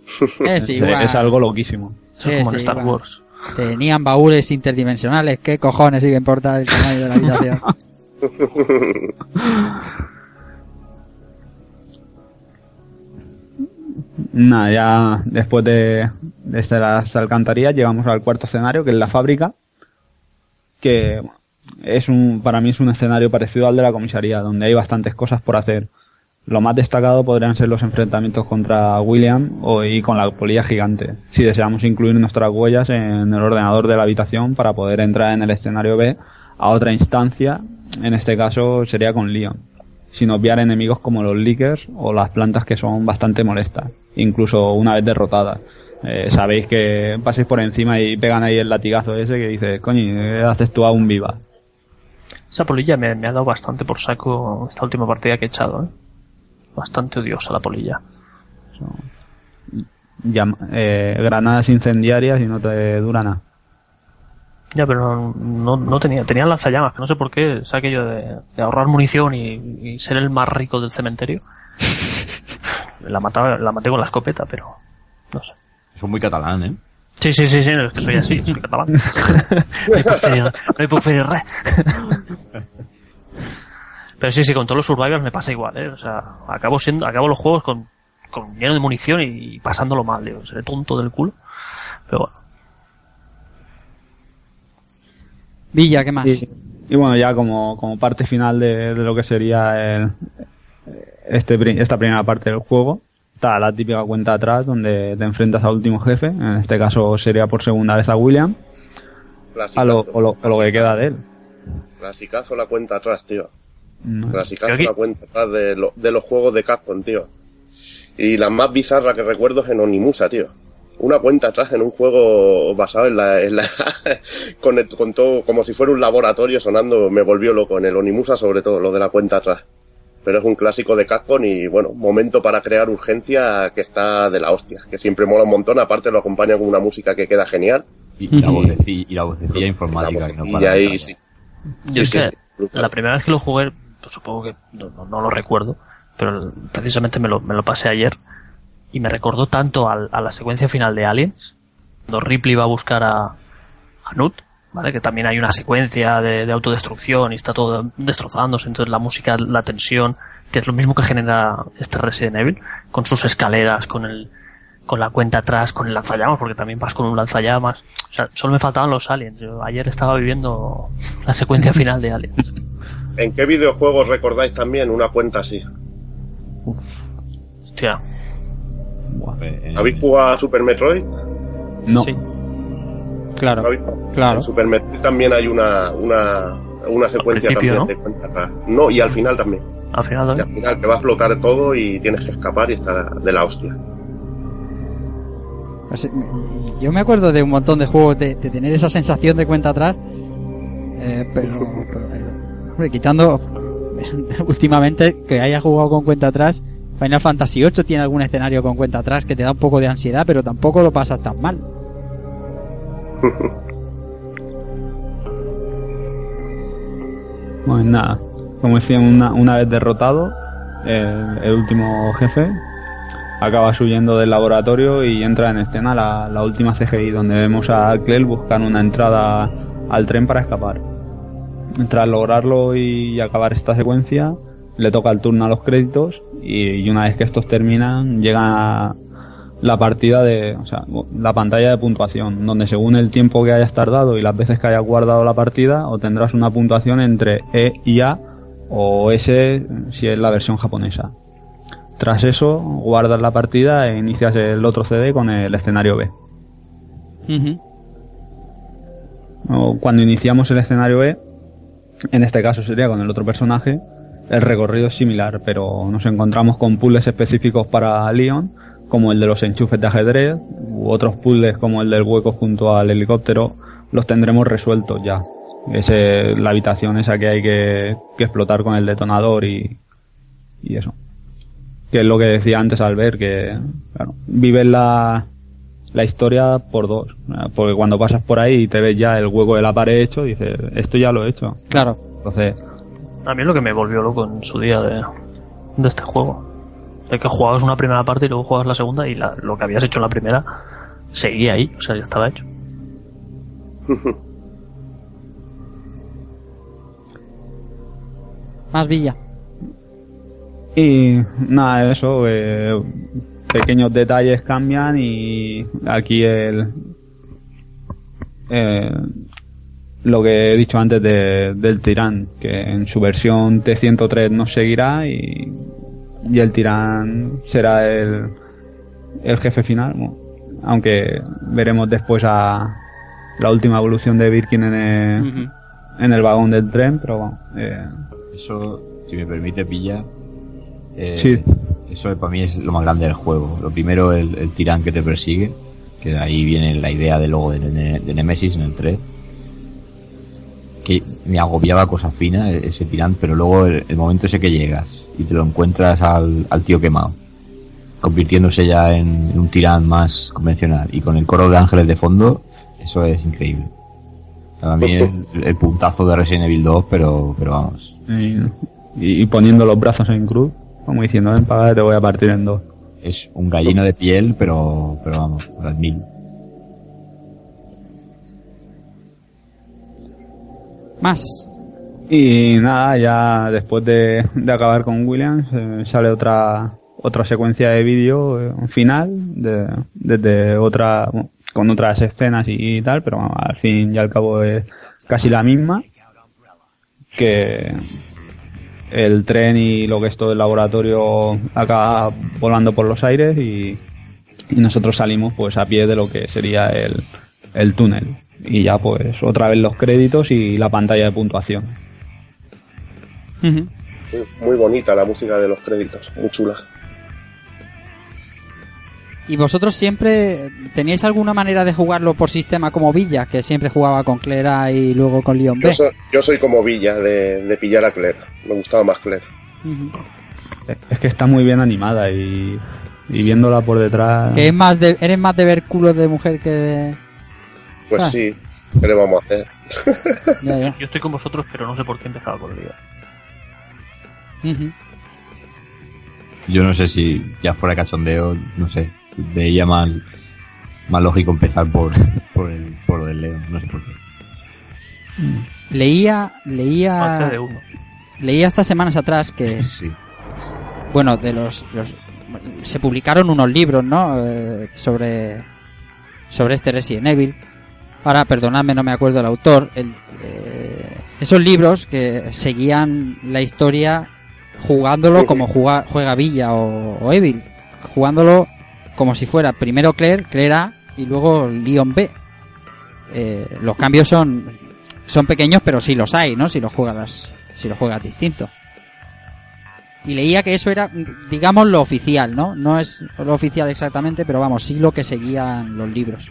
Es Es, igual. es algo loquísimo. Eso es Sí, como sí, en Star. Wars. Tenían baúles interdimensionales. ¿Qué cojones sigue importar el tamaño de la habitación? Nada, ya después de, de estas alcantarillas llegamos al cuarto escenario, que es la fábrica, que es un, para mí es un escenario parecido al de la comisaría, donde hay bastantes cosas por hacer. Lo más destacado podrían ser los enfrentamientos contra William o, y con la polilla gigante, si deseamos incluir nuestras huellas en el ordenador de la habitación para poder entrar en el escenario B a otra instancia, en este caso sería con Leon, sin obviar enemigos como los leakers o las plantas que son bastante molestas, incluso una vez derrotadas. Eh, sabéis que paséis por encima y pegan ahí el latigazo ese que dices, coño, ¿qué haces tú aún viva? Esa polilla me, me ha dado bastante por saco esta última partida que he echado, ¿eh? Bastante odiosa la polilla. Llam- eh, granadas incendiarias y no te dura nada. Ya, pero no, no, no tenía, tenía lanzallamas, que no sé por qué, es aquello de, de ahorrar munición y, y ser el más rico del cementerio. la mataba, la maté con la escopeta, pero no sé. Eso es muy catalán, ¿eh? Sí, sí, sí, sí, es que soy así, soy catalán. no hay fer, no hay. Pero sí, sí, con todos los survivors me pasa igual, ¿eh? O sea, acabo siendo, acabo los juegos con, con lleno de munición y, pasándolo mal, digo, seré tonto del culo. Pero bueno. Villa, ¿qué más? Y, y bueno, ya como, como parte final de, de lo que sería el, este, esta primera parte del juego, está la típica cuenta atrás donde te enfrentas al último jefe, en este caso sería por segunda vez a William, a lo, o lo, o lo que queda de él. Clasicazo la cuenta atrás, tío. No. Clasicazo la cuenta atrás de, lo- de los juegos de Capcom, tío. Y la más bizarra que recuerdo es en Onimusa, tío. Una cuenta atrás en un juego basado en la... En la con, el- con todo, como si fuera un laboratorio sonando, me volvió loco. En el Onimusa sobre todo, lo de la cuenta atrás. Pero es un clásico de Capcom y, bueno, momento para crear urgencia que está de la hostia. Que siempre mola un montón, aparte lo acompaña con una música que queda genial. Y, y la vocecilla, y la vocecilla informática La que no para de ahí, sí. Yo es que sí, la primera vez que lo jugué, pues supongo que no, no- no lo recuerdo, pero precisamente me lo, me lo pasé ayer y me recordó tanto al- a la secuencia final de Aliens, cuando Ripley va a buscar a, a Nut, ¿vale? Que también hay una secuencia de, de autodestrucción y está todo destrozándose, entonces la música, la tensión, que es lo mismo que genera este Resident Evil, con sus escaleras, con el, con la cuenta atrás, con el lanzallamas, porque también vas con un lanzallamas. O sea, solo me faltaban los aliens. Yo ayer estaba viviendo la secuencia final de aliens. ¿En qué videojuegos recordáis también una cuenta así? Hostia, Eh, eh, ¿Habéis jugado a Super Metroid? No. sí. Claro, ¿Habéis? claro. En Super Metroid también hay una, una, una secuencia también de cuenta atrás. No, y al final también. Al final, Y al final te va a explotar todo y tienes que escapar y está de la hostia. Pues, yo me acuerdo de un montón de juegos de, de tener esa sensación de cuenta atrás. Eh, pero, pero, eh, hombre, quitando últimamente que haya jugado con cuenta atrás, Final Fantasy VIII tiene algún escenario con cuenta atrás que te da un poco de ansiedad, pero tampoco lo pasas tan mal. Pues nada, como decía, una, una vez derrotado, el, el último jefe acabas huyendo del laboratorio y entra en escena la, la última CGI, donde vemos a Clell buscar una entrada al tren para escapar. Tras lograrlo y acabar esta secuencia, le toca el turno a los créditos y, una vez que estos terminan, llega la partida de, o sea, la pantalla de puntuación, donde según el tiempo que hayas tardado y las veces que hayas guardado la partida, obtendrás una puntuación entre E y A o S si es la versión japonesa. Tras eso, guardas la partida e inicias el otro CD con el escenario B. Cuando iniciamos el escenario B, en este caso sería con el otro personaje, el recorrido es similar, pero nos encontramos con puzzles específicos para Leon, como el de los enchufes de ajedrez, u otros puzzles como el del hueco junto al helicóptero, los tendremos resueltos ya. Es eh, la habitación esa que hay que, que explotar con el detonador y, y eso. Que es lo que decía antes al ver, que claro, vives la, la historia por dos. Porque cuando pasas por ahí y te ves ya el hueco de la pared hecho, dices, esto ya lo he hecho. Claro. Entonces, A mí es lo que me volvió loco en su día de, de este juego. De que jugabas una primera parte y luego jugabas la segunda y la- lo que habías hecho en la primera seguía ahí, o sea, ya estaba hecho. Más Villa. Y nada, eso, eh, pequeños detalles cambian y aquí el, eh, lo que he dicho antes de- del tirán, que en su versión T103 no seguirá y, y el tirán será el, el jefe final, bueno, aunque veremos después a la última evolución de Birkin en el, en el vagón del tren, pero bueno, eh, Eso, si me permite, pilla. eh, Sí. Eso para mí es lo más grande del juego. Lo primero, el, el tirán que te persigue, que de ahí viene la idea del logo de, Ne- de Nemesis en el 3. Que me agobiaba cosa fina e- ese tirán, pero luego el, el momento ese que llegas y te lo encuentras al, al tío quemado, convirtiéndose ya en, en un tirán más convencional y con el coro de ángeles de fondo, eso es increíble. Para mí es el, el puntazo de Resident Evil 2, pero, pero vamos, y, y poniendo los brazos en cruz, como diciendo, ven para te voy a partir en dos. es un gallino de piel, pero, pero vamos, a las mil. Más. Y nada, ya después de, de acabar con Williams, eh, sale otra otra secuencia de vídeo eh, final, de, desde otra, bueno, con otras escenas y, tal, pero bueno, al fin y al cabo es casi la misma, que el tren y lo que es todo el laboratorio acaba volando por los aires y, y nosotros salimos pues a pie de lo que sería el, el túnel. Y ya pues otra vez los créditos y la pantalla de puntuación. Muy- Muy bonita la música de los créditos, muy chula. ¿Y vosotros siempre teníais alguna manera de jugarlo por sistema como Villa, que siempre jugaba con Clera y luego con Leon B? Yo soy, yo soy como Villa de, de pillar a Claire. Me gustaba más. Ujú. Es que está muy bien animada y, y viéndola por detrás. Que es más de, eres más de ver culos de mujer que de... Pues Ah. sí, ¿qué le vamos a hacer? Ya, ya. Yo estoy con vosotros, pero no sé por qué empezaba con el día. Ujú. Yo no sé si ya fuera cachondeo, no sé, veía más, más lógico empezar por, por, el, por del Leo, no sé por qué. Leía, leía, leía estas semanas atrás que, Sí. bueno, de los, los- se publicaron unos libros, ¿no? Eh, sobre, sobre este Resident Evil. Ahora, perdonadme, no me acuerdo el autor. El, eh, esos libros que seguían la historia jugándolo como juega Villa o, o Evil. Jugándolo como si fuera primero Claire, Claire A y luego Leon B. Eh, los cambios son, son pequeños, pero sí los hay, ¿no? Si lo juegas, si lo juegas distinto. Y leía que eso era, digamos, lo oficial, ¿no? No es lo oficial exactamente, pero vamos, sí lo que seguían los libros.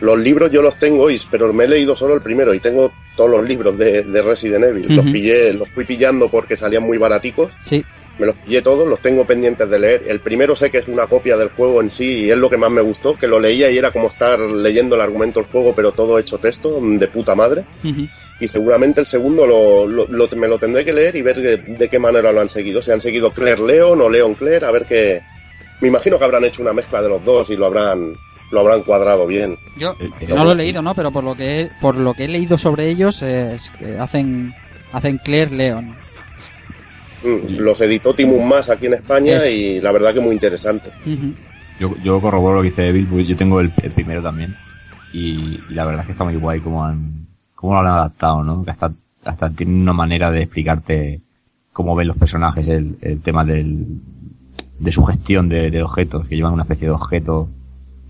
Los libros yo los tengo, pero me he leído solo el primero y tengo todos los libros de, de Resident Evil. Los pillé, los fui pillando porque salían muy baraticos. Sí, Me los pillé todos, los tengo pendientes de leer. El primero sé que es una copia del juego en sí y es lo que más me gustó, que lo leía y era como estar leyendo el argumento del juego, pero todo hecho texto, de puta madre. Y seguramente el segundo lo, lo- lo- me lo tendré que leer y ver de, de qué manera lo han seguido. Si han seguido Claire Leon o Leon Claire, a ver qué... Me imagino que habrán hecho una mezcla de los dos y lo habrán, lo habrán cuadrado bien. yo Eh, eh, no lo he leído, ¿no? Pero por lo que he, por lo que he leído sobre ellos eh, es que hacen hacen Claire Leon. Mm, Los editó Timun Más aquí en España Es- y la verdad que muy interesante. Yo, yo corroboro lo que dice Evil, porque yo tengo el, el primero también. Y, y la verdad es que está muy guay cómo han, cómo lo han adaptado, ¿no? Que hasta, hasta tiene una manera de explicarte cómo ven los personajes, el, el tema del, de su gestión de, de objetos, que llevan una especie de objeto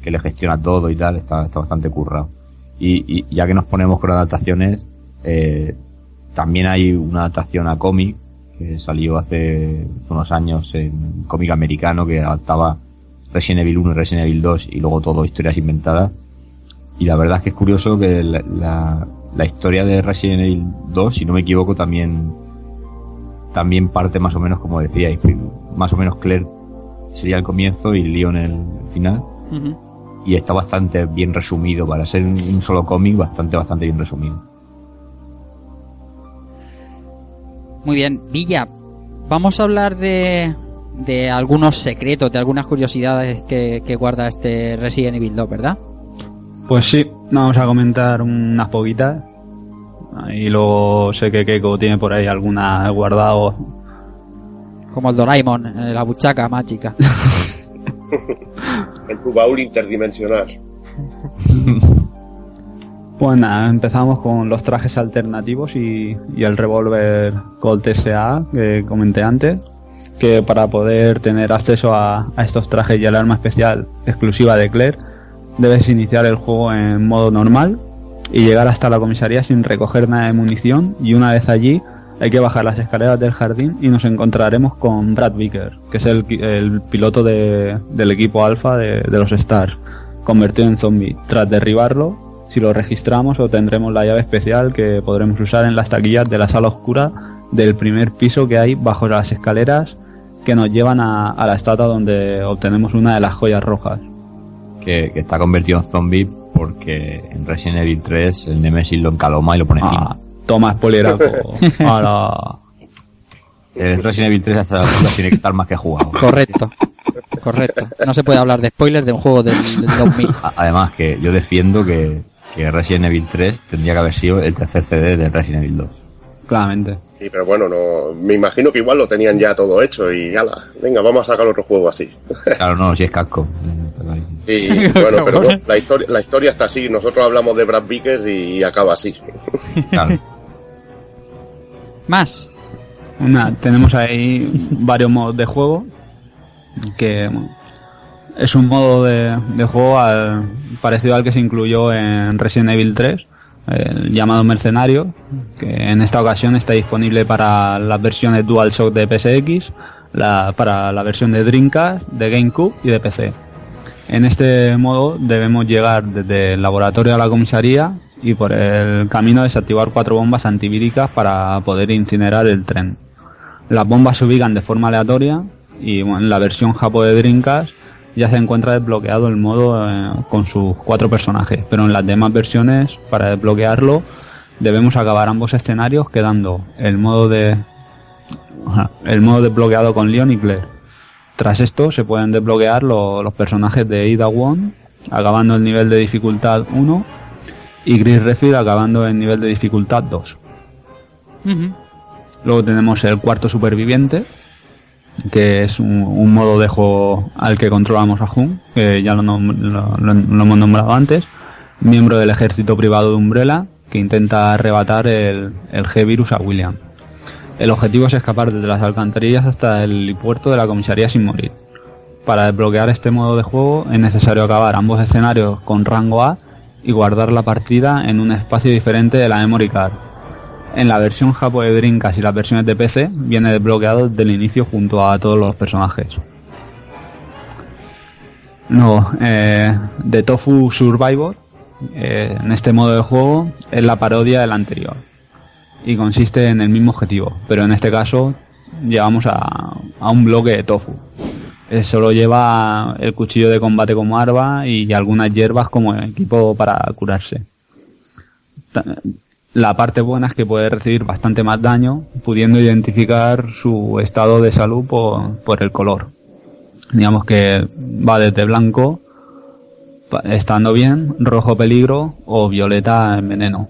que le gestiona todo y tal, está, está bastante currado. Y, y ya que nos ponemos con adaptaciones, eh, también hay una adaptación a cómic que salió hace unos años en cómic americano que adaptaba Resident Evil 1 y Resident Evil 2 y luego todo historias inventadas. Y la verdad es que es curioso que la, la, la historia de Resident Evil 2, si no me equivoco, también también parte más o menos como decíais, más o menos Claire sería el comienzo y Leon el final. Y está bastante bien resumido para ser un un solo cómic, bastante, bastante bien resumido. Muy bien, Villa, vamos a hablar de, de algunos secretos, de algunas curiosidades que, que guarda este Resident Evil 2, ¿verdad? Pues sí, vamos a comentar unas poquitas. Y luego sé que Keiko tiene por ahí alguna guardado. Como el Doraemon, en la buchaca mágica. En su baúl interdimensional. Pues nada, empezamos con los trajes alternativos y, el revólver Colt SA que comenté antes. Que para poder tener acceso a, estos trajes y al arma especial exclusiva de Claire, debes iniciar el juego en modo normal y llegar hasta la comisaría sin recoger nada de munición. Y una vez allí, hay que bajar las escaleras del jardín y nos encontraremos con Brad Vicker, que es el, el piloto de- del equipo alfa de, de los Stars, convertido en zombie. Tras derribarlo, si lo registramos obtendremos la llave especial que podremos usar en las taquillas de la sala oscura del primer piso que hay bajo las escaleras que nos llevan a, a la estatua donde obtenemos una de las joyas rojas. Que, que está convertido en zombie porque en Resident Evil 3 el Nemesis lo encaloma y lo pone Ah, encima. toma, spoileraco. Ala. El Resident Evil 3 hasta la tiene que estar más que jugado. Correcto. Correcto. No se puede hablar de spoilers de un juego del, del 2000. A- Además que yo defiendo que, que Resident Evil 3 tendría que haber sido el tercer CD de Resident Evil 2. Claramente. Sí, pero bueno, no, me imagino que igual lo tenían ya todo hecho y ala, venga, vamos a sacar otro juego así. Claro, no, si es casco. Y bueno, pero bueno, la historia, la historia está así, nosotros hablamos de Brad Vickers y, acaba así. Claro. Más. Una, tenemos ahí varios modos de juego. Que bueno, es un modo de, juego parecido al que se incluyó en Resident Evil 3, el llamado Mercenario, que en esta ocasión está disponible para las versiones DualShock de PSX, la, para la versión de Dreamcast, de GameCube y de PC. En este modo debemos llegar desde el laboratorio a la comisaría y por el camino desactivar cuatro bombas antivíricas para poder incinerar el tren. Las bombas se ubican de forma aleatoria y en la versión Japo de Dreamcast ya se encuentra desbloqueado el modo eh, con sus cuatro personajes, pero en las demás versiones para desbloquearlo debemos acabar ambos escenarios quedando el modo de el modo desbloqueado con Leon y Claire. Tras esto se pueden desbloquear lo- los personajes de Ida Wong acabando el nivel de dificultad 1 y Chris Redfield acabando el nivel de dificultad 2. Luego tenemos el cuarto superviviente, que es un, un modo de juego al que controlamos a Hun, que ya lo, lo- hemos nombrado antes, miembro del ejército privado de Umbrella, que intenta arrebatar el, el G-Virus a William. El objetivo es escapar desde las alcantarillas hasta el helipuerto de la comisaría sin morir. Para desbloquear este modo de juego es necesario acabar ambos escenarios con rango A y guardar la partida en un espacio diferente de la memory card. En la versión Japo de Drinkas y las versiones de PC viene desbloqueado desde el inicio junto a todos los personajes. No, eh, The Tofu Survivor, eh, en este modo de juego, es la parodia del anterior. Y consiste en el mismo objetivo, pero en este caso llevamos a, a un bloque de tofu. Eh, solo lleva el cuchillo de combate como arma y algunas hierbas como equipo para curarse. La parte buena es que puede recibir bastante más daño, pudiendo identificar su estado de salud por, por el color. Digamos que va desde blanco, estando bien, rojo peligro o violeta en veneno.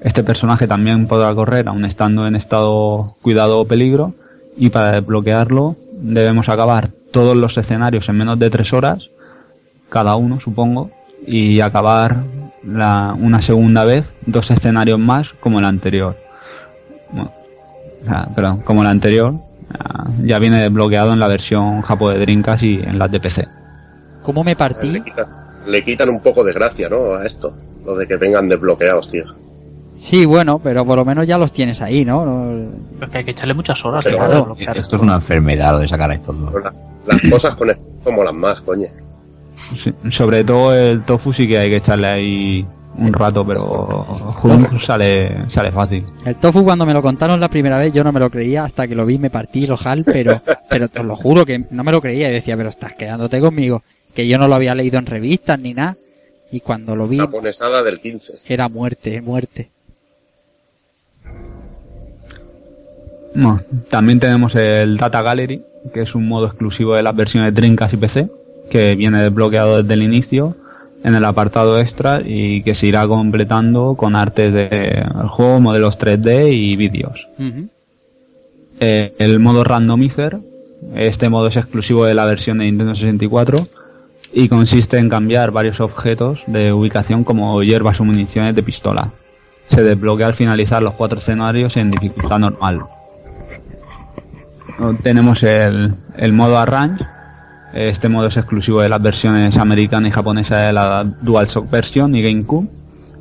Este personaje también podrá correr aun estando en estado cuidado o peligro y para desbloquearlo debemos acabar todos los escenarios en menos de tres horas, cada uno supongo, y acabar la, una segunda vez dos escenarios más como el anterior. Bueno, o sea, perdón, como el anterior ah, ya viene desbloqueado en la versión Japo de Dreamcast y en las de PC. ¿Cómo me partí? Le quitan, le quitan un poco de gracia, ¿no? A esto. Lo de que vengan desbloqueados, tío. Sí, bueno, pero por lo menos ya los tienes ahí, ¿no? Es que hay que echarle muchas horas Pero claro, Esto es una enfermedad lo de sacar esto. Pero la- las cosas con esto como las más, coño. Sí, sobre todo el tofu sí que hay que echarle ahí un rato, pero sale, sale fácil. El tofu cuando me lo contaron la primera vez yo no me lo creía hasta que lo vi me partí el ojal, pero, pero te lo juro que no me lo creía y decía, pero estás quedándote conmigo, que yo no lo había leído en revistas ni nada y cuando lo vi Japonesada del 15. era muerte, muerte. Bueno, también tenemos el Data Gallery, que es un modo exclusivo de las versiones Dreamcast y PC, que viene desbloqueado desde el inicio en el apartado extra y que se irá completando con artes del juego, modelos 3D y vídeos. Eh, el modo Randomizer, este modo es exclusivo de la versión de Nintendo 64 y consiste en cambiar varios objetos de ubicación como hierbas o municiones de pistola. Se desbloquea al finalizar los cuatro escenarios en dificultad normal. No, Tenemos el, el modo Arrange. Este modo es exclusivo de las versiones americana y japonesa de la DualShock Version y GameCube.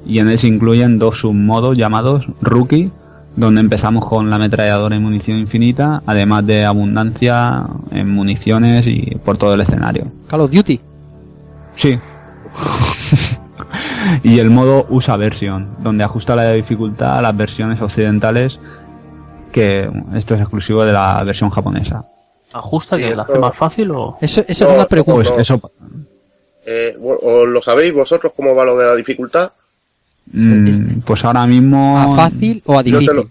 Y en él se incluyen dos submodos llamados Rookie, donde empezamos con la ametralladora y munición infinita, además de abundancia en municiones y por todo el escenario. Call of Duty. Sí. y el modo USA Version, donde ajusta la dificultad a las versiones occidentales, que esto es exclusivo de la versión japonesa. ¿Ajusta Sí, que lo esto- hace más fácil o...? Eso, eso No, es una pregunta. Pues no. eso, Eh, bueno, ¿os ¿Lo sabéis vosotros cómo va lo de la dificultad? mm, pues ahora mismo... ¿A fácil o a Yo te, difícil? lo,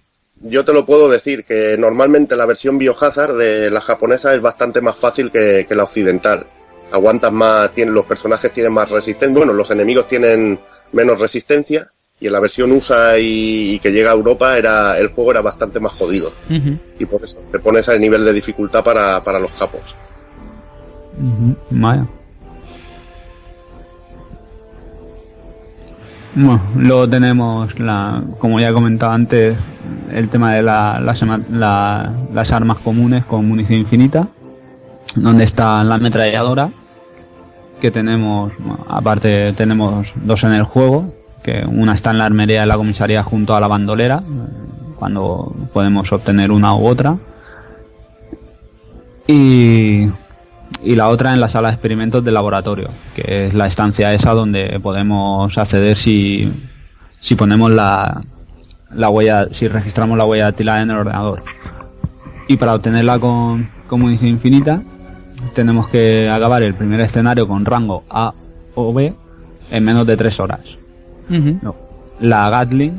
yo te lo puedo decir, que normalmente la versión Biohazard de la japonesa es bastante más fácil que, que la occidental. Aguantas más, tienen, los personajes tienen más resistencia, bueno, los enemigos tienen menos resistencia, y en la versión USA y, y que llega a Europa era el juego era bastante más jodido. Y por eso se pone ese nivel de dificultad para, para los japos. Ujú, Vaya. Bueno, luego tenemos, la, como ya he comentado antes, el tema de la- las, ema- la- las armas comunes con munición infinita, donde está la ametralladora, que tenemos, bueno, aparte tenemos dos en el juego, que una está en la armería de la comisaría junto a la bandolera, cuando podemos obtener una u otra. Y, y la otra en la sala de experimentos del laboratorio, que es la estancia esa donde podemos acceder si, si ponemos la, la huella, si registramos la huella dactilar en el ordenador. Y para obtenerla con, munición infinita, tenemos que acabar el primer escenario con rango A o B en menos de 3 horas. La Gatling,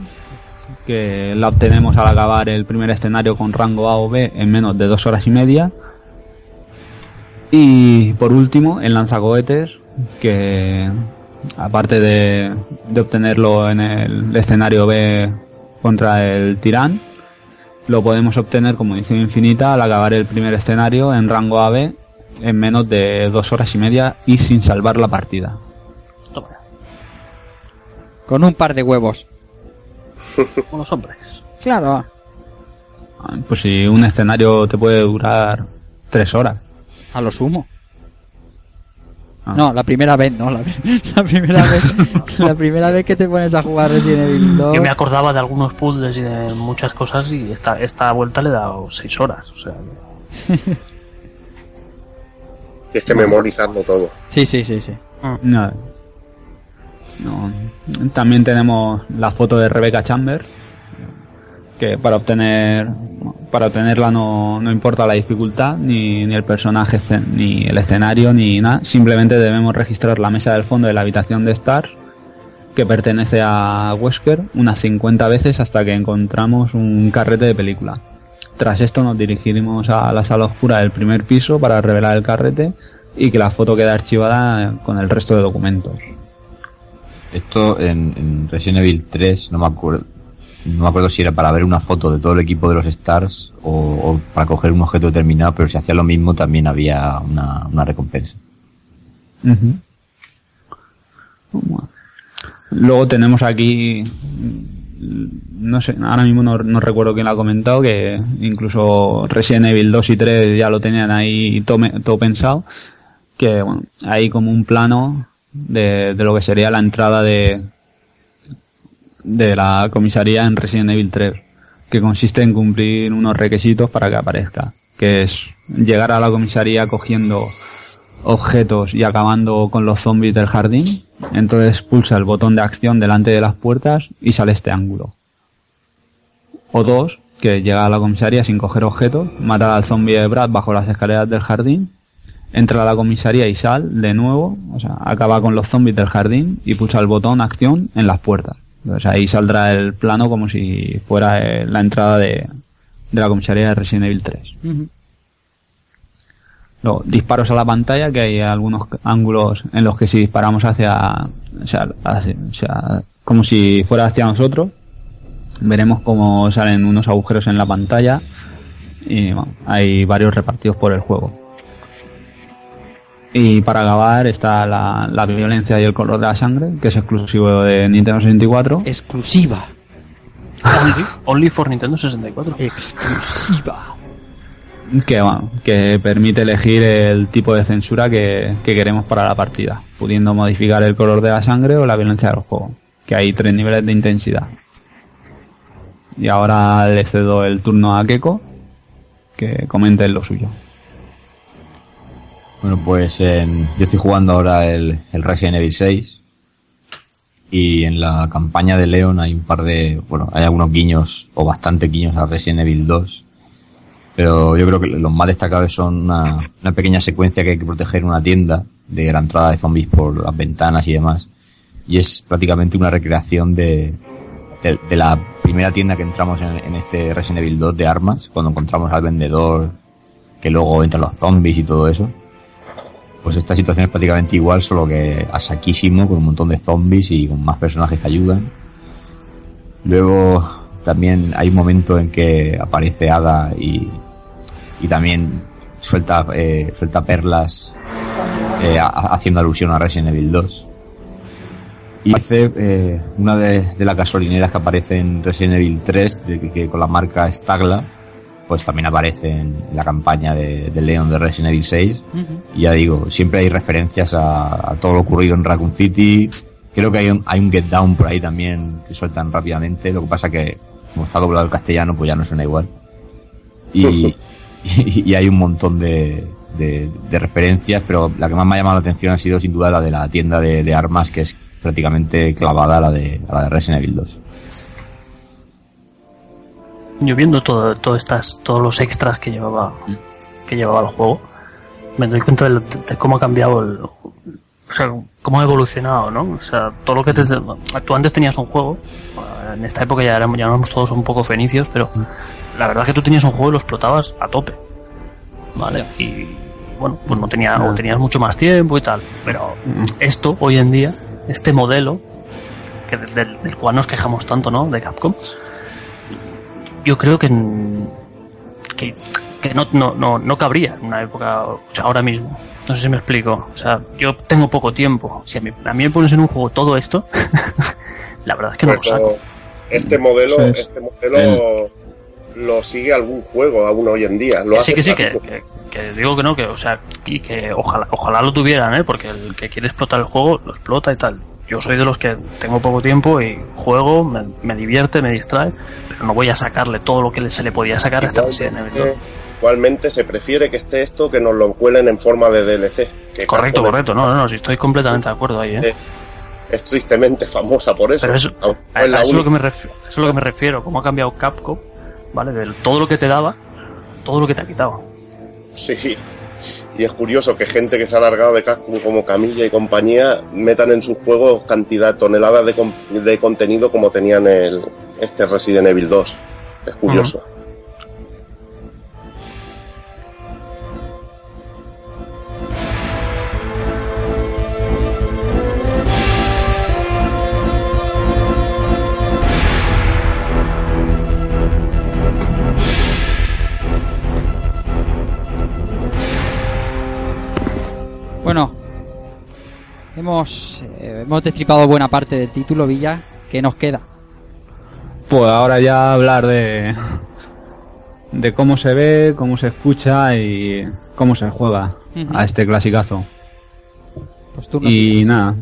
que la obtenemos al acabar el primer escenario con rango A o B en menos de 2 horas y media. Y por último, el lanzacohetes, que aparte de, obtenerlo en el escenario B contra el tirán, lo podemos obtener con munición infinita al acabar el primer escenario en rango AB en menos de dos horas y media y sin salvar la partida. Con un par de huevos. con los hombres. Claro. Ah, Pues si un escenario te puede durar tres horas. A lo sumo. Ah. No, la primera vez, no, la, la primera vez, la primera vez que te pones a jugar Resident Evil 2. Yo me acordaba de algunos puzzles y de muchas cosas y esta, esta vuelta le he dado seis horas. O sea, Tienes que memorizarlo todo. Sí, sí, sí, sí. No. No. También tenemos la foto de Rebecca Chamber, que para obtener para obtenerla no, no importa la dificultad, ni, ni el personaje, ni el escenario, ni nada. Simplemente debemos registrar la mesa del fondo de la habitación de Stars, que pertenece a Wesker, unas 50 veces hasta que encontramos un carrete de película. Tras esto nos dirigiremos a la sala oscura del primer piso para revelar el carrete y que la foto quede archivada con el resto de documentos. Esto en, en Resident Evil 3 no me acuerdo no me acuerdo si era para ver una foto de todo el equipo de los Stars o, para coger un objeto determinado, pero si hacía lo mismo también había una, una recompensa. Ujú. Luego tenemos aquí, no sé, ahora mismo no, no recuerdo quién lo ha comentado, que incluso Resident Evil 2 y 3 ya lo tenían ahí todo, todo pensado, que bueno, hay como un plano de, de lo que sería la entrada de, de la comisaría en Resident Evil 3, que consiste en cumplir unos requisitos para que aparezca, que es llegar a la comisaría cogiendo objetos y acabando con los zombies del jardín, entonces pulsa el botón de acción delante de las puertas y sale este ángulo. O dos, que llega a la comisaría sin coger objetos, mata al zombie de Brad bajo las escaleras del jardín, entra a la comisaría y sal de nuevo, o sea, acaba con los zombies del jardín y pulsa el botón acción en las puertas. Entonces ahí saldrá el plano como si fuera eh, la entrada de, de la comisaría de Resident Evil 3. Luego, disparos a la pantalla, que hay algunos ángulos en los que si disparamos hacia, o sea, hacia- o sea, como si fuera hacia nosotros, veremos cómo salen unos agujeros en la pantalla y bueno, hay varios repartidos por el juego. Y para acabar está la, la violencia y el color de la sangre, que es exclusivo de Nintendo 64. Exclusiva. only, only for Nintendo 64. Exclusiva. que, bueno, que permite elegir el tipo de censura que, que queremos para la partida, pudiendo modificar el color de la sangre o la violencia del juego, que hay tres niveles de intensidad. Y ahora le cedo el turno a Keko, que comente lo suyo. Bueno, pues en- yo estoy jugando ahora el, Resident Evil 6 y en la campaña de Leon hay un par de, bueno, hay algunos guiños o bastante guiños a Resident Evil 2, pero yo creo que los más destacables son una, pequeña secuencia que hay que proteger en una tienda de la entrada de zombies por las ventanas y demás, y es prácticamente una recreación de, de, de la primera tienda que entramos en, en este Resident Evil 2 de armas, cuando encontramos al vendedor, que luego entran los zombies y todo eso. Pues esta situación es prácticamente igual, solo que a saquísimo, con un montón de zombies y con más personajes que ayudan. Luego también hay un momento en que aparece Ada y, y también suelta, eh, suelta perlas eh, haciendo alusión a Resident Evil 2. Y hace eh, una de, las gasolineras que aparece en Resident Evil 3, de que, que con la marca Stagla, pues también aparece en la campaña de, de Leon de Resident Evil 6. Y ya digo, siempre hay referencias a, a todo lo ocurrido en Raccoon City. Creo que hay un, hay un Get Down por ahí también que sueltan rápidamente. Lo que pasa que, como está doblado el castellano, pues ya no suena igual. Y, y, y hay un montón de, de, de referencias, pero la que más me ha llamado la atención ha sido sin duda la de la tienda de, de armas, que es prácticamente clavada a la de, a la de Resident Evil 2. Yo viendo todo, todo estas, todos los extras que llevaba, que llevaba el juego, me doy cuenta de, de cómo ha cambiado el, o sea, cómo ha evolucionado, ¿no? O sea, todo lo que te, tú antes tenías un juego, en esta época ya éramos, ya éramos todos un poco fenicios, pero la verdad es que tú tenías un juego y lo explotabas a tope, ¿vale? Y bueno, pues no tenía, o tenías mucho más tiempo y tal, pero esto hoy en día, este modelo, que de- del, del cual nos quejamos tanto, ¿no? De Capcom, yo creo que, que, que no, no, no, no cabría en una época, o sea, ahora mismo. No sé si me explico. O sea, yo tengo poco tiempo. Si a mí, a mí me pones en un juego todo esto, la verdad es que no lo saco. este modelo, Sí. este modelo lo sigue algún juego aún hoy en día. Lo Que hace sí, que sí, que- que digo que no, que, o sea, y que ojalá, ojalá lo tuvieran, ¿eh? Porque el que quiere explotar el juego, lo explota y tal. Yo soy de los que tengo poco tiempo y juego, me, me divierte, me distrae, pero no voy a sacarle todo lo que se le podía sacar a este Resident Evil 2. Igualmente, se prefiere que esté esto que nos lo cuelen en forma de DLC. Que Correcto, correcto, no, no, no, sí estoy completamente de acuerdo ahí, ¿eh? es, es tristemente famosa por eso. Pero eso, a, a es lo que me refiero, eso es lo que me refiero, cómo ha cambiado Capcom, ¿vale? De todo lo que te daba, todo lo que te ha quitado. Sí. Y es curioso que gente que se ha largado de Capcom como Camilla y compañía metan en sus juegos cantidad, toneladas de, de contenido como tenían el, este Resident Evil 2. Es curioso. Bueno, hemos, eh, hemos destripado buena parte del título, Villa. ¿Qué nos queda? Pues ahora ya hablar de de cómo se ve, cómo se escucha y cómo se juega a este clasicazo. Pues tú Y nada,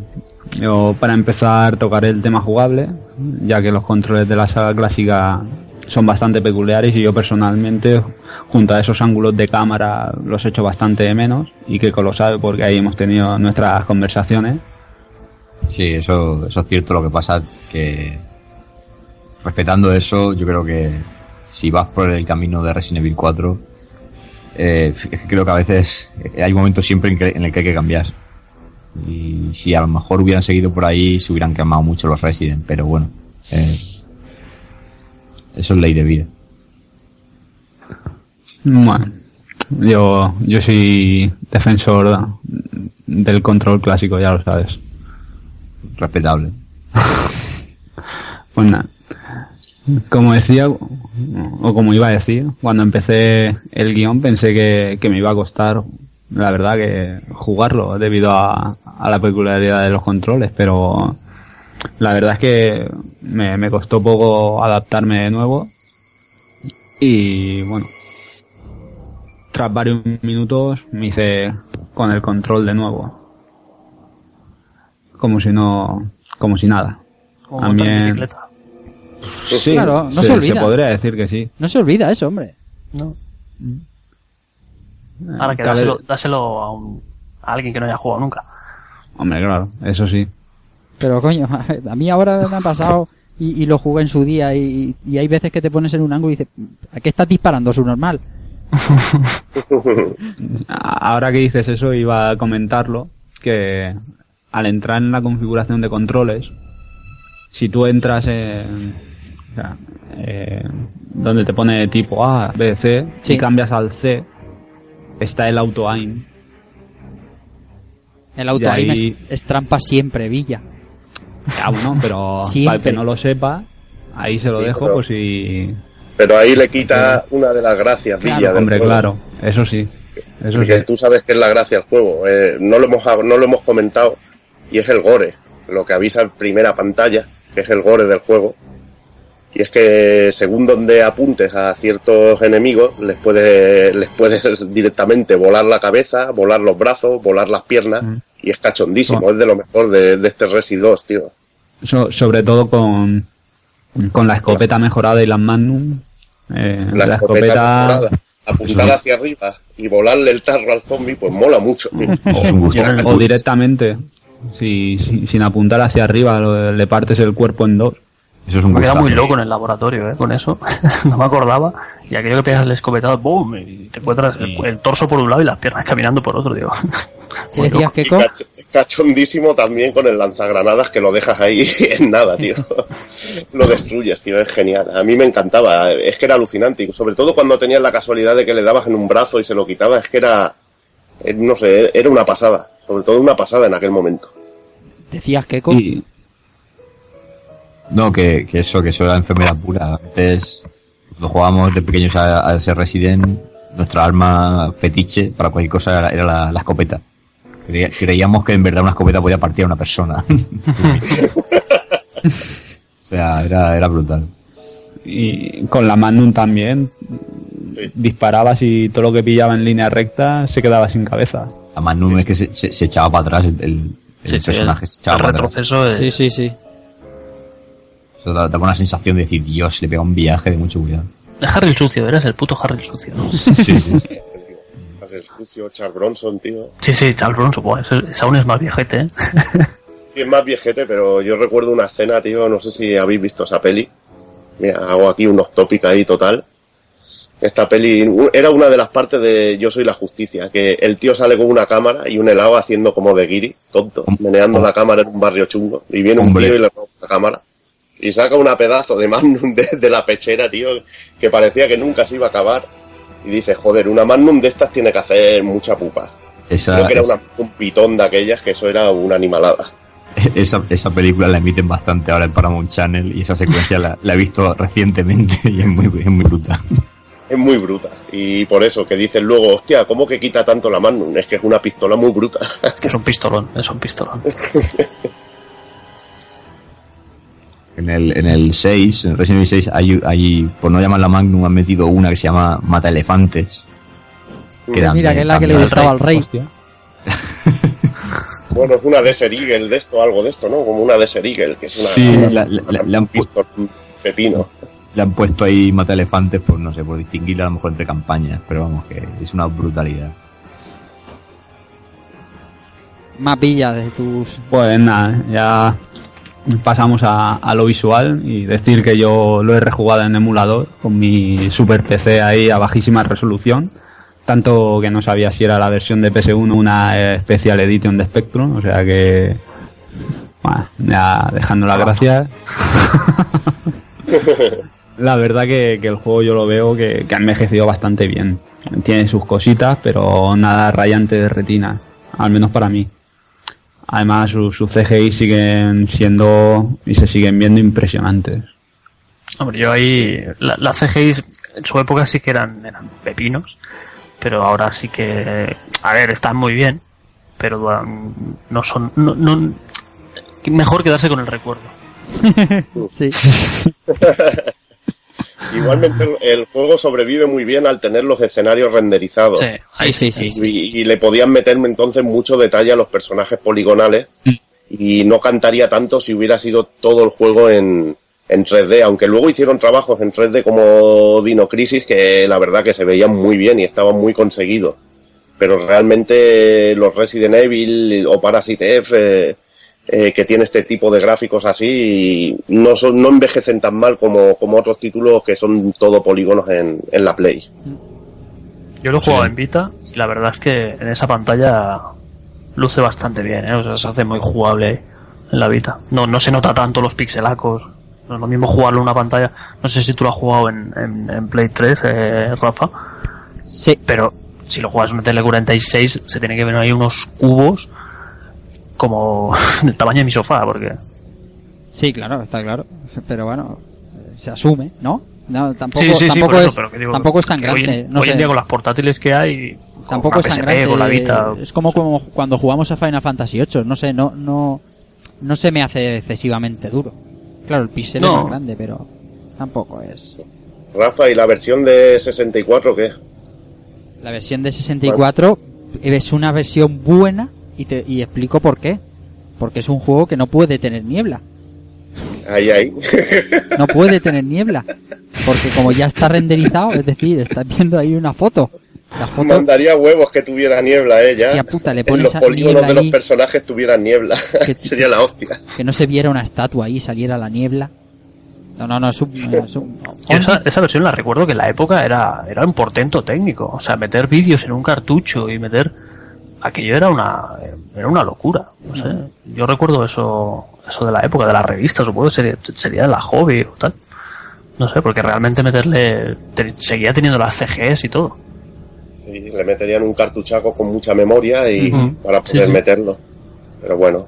yo para empezar tocaré el tema jugable, ya que los controles de la saga clásica son bastante peculiares y yo personalmente, junto a esos ángulos de cámara, los echo bastante de menos y que lo sabe porque ahí hemos tenido nuestras conversaciones. Sí, eso, eso es cierto. Lo que pasa que, respetando eso, yo creo que si vas por el camino de Resident Evil 4, eh, creo que a veces eh, hay momentos siempre en, que- en el que hay que cambiar. Y si a lo mejor hubieran seguido por ahí, se hubieran quemado mucho los Resident, pero bueno, eh, eso es ley de vida. Bueno, yo, yo soy defensor del control clásico, ya lo sabes. Respetable. Pues nada. Como decía, o como iba a decir, cuando empecé el guion pensé que, que me iba a costar, la verdad, que jugarlo debido a, a la peculiaridad de los controles, pero la verdad es que me, me costó poco adaptarme de nuevo. Y bueno, tras varios minutos me hice con el control de nuevo. Como si no, como si nada. Como También- bicicleta. Sí, Claro, no se olvida. podría decir que sí. No se olvida eso, hombre. No. Ahora que dáselo, dáselo a, un, a alguien que no haya jugado nunca. Hombre, claro, eso sí. Pero coño, a mí ahora me ha pasado y, y lo jugué en su día y, y hay veces que te pones en un ángulo y dices, ¿a qué estás disparando? Su normal. Ahora que dices eso, iba a comentarlo, que al entrar en la configuración de controles, si tú entras en, o sea, eh, donde te pone tipo A, B, C, Sí. y cambias al C, está el auto aim. El auto Y aim ahí- es, es trampa siempre, Villa. Ah, bueno, pero para el que no lo sepa, ahí se lo Sí, dejo pero- por si... Pero ahí le quita una de las gracias, Claro, Villa. Hombre, juego. claro, eso sí. Eso Porque sí. tú sabes que es la gracia del juego. Eh, no, lo hemos, no lo hemos comentado. Y es el gore. Lo que avisa en primera pantalla, que es el gore del juego. Y es que según donde apuntes a ciertos enemigos, les puedes, les puedes directamente volar la cabeza, volar los brazos, volar las piernas. Mm. Y es cachondísimo. Oh. Es de lo mejor de, de este Resi 2, tío. So- sobre todo con, con la escopeta mejorada y las Magnum. Eh, La, la, escopeta, escopeta, mejorada, apuntar hacia arriba y volarle el tarro al zombie, pues mola mucho, tío. No le- o directamente, si, si- sin apuntar hacia arriba, le partes el cuerpo en dos. Eso es un Me queda gustazo. muy loco en el laboratorio, ¿eh? Con eso. no me acordaba. Y aquello que pegas el escopetado, ¡boom! Y te encuentras el, el torso por un lado y las piernas caminando por otro, digo. ¿Qué decías, Keiko? cach- cachondísimo también con el lanzagranadas que lo dejas ahí en nada, tío. lo destruyes, tío, es genial. A mí me encantaba, es que era alucinante. Y sobre todo cuando tenías la casualidad de que le dabas en un brazo y se lo quitaba, es que era, eh, no sé, era una pasada. Sobre todo una pasada en aquel momento. Decías, Keiko. Y, No, que, que eso, que eso era enfermedad pura. Antes, cuando jugábamos de pequeños a, a ese Resident, nuestra arma fetiche para cualquier cosa era, era la, la escopeta. Creía- creíamos que en verdad una escopeta podía partir a una persona. o sea, era, era brutal. y con la Magnum también. Sí. Disparabas y todo lo que pillaba en línea recta se quedaba sin cabeza. A Magnum es que se, se- se echaba para atrás el, el- el Sí, sí, personaje, se el, echaba el para atrás. retroceso es... Sí, sí, sí. Eso da- daba una sensación de decir, Dios, le pega un viaje de mucho cuidado. Es Harry el sucio, eres el puto Harry el sucio. ¿no? Sí, sí. El sucio Charles Bronson, tío. Sí, sí, Charles Bronson, buah, ese, ese aún es más viejete, ¿eh? Sí, es más viejete, pero yo recuerdo una escena, tío, no sé si habéis visto esa peli. Mira, hago aquí unos tópicos ahí total. Esta peli era una de las partes de Yo soy la justicia, que el tío sale con una cámara y un helado haciendo como de guiri, tonto, meneando la cámara en un barrio chungo. Y viene un Hombre. tío y le roba la cámara. Y saca una pedazo de Magnum de, de la pechera, tío, que parecía que nunca se iba a acabar. Y dice, joder, una Magnum de estas tiene que hacer mucha pupa. Esa, Creo que era una- un pitón de aquellas, que eso era una animalada. esa, esa película la emiten bastante ahora en Paramount Channel y esa secuencia la, la he visto recientemente y es muy, es muy brutal. Es muy bruta. Y por eso que dicen luego, hostia, ¿cómo que quita tanto la Magnum? Es que es una pistola muy bruta. Es un pistolón, es un pistolón. En el, en el 6, en Resident Evil 6, hay, hay, por no llamarla Magnum, han metido una que se llama Mata Elefantes. Que Mira, que es la que le gustaba al rey. Bueno, es una Desert Eagle de esto, algo de esto, ¿no? Como una Desert Eagle, que es una, Sí, una- la- la- la- le han pu- pistola, un pepino. Le han puesto ahí Mata Elefantes por, no sé, por distinguirla a lo mejor entre campañas, pero vamos, que es una brutalidad. Más villas de tus... Pues nada, ya pasamos a, a lo visual y decir que yo lo he rejugado en emulador con mi super PC ahí a bajísima resolución. Tanto que no sabía si era la versión de PS1 una eh, Special Edition de Spectrum, o sea que. Bueno, ya dejando las gracias. la verdad que, que el juego yo lo veo que, que ha envejecido bastante bien. Tiene sus cositas, pero nada rayante de retina, al menos para mí. Además, sus CGI siguen siendo y se siguen viendo impresionantes. Hombre, yo ahí, la, la CGI en su época sí que eran, eran pepinos, pero ahora sí que, a ver, están muy bien, pero um, no son, no, no- mejor quedarse con el recuerdo. Sí. Igualmente el, el juego sobrevive muy bien al tener los escenarios renderizados. Sí, Sí, sí, sí. Y, y le podían meterme entonces mucho detalle a los personajes poligonales y no cantaría tanto si hubiera sido todo el juego en, en 3D, aunque luego hicieron trabajos en 3D como Dino Crisis que la verdad que se veían muy bien y estaban muy conseguidos. Pero realmente los Resident Evil o Parasite F eh, eh, que tiene este tipo de gráficos así no son no envejecen tan mal como, como otros títulos que son todo polígonos en, en la Play. Yo lo he jugado Sí. en Vita y la verdad es que en esa pantalla luce bastante bien, ¿eh? o sea, se hace muy jugable en la Vita. No, no se nota tanto los pixelacos. No es lo mismo jugarlo en una pantalla. No sé si tú lo has jugado en, en, en Play 3, eh, Rafa, Sí. pero si lo juegas en una tele 46 se tiene que ver ahí unos cubos como del tamaño de mi sofá, porque Sí, claro, está claro. Pero bueno, eh, se asume, ¿no? No, tampoco, sí, sí, sí, tampoco, es, pero que digo tampoco es que sangrante. Hoy, en- no hoy sé, en día con las portátiles que hay, tampoco es PSP, sangrante. con la Vita, Es como, como cuando jugamos a Final Fantasy VIII. No sé, no, no, no se me hace excesivamente duro. Claro, el pixel es No. más grande, pero tampoco es. Rafa, ¿y la versión de 64 qué? La versión de 64 es una versión buena y, te, y explico por qué. Porque es un juego que no puede tener niebla. Ahí, ahí. No puede tener niebla. Porque como ya está renderizado, es decir, estás viendo ahí una foto. La foto Mandaría huevos que tuviera niebla, eh, ya. Ya, puta, le En pones los a polígonos de los personajes tuvieran niebla. Que- Sería la hostia. que no se viera una estatua ahí, saliera la niebla. No, no, no, es un... es un- esa, esa versión la recuerdo que en la época era, era un portento técnico. O sea, meter vídeos en un cartucho y meter. Aquello era una, era una locura. No sé. Yo recuerdo eso, eso de la época, de la revista, supongo que sería, sería de la hobby o tal. No sé, porque realmente meterle. te- seguía teniendo las CGs y todo. Sí, le meterían un cartuchaco con mucha memoria y para poder Sí, meterlo. Pero bueno,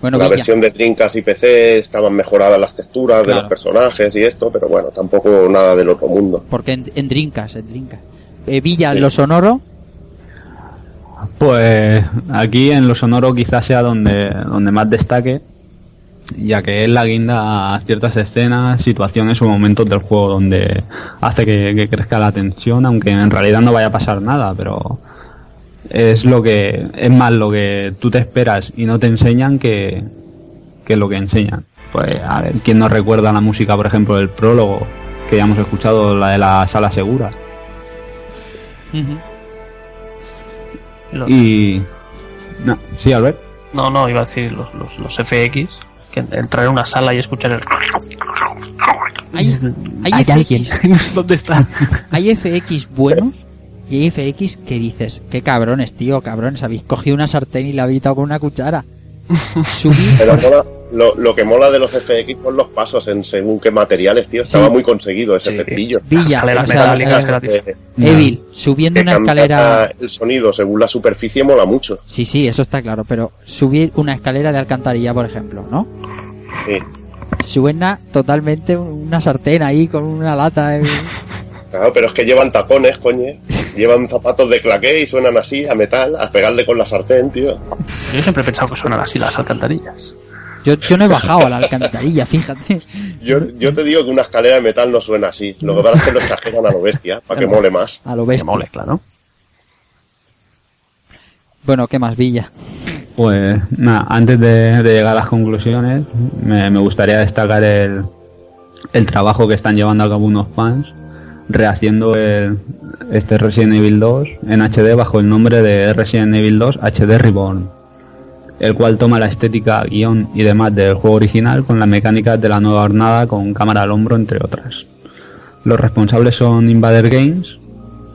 Bueno, la versión de Trincas y PC estaban mejoradas las texturas de los personajes y esto, pero bueno, tampoco nada del otro mundo. porque en, en Drinkas, en Drinkas. Eh, Villa, Sí. lo sonoro, Pues aquí en lo sonoro quizás sea donde, donde más destaque. ya que es la guinda a ciertas escenas, situaciones o momentos del juego donde hace que, crezca la tensión, aunque en realidad no vaya a pasar nada, pero es lo que es más lo que tú te esperas y no te enseñan que, que lo que enseñan. Pues a ver, ¿quién nos recuerda la música, por ejemplo, del prólogo que ya hemos escuchado, la de la sala segura? Y no, sí, Albert. No, no, iba a decir los, los, los FX, que entrar en una sala y escuchar el... Hay, hay, Hay FX, alguien. ¿Dónde está? hay FX buenos y hay FX que dices, qué cabrones, tío, cabrones, habéis cogido una sartén y la habéis dado con una cuchara. Subir, Pero mola- lo, lo que mola de los FX son los pasos en según qué materiales, tío. Estaba Sí. muy conseguido ese Sí. efectillo. Villa, escaleras o sea, metálicas eh. Eh, Evil, subiendo una escalera... el sonido según la superficie mola mucho. Sí, sí, eso está claro, pero subir una escalera de alcantarilla, por ejemplo, ¿no? Sí. Suena totalmente una sartén ahí con una lata. eh. Claro, pero es que llevan tapones, coño. Llevan zapatos de claqué y suenan así, a metal, a pegarle con la sartén, tío. Yo siempre he pensado que suenan así las alcantarillas. Yo, yo no he bajado a la alcantarilla, fíjate. Yo, yo te digo que una escalera de metal no suena así. Lo que pasa es que lo exageran a lo bestia, para que mole más. A lo Que bestia. mole, claro. Bueno, ¿qué más, Villa? Pues nada, antes de, de llegar a las conclusiones, me, me gustaría destacar el, el trabajo que están llevando a cabo unos fans rehaciendo el, este Resident Evil 2 en HD bajo el nombre de Resident Evil 2 HD Reborn, el cual toma la estética, guion y demás del juego original con las mecánicas de la nueva jornada con cámara al hombro, entre otras. Los responsables son Invader Games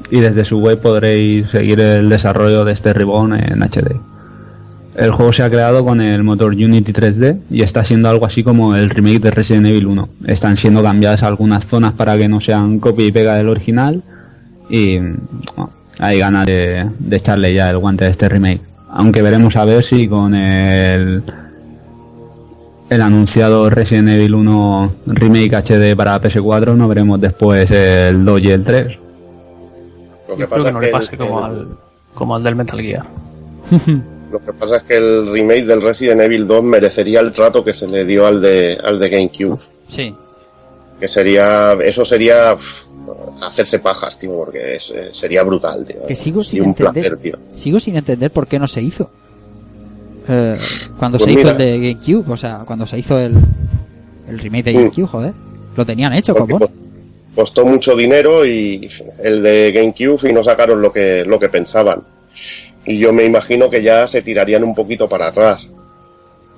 y desde su web podréis seguir el desarrollo de este Reborn en HD. El juego se ha creado con el motor Unity 3D y está siendo algo así como el remake de Resident Evil 1. Están siendo cambiadas algunas zonas para que no sean copia y pega del original y bueno, hay ganas de, de echarle ya el guante a este remake. Aunque veremos a ver si con el el anunciado Resident Evil 1 remake HD para PS4 no veremos después el 2 y el 3. Lo Yo que creo pasa que es no que le pase el- como el- al, como al del Metal Gear. Lo que pasa es que el remake del Resident Evil 2 merecería el trato que se le dio al de, al de GameCube. Sí. Que sería, eso sería hacerse pajas, tío, porque es- eh, sería brutal, tío. Que sigo y sin un entender. placer, tío. Sigo sin entender por qué no se hizo. Eh, cuando Pues se hizo el de GameCube, o sea, cuando se hizo el, el remake de Mm. GameCube, joder. Lo tenían hecho, como. cos- costó mucho dinero y el de GameCube y no sacaron lo que, lo que pensaban. Y yo me imagino que ya se tirarían un poquito para atrás.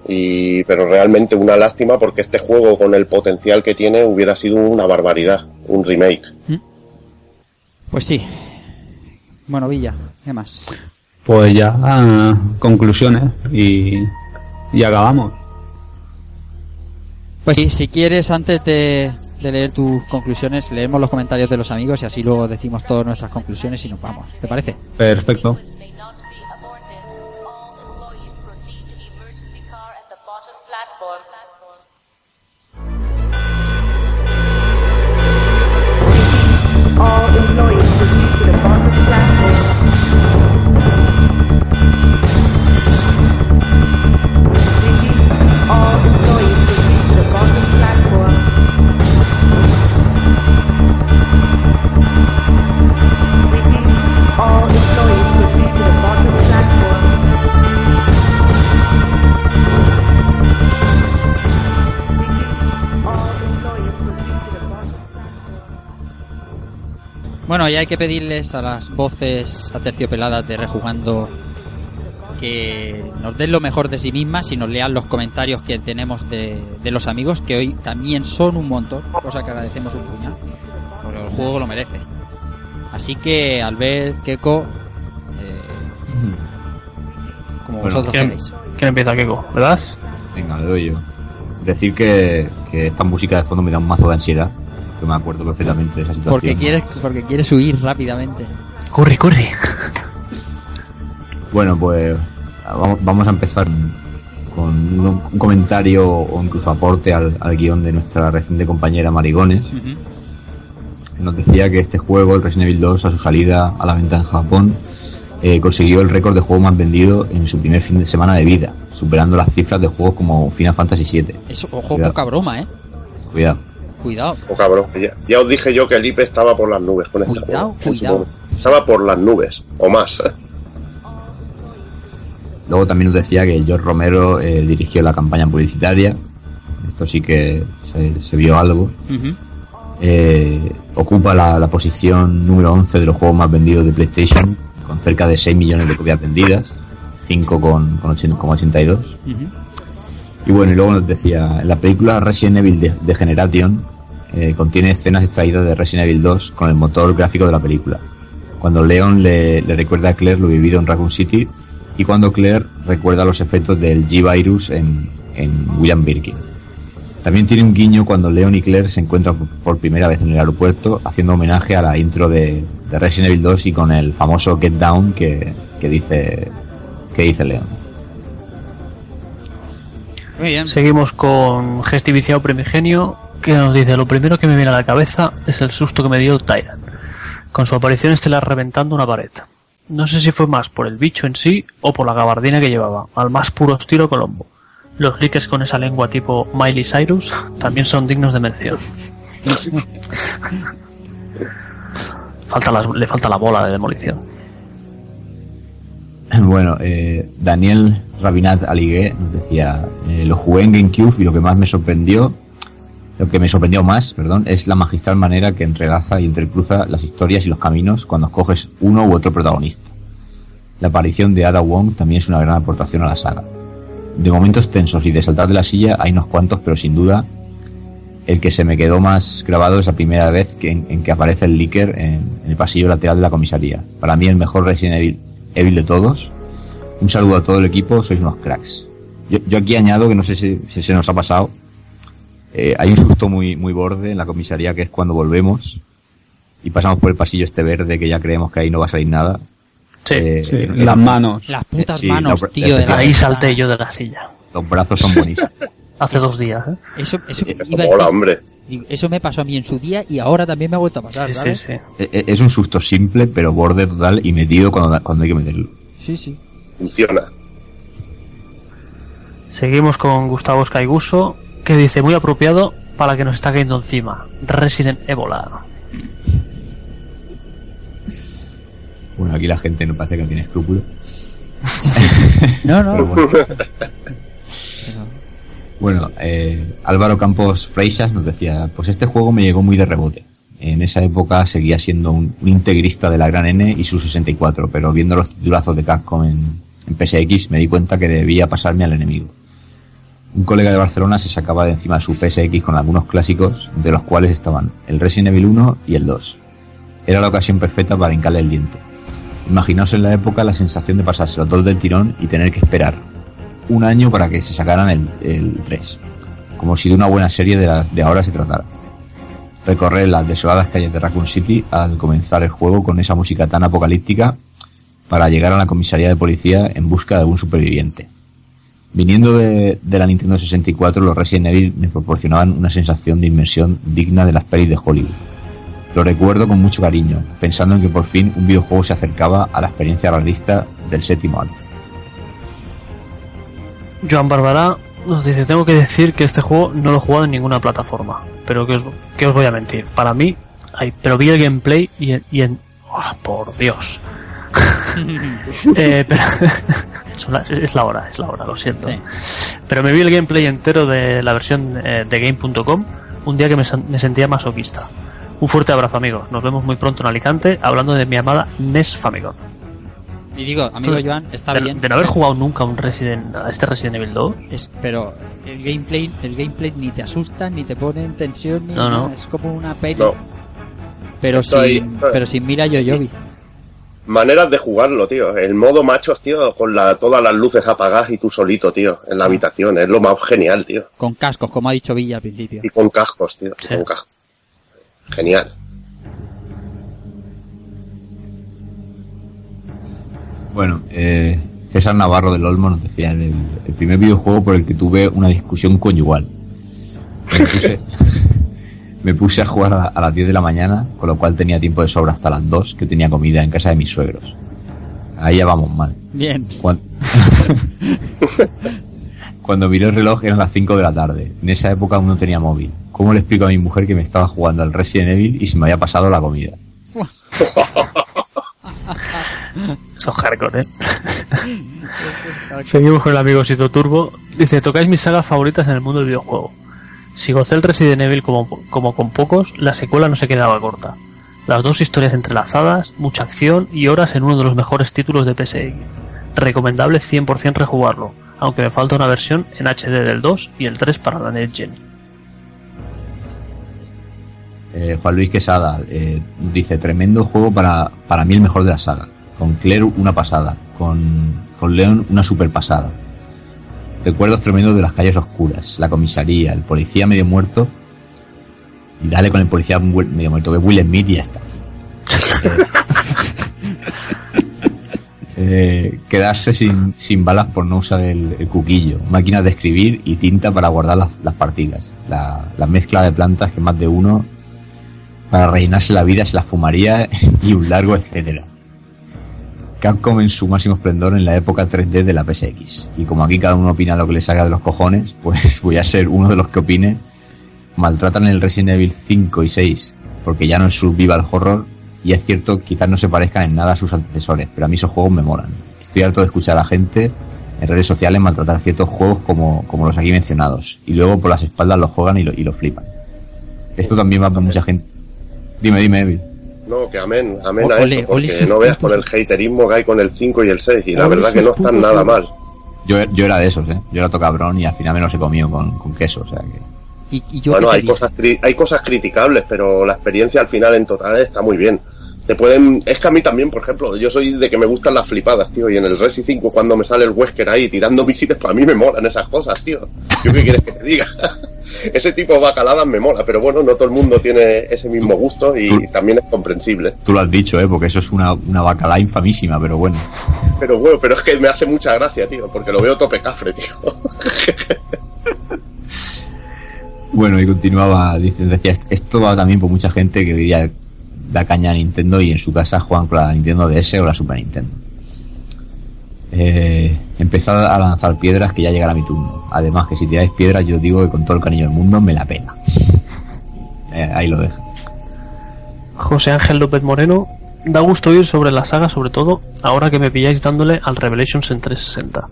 Y, pero realmente una lástima porque este juego con el potencial que tiene hubiera sido una barbaridad, un remake. Pues sí. Bueno, Villa, ¿qué más? Pues ya, ah, conclusiones y, y acabamos. Pues sí, si quieres, antes de, de leer tus conclusiones, leemos los comentarios de los amigos y así luego decimos todas nuestras conclusiones y nos vamos. ¿Te parece? Perfecto. Bueno, y hay que pedirles a las voces aterciopeladas de Rejugando que nos den lo mejor de sí mismas y nos lean los comentarios que tenemos de, de los amigos, que hoy también son un montón, cosa que agradecemos un puñal, porque el juego lo merece. Así que, Albert, Keko, eh, como Bueno, vosotros ¿quién, queréis. quién empieza, Keko? ¿Verdad? Venga, le doy yo. Decir que, que esta música de fondo me da un mazo de ansiedad. Que me acuerdo perfectamente de esa situación. Porque quieres, porque quieres huir rápidamente. Corre, corre. Bueno, pues vamos, vamos a empezar con un, un comentario o incluso aporte al, al guion de nuestra reciente compañera Marigones. Nos decía que este juego, el Resident Evil 2, a su salida a la venta en Japón, eh, consiguió el récord de juego más vendido en su primer fin de semana de vida, superando las cifras de juegos como Final Fantasy VII. Eso, ojo, Cuidado. poca broma, ¿eh? Cuidado. Cuidado. Oh, cabrón, ya, ya os dije yo que el IP estaba por las nubes con este Cuidado, cuidado. Estaba por las nubes, o más. Luego también nos decía que George Romero eh, dirigió la campaña publicitaria. Esto sí que se, se vio algo. Eh, ocupa la, la posición número 11 de los juegos más vendidos de PlayStation, con cerca de 6 millones de copias vendidas, 5 con, con 80 con 82. Ujú. Y bueno, y luego nos decía, la película Resident Evil de, Generation eh, contiene escenas extraídas de Resident Evil 2 con el motor gráfico de la película. Cuando Leon le, recuerda a Claire lo vivido en Raccoon City y cuando Claire recuerda los efectos del G-Virus en, en William Birkin. También tiene un guiño cuando Leon y Claire se encuentran por- por primera vez en el aeropuerto haciendo homenaje a la intro de, de Resident Evil 2 y con el famoso Get Down que, que dice que dice Leon. Muy bien. Seguimos con Gestiviciado Primigenio, que nos dice, lo primero que me viene a la cabeza es el susto que me dio Tyrant, con su aparición estelar reventando una pared. No sé si fue más por el bicho en sí o por la gabardina que llevaba, al más puro estilo Colombo. Los leakers con esa lengua tipo Miley Cyrus también son dignos de mención. falta le falta la bola de demolición. Bueno, eh, Daniel Rabinat Aligué nos decía, eh, lo jugué en GameCube y lo que más me sorprendió, lo que me sorprendió más, perdón, es la magistral manera que entrelaza y entrecruza las historias y los caminos cuando escoges uno u otro protagonista. La aparición de Ada Wong también es una gran aportación a la saga. De momentos tensos y de saltar de la silla hay unos cuantos, pero sin duda el que se me quedó más grabado es la primera vez que en, en que aparece el Licker en, en el pasillo lateral de la comisaría. Para mí el mejor Resident Evil, Evil de todos. Un saludo a todo el equipo, sois unos cracks. Yo, yo aquí añado que no sé si, si se nos ha pasado. eh, hay un susto muy, muy borde en la comisaría que es cuando volvemos y pasamos por el pasillo este verde que ya creemos que ahí no va a salir nada. Sí, Eh, Sí, en- las manos. Las putas Sí, manos, no, tío. De la. Ahí salté yo de la silla. Los brazos son buenísimos. Hace dos días, ¿eh? Eso, eso, Eso iba a mola, decir, hombre. Eso me pasó a mí en su día y ahora también me ha vuelto a pasar, Sí, sí, ¿sabes? sí. Eh, eh, es un susto simple, pero borde total y metido cuando, cuando hay que meterlo. Sí, sí. Funciona. Seguimos con Gustavo Skyguso, que dice muy apropiado para que nos está cayendo encima. Resident Ebola. Bueno, aquí la gente no parece que no tiene escrúpulos. No, no. Bueno. Bueno, eh, Álvaro Campos Freixas nos decía, pues este juego me llegó muy de rebote. En esa época seguía siendo un, integrista de la gran N y su 64, pero viendo los titulazos de Capcom en, en PSX me di cuenta que debía pasarme al enemigo. Un colega de Barcelona se sacaba de encima su PSX con algunos clásicos, de los cuales estaban el Resident Evil 1 y el 2. Era la ocasión perfecta para hincarle el diente. Imaginaos en la época la sensación de pasarse los dos del tirón y tener que esperar un año para que se sacaran el, el 3. Como si de una buena serie de, las de ahora se tratara. Recorrer las desoladas calles de Raccoon City al comenzar el juego con esa música tan apocalíptica para llegar a la comisaría de policía en busca de algún superviviente. Viniendo de, de la Nintendo 64, los Resident Evil me proporcionaban una sensación de inmersión digna de las pelis de Hollywood. Lo recuerdo con mucho cariño, pensando en que por fin un videojuego se acercaba a la experiencia realista del séptimo arte. Joan Barbará nos dice, tengo que decir que este juego no lo he jugado en ninguna plataforma. Pero que os, que os voy a mentir. Para mí, hay, pero vi el gameplay y en... y en- ¡Ah, por Dios! Eh, pero- es la hora, es la hora, lo siento. Sí. Pero me vi el gameplay entero de la versión eh, de game.com un día que me, me sentía masoquista. Un fuerte abrazo, amigos. Nos vemos muy pronto en Alicante hablando de mi amada NES Famicom. Y digo, amigo Esto- Joan, está de, bien. de no haber jugado nunca un Resident, a este Resident Evil 2, Es, pero el gameplay, el gameplay ni te asusta, ni te pone en tensión, ni No, no. Es como una peli. No. Pero Esto ahí, sin, pero sin Mira Yoyobi. Maneras de jugarlo, tío. El modo machos, tío, con la, todas las luces apagadas y tú solito, tío, en la habitación. Es lo más genial, tío. Con cascos, como ha dicho Villa al principio. Y con cascos, tío. Sí. Con cascos. Genial. Bueno, eh, César Navarro del Olmo nos decía, el, el primer videojuego por el que tuve una discusión conyugal. Me puse, me puse a jugar a, a las 10 de la mañana, con lo cual tenía tiempo de sobra hasta las 2, que tenía comida en casa de mis suegros. ahí ya vamos mal. Bien. Cuando, Cuando miré el reloj eran las 5 de la tarde. En esa época aún no tenía móvil. ¿Cómo le explico a mi mujer que me estaba jugando al Resident Evil y se me había pasado la comida? Es hardcore, ¿eh? Seguimos con el amigo Sito Turbo. Dice, tocáis mis sagas favoritas en el mundo del videojuego. Si gocé el Resident Evil como, como con pocos, la secuela no se quedaba corta. Las dos historias entrelazadas, mucha acción y horas en uno de los mejores títulos de PSX. Recomendable 100% rejugarlo, aunque me falta una versión en HD del 2 y el 3 para la Next Gen. Eh, Juan Luis Quesada eh, dice, tremendo juego para, para mí el mejor de la saga. Con Claire una pasada, con, con Leon una super pasada. Recuerdos tremendos de las calles oscuras, la comisaría, el policía medio muerto. Y dale con el policía medio muerto, que Will Smith y ya está. Eh, quedarse sin, sin balas por no usar el, el cuquillo, máquinas de escribir y tinta para guardar las, las partidas. La, la mezcla de plantas que más de uno para rellenarse la vida se las fumaría y un largo etcétera. Capcom en su máximo esplendor en la época 3D de la PSX. Y como aquí cada uno opina lo que le salga de los cojones, pues voy a ser uno de los que opine. Maltratan el Resident Evil 5 y 6 porque ya no es survival horror y es cierto quizás no se parezcan en nada a sus antecesores, pero a mí esos juegos me molan. Estoy harto de escuchar a la gente en redes sociales maltratar ciertos juegos como, como los aquí mencionados y luego por las espaldas los juegan y lo, y lo flipan. Esto también va para mucha gente. Dime, dime, Evil. No, que amén, amén a Ole, eso, porque no veas con el haterismo que hay con el 5 y el 6, y la Ole verdad que no están nada mal. Yo, yo era de esos, ¿eh? Yo era tocabrón y al final me los he comido con, con queso, o sea que... Y, y yo Bueno, hay cosas, hay cosas criticables, pero la experiencia al final en total está muy bien. Te pueden, es que a mí también, por ejemplo, yo soy de que me gustan las flipadas, tío, y en el Resi 5 cuando me sale el Wesker ahí tirando misiles, para mí me molan esas cosas, tío. ¿Yo qué quieres que te diga? Ese tipo de bacaladas me mola, pero bueno, no todo el mundo tiene ese mismo gusto y también es comprensible. Tú lo has dicho, ¿eh? Porque eso es una, una bacalá infamísima, pero bueno. Pero bueno, pero es que me hace mucha gracia, tío, porque lo veo tope cafre, tío. Bueno, y continuaba, dice, decía, esto va también por mucha gente que diría da caña a Nintendo y en su casa juegan con la Nintendo DS o la Super Nintendo. Eh, empezad a lanzar piedras que ya llegará mi turno. Además que si tiráis piedras yo digo que con todo el cariño del mundo me la pena. Eh, ahí lo deja. José Ángel López Moreno, da gusto oír sobre la saga, sobre todo ahora que me pilláis dándole al Revelations en 360.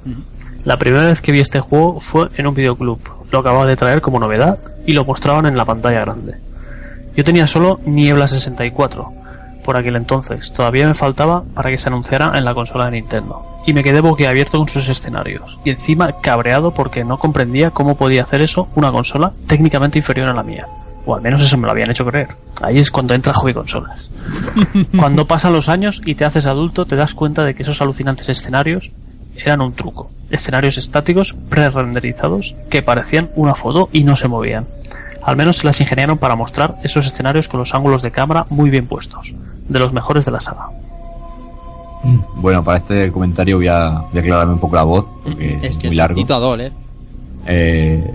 La primera vez que vi este juego fue en un videoclub. Lo acababa de traer como novedad y lo mostraban en la pantalla grande. Yo tenía solo Niebla 64 por aquel entonces. Todavía me faltaba para que se anunciara en la consola de Nintendo. Y me quedé boquiabierto con sus escenarios. Y encima cabreado porque no comprendía cómo podía hacer eso una consola técnicamente inferior a la mía. O al menos eso me lo habían hecho creer. Ahí es cuando entra hobby consolas. Cuando pasan los años y te haces adulto, te das cuenta de que esos alucinantes escenarios eran un truco. Escenarios estáticos, pre-renderizados, que parecían una foto y no se movían. Al menos se las ingeniaron para mostrar esos escenarios con los ángulos de cámara muy bien puestos. De los mejores de la saga. Bueno, para este comentario voy a, voy a aclararme un poco la voz, porque es, que muy el largo. Tito Adol, ¿eh? Eh,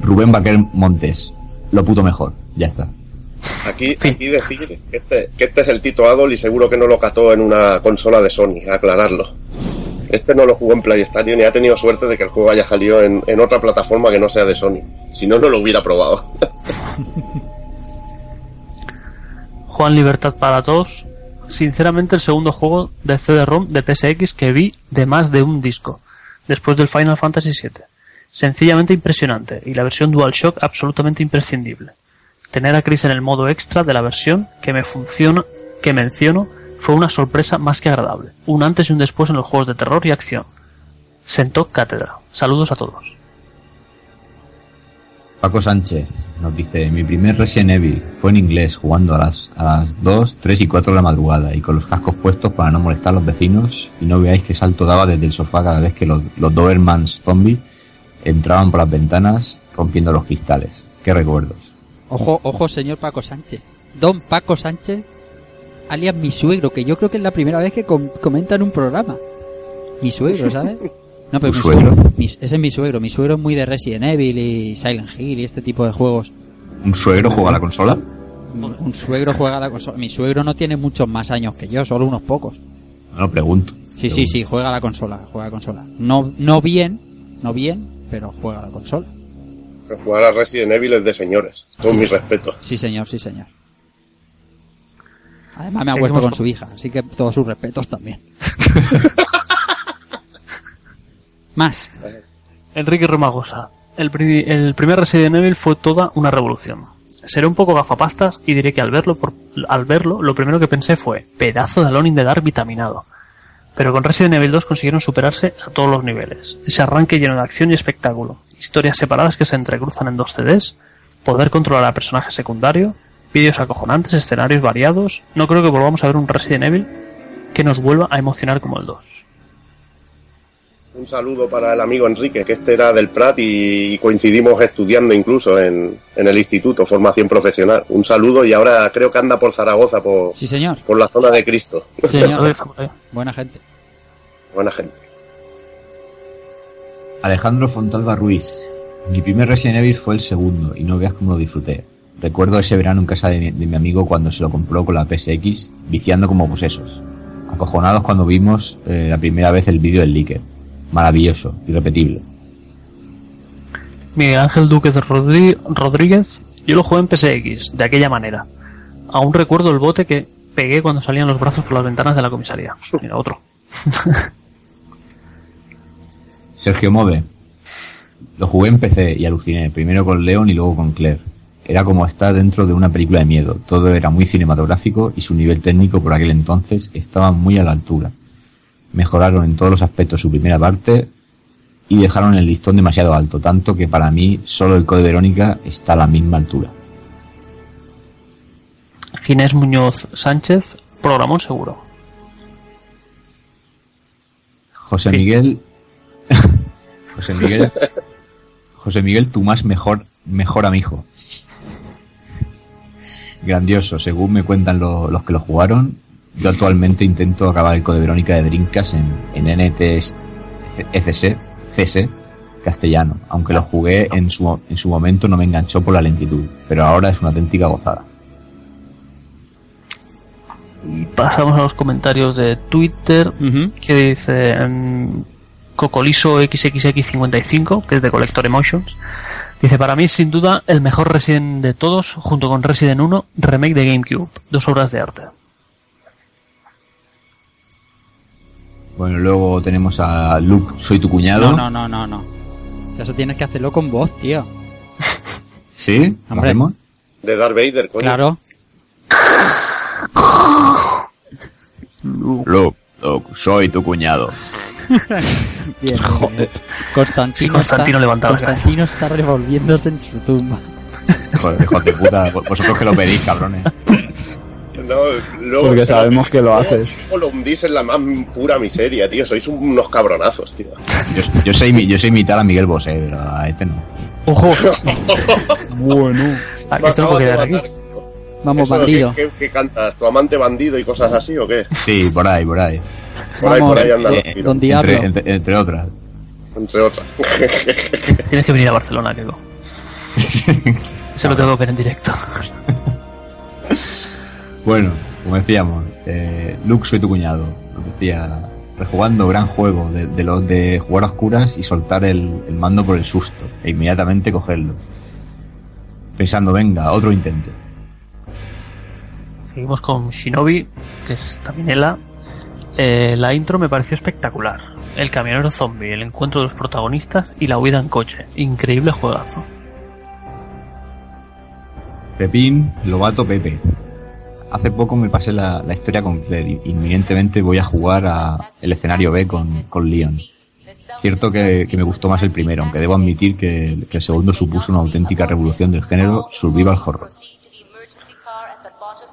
Rubén Baquer Montes, lo puto mejor, ya está. Aquí, aquí decir que este, que este es el Tito Adol y seguro que no lo cató en una consola de Sony, aclararlo. Este no lo jugó en PlayStation y ha tenido suerte de que el juego haya salido en, en otra plataforma que no sea de Sony. Si no, no lo hubiera probado. Juan Libertad para todos. Sinceramente el segundo juego de CD-ROM de PSX que vi de más de un disco, después del Final Fantasy VII. Sencillamente impresionante y la versión DualShock absolutamente imprescindible. Tener a Chris en el modo extra de la versión que me funciona, que menciono, fue una sorpresa más que agradable. Un antes y un después en los juegos de terror y acción. Sentó cátedra. Saludos a todos. Paco Sánchez nos dice, mi primer Resident Evil fue en inglés, jugando a las, a las 2, 3 y 4 de la madrugada y con los cascos puestos para no molestar a los vecinos y no veáis qué salto daba desde el sofá cada vez que los, los Dobermans zombies entraban por las ventanas rompiendo los cristales. Qué recuerdos. Ojo, ojo, señor Paco Sánchez. Don Paco Sánchez, alias mi suegro, que yo creo que es la primera vez que com- comenta en un programa. Mi suegro, ¿sabes? No, pero ¿Tu mi suegro? mi- ese es mi suegro. Mi suegro es muy de Resident Evil y Silent Hill y este tipo de juegos. ¿Un suegro juega a la consola? Un suegro juega a la consola. Mi suegro no tiene muchos más años que yo, solo unos pocos. No lo pregunto. Sí, sí, sí, juega a la consola, juega a la consola. No, no bien, no bien, pero juega a la consola. Jugar a Resident Evil es de señores. Con mis respetos. Sí, señor, sí, señor. Además me ha con con- su hija, así que todos sus respetos también. Más. Enrique Romagosa. El, pri- el primer Resident Evil fue toda una revolución. Seré un poco gafapastas y diré que al verlo, por- al verlo, lo primero que pensé fue pedazo de Alone in the Dark vitaminado. Pero con Resident Evil 2 consiguieron superarse a todos los niveles. Ese arranque lleno de acción y espectáculo. Historias separadas que se entrecruzan en dos CDs. Poder controlar a personajes secundarios. Vídeos acojonantes, escenarios variados. No creo que volvamos a ver un Resident Evil que nos vuelva a emocionar como el 2. Un saludo para el amigo Enrique, que este era del Prat y coincidimos estudiando incluso en, en el instituto, formación profesional. Un saludo y ahora creo que anda por Zaragoza, por, Sí, señor. por la zona de Cristo. Sí, señor. Buena gente. Buena gente. Alejandro Fontalba Ruiz. Mi primer Resident Evil fue el segundo y no veas cómo lo disfruté. Recuerdo ese verano en casa de mi, de mi amigo cuando se lo compró con la PSX, viciando como posesos. Acojonados cuando vimos eh, la primera vez el vídeo del Licker. Maravilloso, irrepetible. Miguel Ángel Duque Rodríguez, yo lo jugué en PSX, de aquella manera. Aún recuerdo el bote que pegué cuando salían los brazos por las ventanas de la comisaría. Mira, otro. Sergio Mode. Lo jugué en PC y aluciné, primero con Leon y luego con Claire. Era como estar dentro de una película de miedo, todo era muy cinematográfico y su nivel técnico por aquel entonces estaba muy a la altura. Mejoraron en todos los aspectos su primera parte y dejaron el listón demasiado alto, tanto que para mí solo el Code Verónica está a la misma altura. Ginés Muñoz Sánchez, programón seguro. José Sí. Miguel. José Miguel. José Miguel, tu más mejor, mejor amigo. Grandioso, según me cuentan lo- los que lo jugaron. Yo actualmente intento acabar el Code Verónica de Drinkas en, en NTS ECC, CS castellano, aunque lo jugué en su, en su momento no me enganchó por la lentitud, pero ahora es una auténtica gozada. Y pasamos a los comentarios de Twitter, que dice em, Cocoliso XXX55, que es de Collector Emotions. Dice, para mí sin duda el mejor Resident de todos, junto con Resident 1, remake de GameCube. Dos obras de arte. Bueno, luego tenemos a Luke, soy tu cuñado. No, no, no, no, no. Eso tienes que hacerlo con voz, tío. ¿Sí? ¿Lo Hombre. De Darth Vader, coño. Claro. Luke, Luke, soy tu cuñado. Bien. Constantino, Sí, Constantino está, levanta la cabeza. Constantino está revolviéndose en su tumba. Joder, hijos de puta, vosotros que lo pedís, cabrones. No, luego Porque sabemos que lo haces. lo hundís en la más pura miseria, tío. Sois unos cabronazos, tío. Yo, yo sé, yo sé imitar a Miguel Bosé, pero a este no. ¡Ojo! Bueno. Ah, esto no puede de quedar aquí. Vamos, Eso, bandido. ¿qué, qué- qué cantas? ¿Tu amante bandido y cosas así o qué? Sí, por ahí, por ahí. Por ahí, por ahí andan los Eh, tiros, Don Diablo. Entre, entre, entre otras. entre otras. Tienes que venir a Barcelona, Keiko. Se lo tengo que ver en directo. Bueno, como decíamos, eh, Luke, soy tu cuñado. Lo decía, rejugando gran juego de, de los de jugar a oscuras y soltar el, el mando por el susto e inmediatamente cogerlo. Pensando, venga, otro intento. Seguimos con Shinobi, que es también Ela. Eh, la intro me pareció espectacular. El camionero zombie, el encuentro de los protagonistas y la huida en coche. Increíble juegazo. Pepín, Lobato, Pepe. Hace poco me pasé la, historia Claire y inminentemente voy a jugar a el escenario B con, con Leon. Cierto que, me gustó más el primero, aunque debo admitir que, que el segundo supuso una auténtica revolución del género survival horror.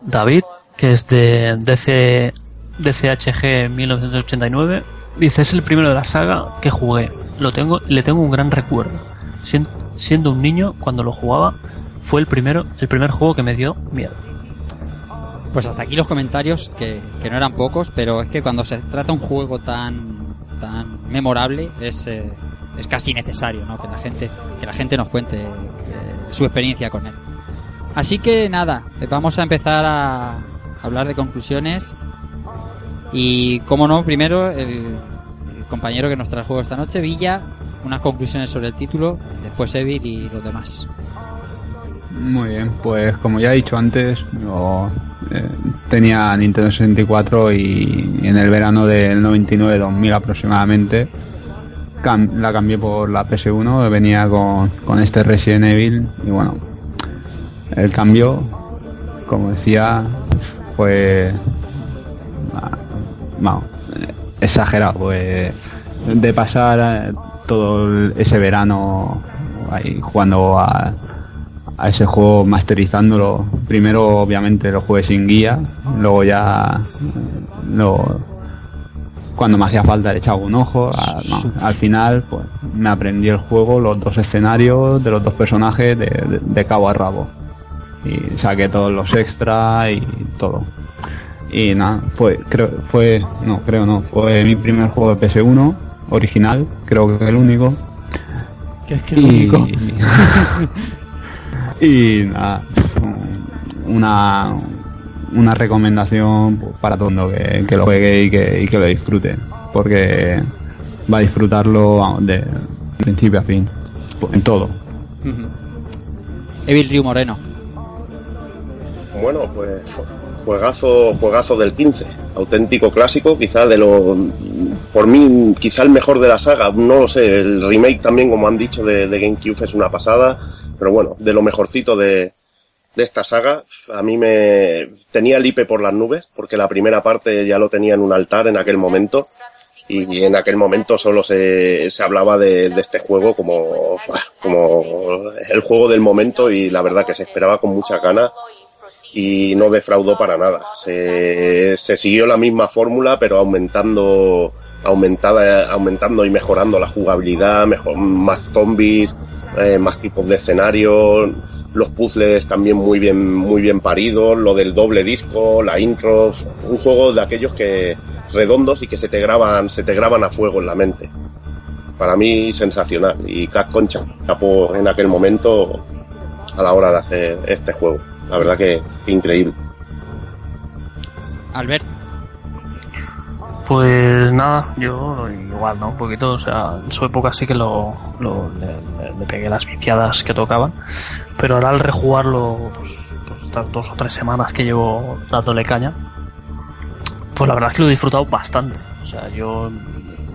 David, que es de DC, DCHG 1989, dice, es el primero de la saga que jugué. Lo tengo, le tengo un gran recuerdo. Sien- siendo un niño, cuando lo jugaba, fue el primero, el primer juego que me dio miedo. Pues hasta aquí los comentarios, que, que no eran pocos, pero es que cuando se trata un juego tan tan memorable es, eh, es casi necesario ¿no? que la gente que la gente nos cuente eh, su experiencia con él. Así que nada, eh, vamos a empezar a hablar de conclusiones Y, como no, primero, el, el compañero que nos juego esta noche, Villa, unas conclusiones sobre el título, después Evil y los demás. Muy bien, pues como ya he dicho antes, eh, tenía Nintendo 64 y en el verano del 99-2000 aproximadamente la cambié por la PS1, venía con, con este Resident Evil y bueno, el cambio, como decía, fue ah, exagerado, pues de pasar todo ese verano ahí jugando a, a ese juego masterizándolo. Primero, obviamente, lo jugué sin guía, luego ya eh, lo, cuando me hacía falta le echaba un ojo. No, al final, pues me aprendí el juego, los dos escenarios de los dos personajes de, de- de cabo a rabo. Y saqué todos los extras y todo. Y nada, fue, creo, fue, no, creo no, fue mi primer juego de PS1, original, creo que el único. Que es que y, y nada, una, una recomendación pues, para todo el mundo que, que lo juegue y que, y que lo disfrute, porque va a disfrutarlo vamos, de principio a fin, en todo. Evil Ryu Moreno. Bueno, pues juegazo, juegazo del 15, auténtico clásico, quizá de lo, por mí, quizá el mejor de la saga, no lo sé, el remake también, como han dicho, de, de GameCube es una pasada, pero bueno, de lo mejorcito de, de esta saga, a mí me tenía el IP por las nubes, porque la primera parte ya lo tenía en un altar en aquel momento, y en aquel momento solo se, se hablaba de, de este juego como, como el juego del momento y la verdad que se esperaba con mucha gana y no defraudó para nada. Se, se siguió la misma fórmula, pero aumentando, aumentada, aumentando y mejorando la jugabilidad, mejor, más zombies, eh, más tipos de escenarios, los puzzles también muy bien, muy bien paridos, lo del doble disco, la intro, un juego de aquellos que redondos y que se te graban, se te graban a fuego en la mente. Para mí sensacional y Capcom chapó en aquel momento a la hora de hacer este juego. La verdad que increíble. Albert. Pues nada, yo igual, ¿no? Un poquito, o sea, en su época sí que lo, lo- le, le- pegué las viciadas que tocaban, pero ahora al rejugarlo, pues, pues estas dos o tres semanas que llevo dándole caña, pues la verdad es que lo he disfrutado bastante. O sea, yo,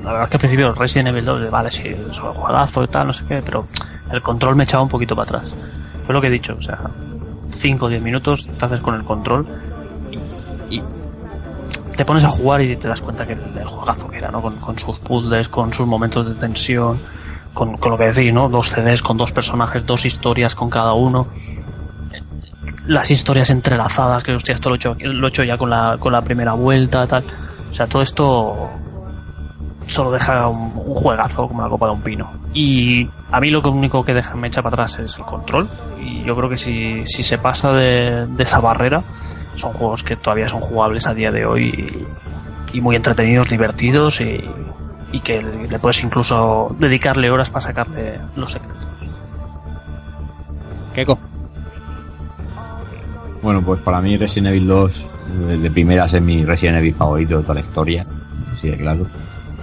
la verdad es que al principio Resident Evil 2, vale, sí, es un juegazo y tal, no sé qué, pero el control me echaba un poquito para atrás. Fue lo que he dicho, o sea, 5 o 10 minutos te haces con el control y te pones a jugar y te das cuenta que el, juegazo que era, ¿no? Con, sus puzzles, con sus momentos de tensión, con, lo que decís, ¿no? Dos CDs con dos personajes, dos historias con cada uno. Las historias entrelazadas, que hostia, esto lo he hecho, ya con la, con la primera vuelta, tal. O sea, todo esto solo deja un, juegazo como la copa de un pino. Y a mí lo único que me echa para atrás es el control. Y yo creo que si, si se pasa de esa barrera, son juegos que todavía son jugables a día de hoy y, y muy entretenidos, divertidos y, y que le, puedes incluso dedicarle horas para sacarle los secretos. Keiko. Bueno, pues para mí Resident Evil 2 eh, de primeras es mi Resident Evil favorito de toda la historia, así de claro.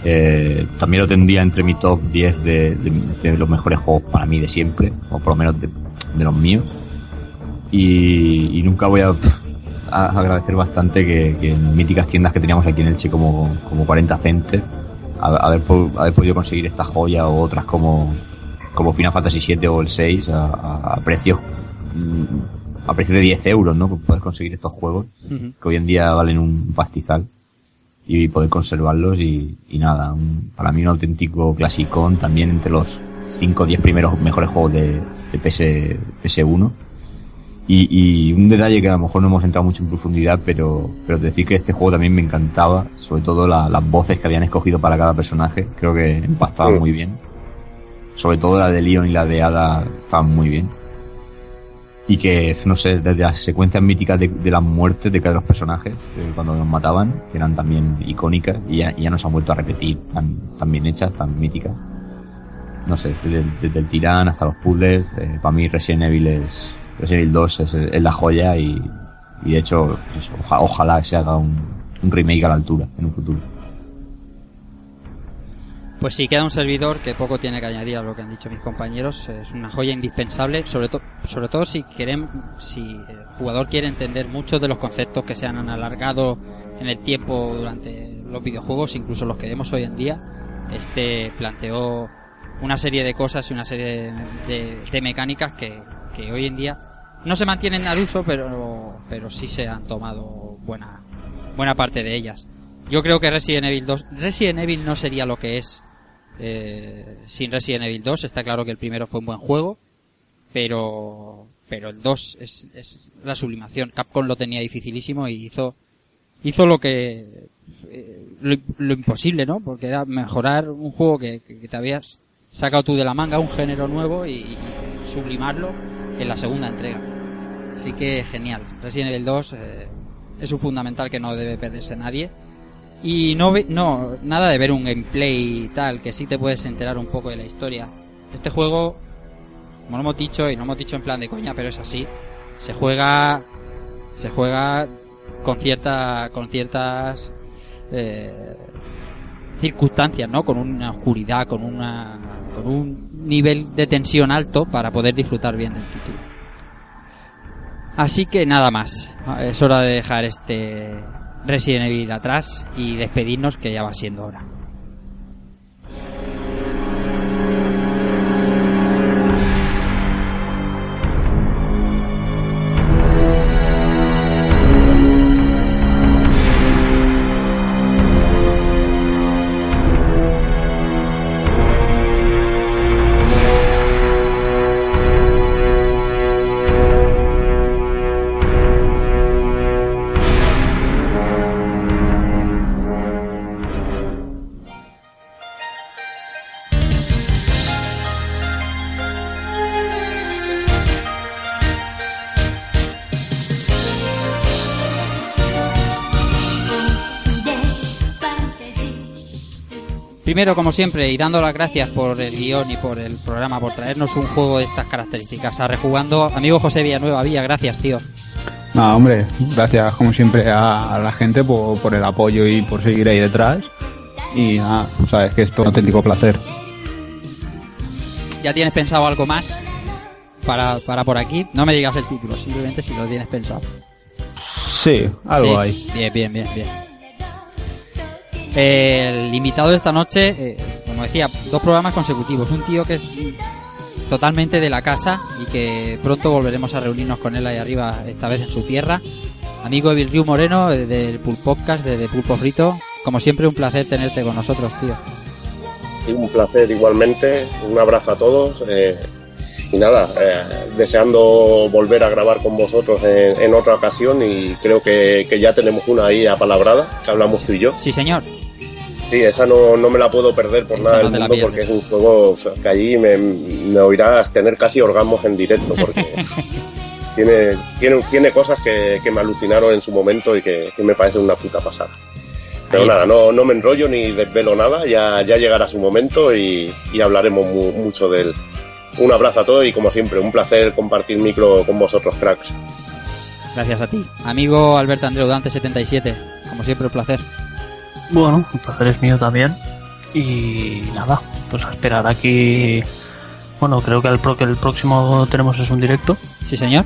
Eh, también lo tendría entre mi top 10 de, de- de los mejores juegos para mí de siempre, o por lo menos de, de los míos. Y, y nunca voy a, pf, a agradecer bastante que, que en míticas tiendas que teníamos aquí en Elche como, como 40 Center, a- haber, po- haber podido conseguir esta joya o otras como, como Final Fantasy VII o el 6 a, a- a precios mm, a precio de 10 euros, ¿no? Poder conseguir estos juegos que hoy en día valen un pastizal y poder conservarlos y, y nada, un- para mí un auténtico clasicón también entre los 5 o 10 primeros mejores juegos de, de PS, PS1 y, y un detalle que a lo mejor no hemos entrado mucho en profundidad pero, pero decir que este juego también me encantaba sobre todo la- las voces que habían escogido para cada personaje creo que empastaban Sí. muy bien sobre todo la de Leon y la de Ada estaban muy bien y que, no sé, desde las secuencias míticas de, de las muertes de cada los personajes, cuando los mataban, que eran también icónicas y ya, y ya no se han vuelto a repetir tan, tan bien hechas, tan míticas. No sé, desde, desde el tirán hasta los puzzles, eh, para mí Resident Evil es, Resident Evil 2 es, la joya y, y de hecho, pues oja- ojalá se haga un, un remake a la altura en un futuro. Pues sí, queda un servidor que poco tiene que añadir a lo que han dicho mis compañeros. Es una joya indispensable, sobre, todo sobre todo si, queremos, si el jugador quiere entender muchos de los conceptos que se han alargado en el tiempo durante los videojuegos, incluso los que vemos hoy en día. Este planteó una serie de cosas y una serie de mecánicas que, que hoy en día no se mantienen al uso, pero, pero sí se han tomado buena, buena parte de ellas. Yo creo que Resident Evil 2, Resident Evil no sería lo que es eh, sin Resident Evil 2. Está claro que el primero fue un buen juego, pero, pero el 2 es, es la sublimación. Capcom lo tenía dificilísimo y hizo, hizo lo que, eh, lo, lo imposible, ¿no? Porque era mejorar un juego que, que- te habías sacado tú de la manga, un género nuevo y sublimarlo en la segunda entrega. Así que genial. Resident Evil 2 eh, es un fundamental que no debe perderse nadie. Y no, no, nada de ver un gameplay y tal, que sí te puedes enterar un poco de la historia. Este juego, como lo hemos dicho, y no hemos dicho en plan de coña, pero es así, se juega, se juega con cierta, con ciertas, eh, circunstancias, ¿no? Con una oscuridad, con una, con un nivel de tensión alto para poder disfrutar bien del título. Así que nada más. Es hora de dejar este Resident Evil atrás y despedirnos que ya va siendo hora. Primero, como siempre, y dando las gracias por el guion y por el programa, por traernos un juego de estas características. A rejugando, amigo José Villanueva, Villa, gracias, tío. No, hombre, gracias como siempre a, la gente por, por el apoyo y por seguir ahí detrás. Y nada, sabes que esto es un auténtico placer. ¿Ya tienes pensado algo más para, para por aquí? No me digas el título, simplemente si lo tienes pensado. Sí, algo Sí, hay. Bien, bien, bien, bien. El invitado de esta noche, eh, como decía, dos programas consecutivos. Un tío que es totalmente de la casa y que pronto volveremos a reunirnos con él ahí arriba, esta vez en su tierra. Amigo de Vilriu Moreno, eh, del Pulp Podcast, de, de Pulpo Frito. Como siempre, un placer tenerte con nosotros, tío. Y un placer igualmente, un abrazo a todos. eh, y nada, eh, deseando volver a grabar con vosotros en, en otra ocasión y creo que, que ya tenemos una ahí apalabrada, que hablamos tú y yo. Sí, señor. Sí, esa no, no me la puedo perder por Esa nada del mundo porque es un juego que allí me, me oirás tener casi orgasmos en directo porque tiene, tiene, tiene cosas que, que me alucinaron en su momento y que, que me parece una puta pasada. Pero nada, no, no me enrollo ni desvelo nada, ya, ya llegará su momento y, y hablaremos mu- mucho de él. Un abrazo a todos y como siempre, un placer compartir micro con vosotros, cracks. Gracias a ti. Amigo Alberto Andreu Dante 77. Como siempre, un placer. Bueno, el placer es mío también. Y nada, pues a esperar aquí. Bueno, creo que el, pro- que el próximo tenemos es un directo. Sí, señor.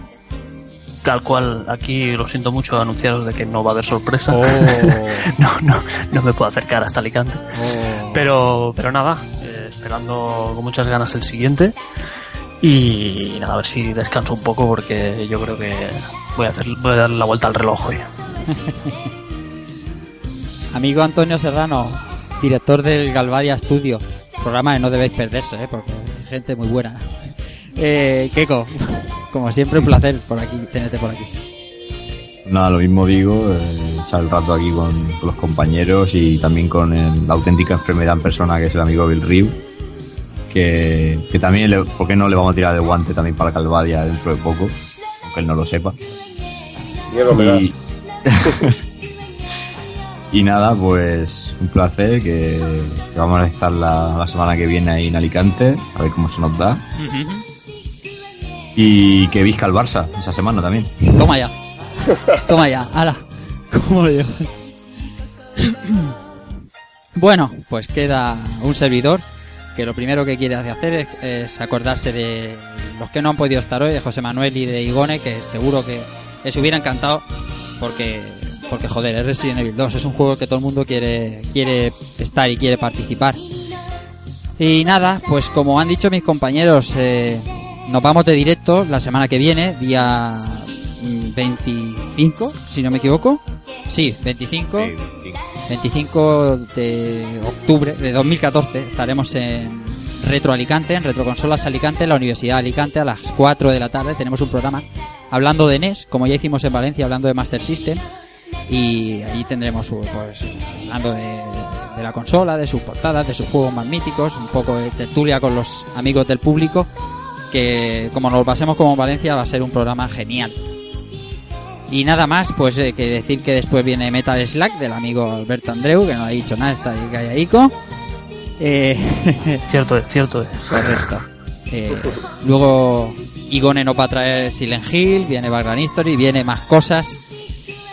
Tal cual, aquí lo siento mucho anunciaros de que no va a haber sorpresa. Oh. no, no, no me puedo acercar hasta Alicante. Oh. Pero, pero nada, eh, esperando con muchas ganas el siguiente. Y nada, a ver si descanso un poco porque yo creo que voy a, hacer, voy a dar la vuelta al reloj hoy. Amigo Antonio Serrano, director del Galvaria Studio. Programa que no debéis perderse, ¿eh? porque hay gente muy buena. Eh, Keiko, como siempre, un placer por aquí, tenerte por aquí. Nada, lo mismo digo, eh, echar el rato aquí con, con los compañeros y también con el- la auténtica enfermedad en persona que es el amigo Bill Ryu, que, que también, le, ¿por qué no le vamos a tirar el guante también para Calvadia dentro de poco? Aunque él no lo sepa. Miedo me. Y, y nada, pues un placer que, que vamos a estar la, la semana que viene ahí en Alicante, a ver cómo se nos da. Y que visca el Barça esa semana también. Toma ya. Toma ya, ala. ¿Cómo lo llevo? Bueno, pues queda un servidor que lo primero que quiere hacer es, es acordarse de los que no han podido estar hoy, de José Manuel y de Igone, que seguro que les hubiera encantado porque porque joder, es Resident Evil 2, es un juego que todo el mundo quiere quiere estar y quiere participar. Y nada, pues como han dicho mis compañeros, eh, nos vamos de directo la semana que viene, día mm, 25, si no me equivoco. Sí, 25. 25 de octubre de 2014 estaremos en Retro Alicante, en Retroconsolas Alicante, en la Universidad de Alicante a las 4 de la tarde. Tenemos un programa hablando de NES, como ya hicimos en Valencia, hablando de Master System. Y ahí tendremos, pues, hablando de, de la consola, de sus portadas, de sus juegos más míticos, un poco de tertulia con los amigos del público, que como nos pasemos como en Valencia va a ser un programa genial. Y nada más, pues eh, que decir que después viene Metal Slack del amigo Alberto Andreu, que no ha dicho nada, está ahí calladico. Eh, Cierto es, cierto es. correcto. Eh, luego Igone nos va a traer Silent Hill, viene Background History, viene más cosas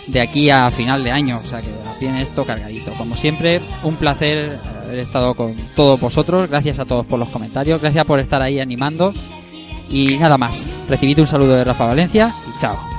de aquí a final de año, o sea que tiene esto cargadito. Como siempre, un placer haber estado con todos vosotros, gracias a todos por los comentarios, gracias por estar ahí animando y nada más. Recibid un saludo de Rafa Valencia y chao.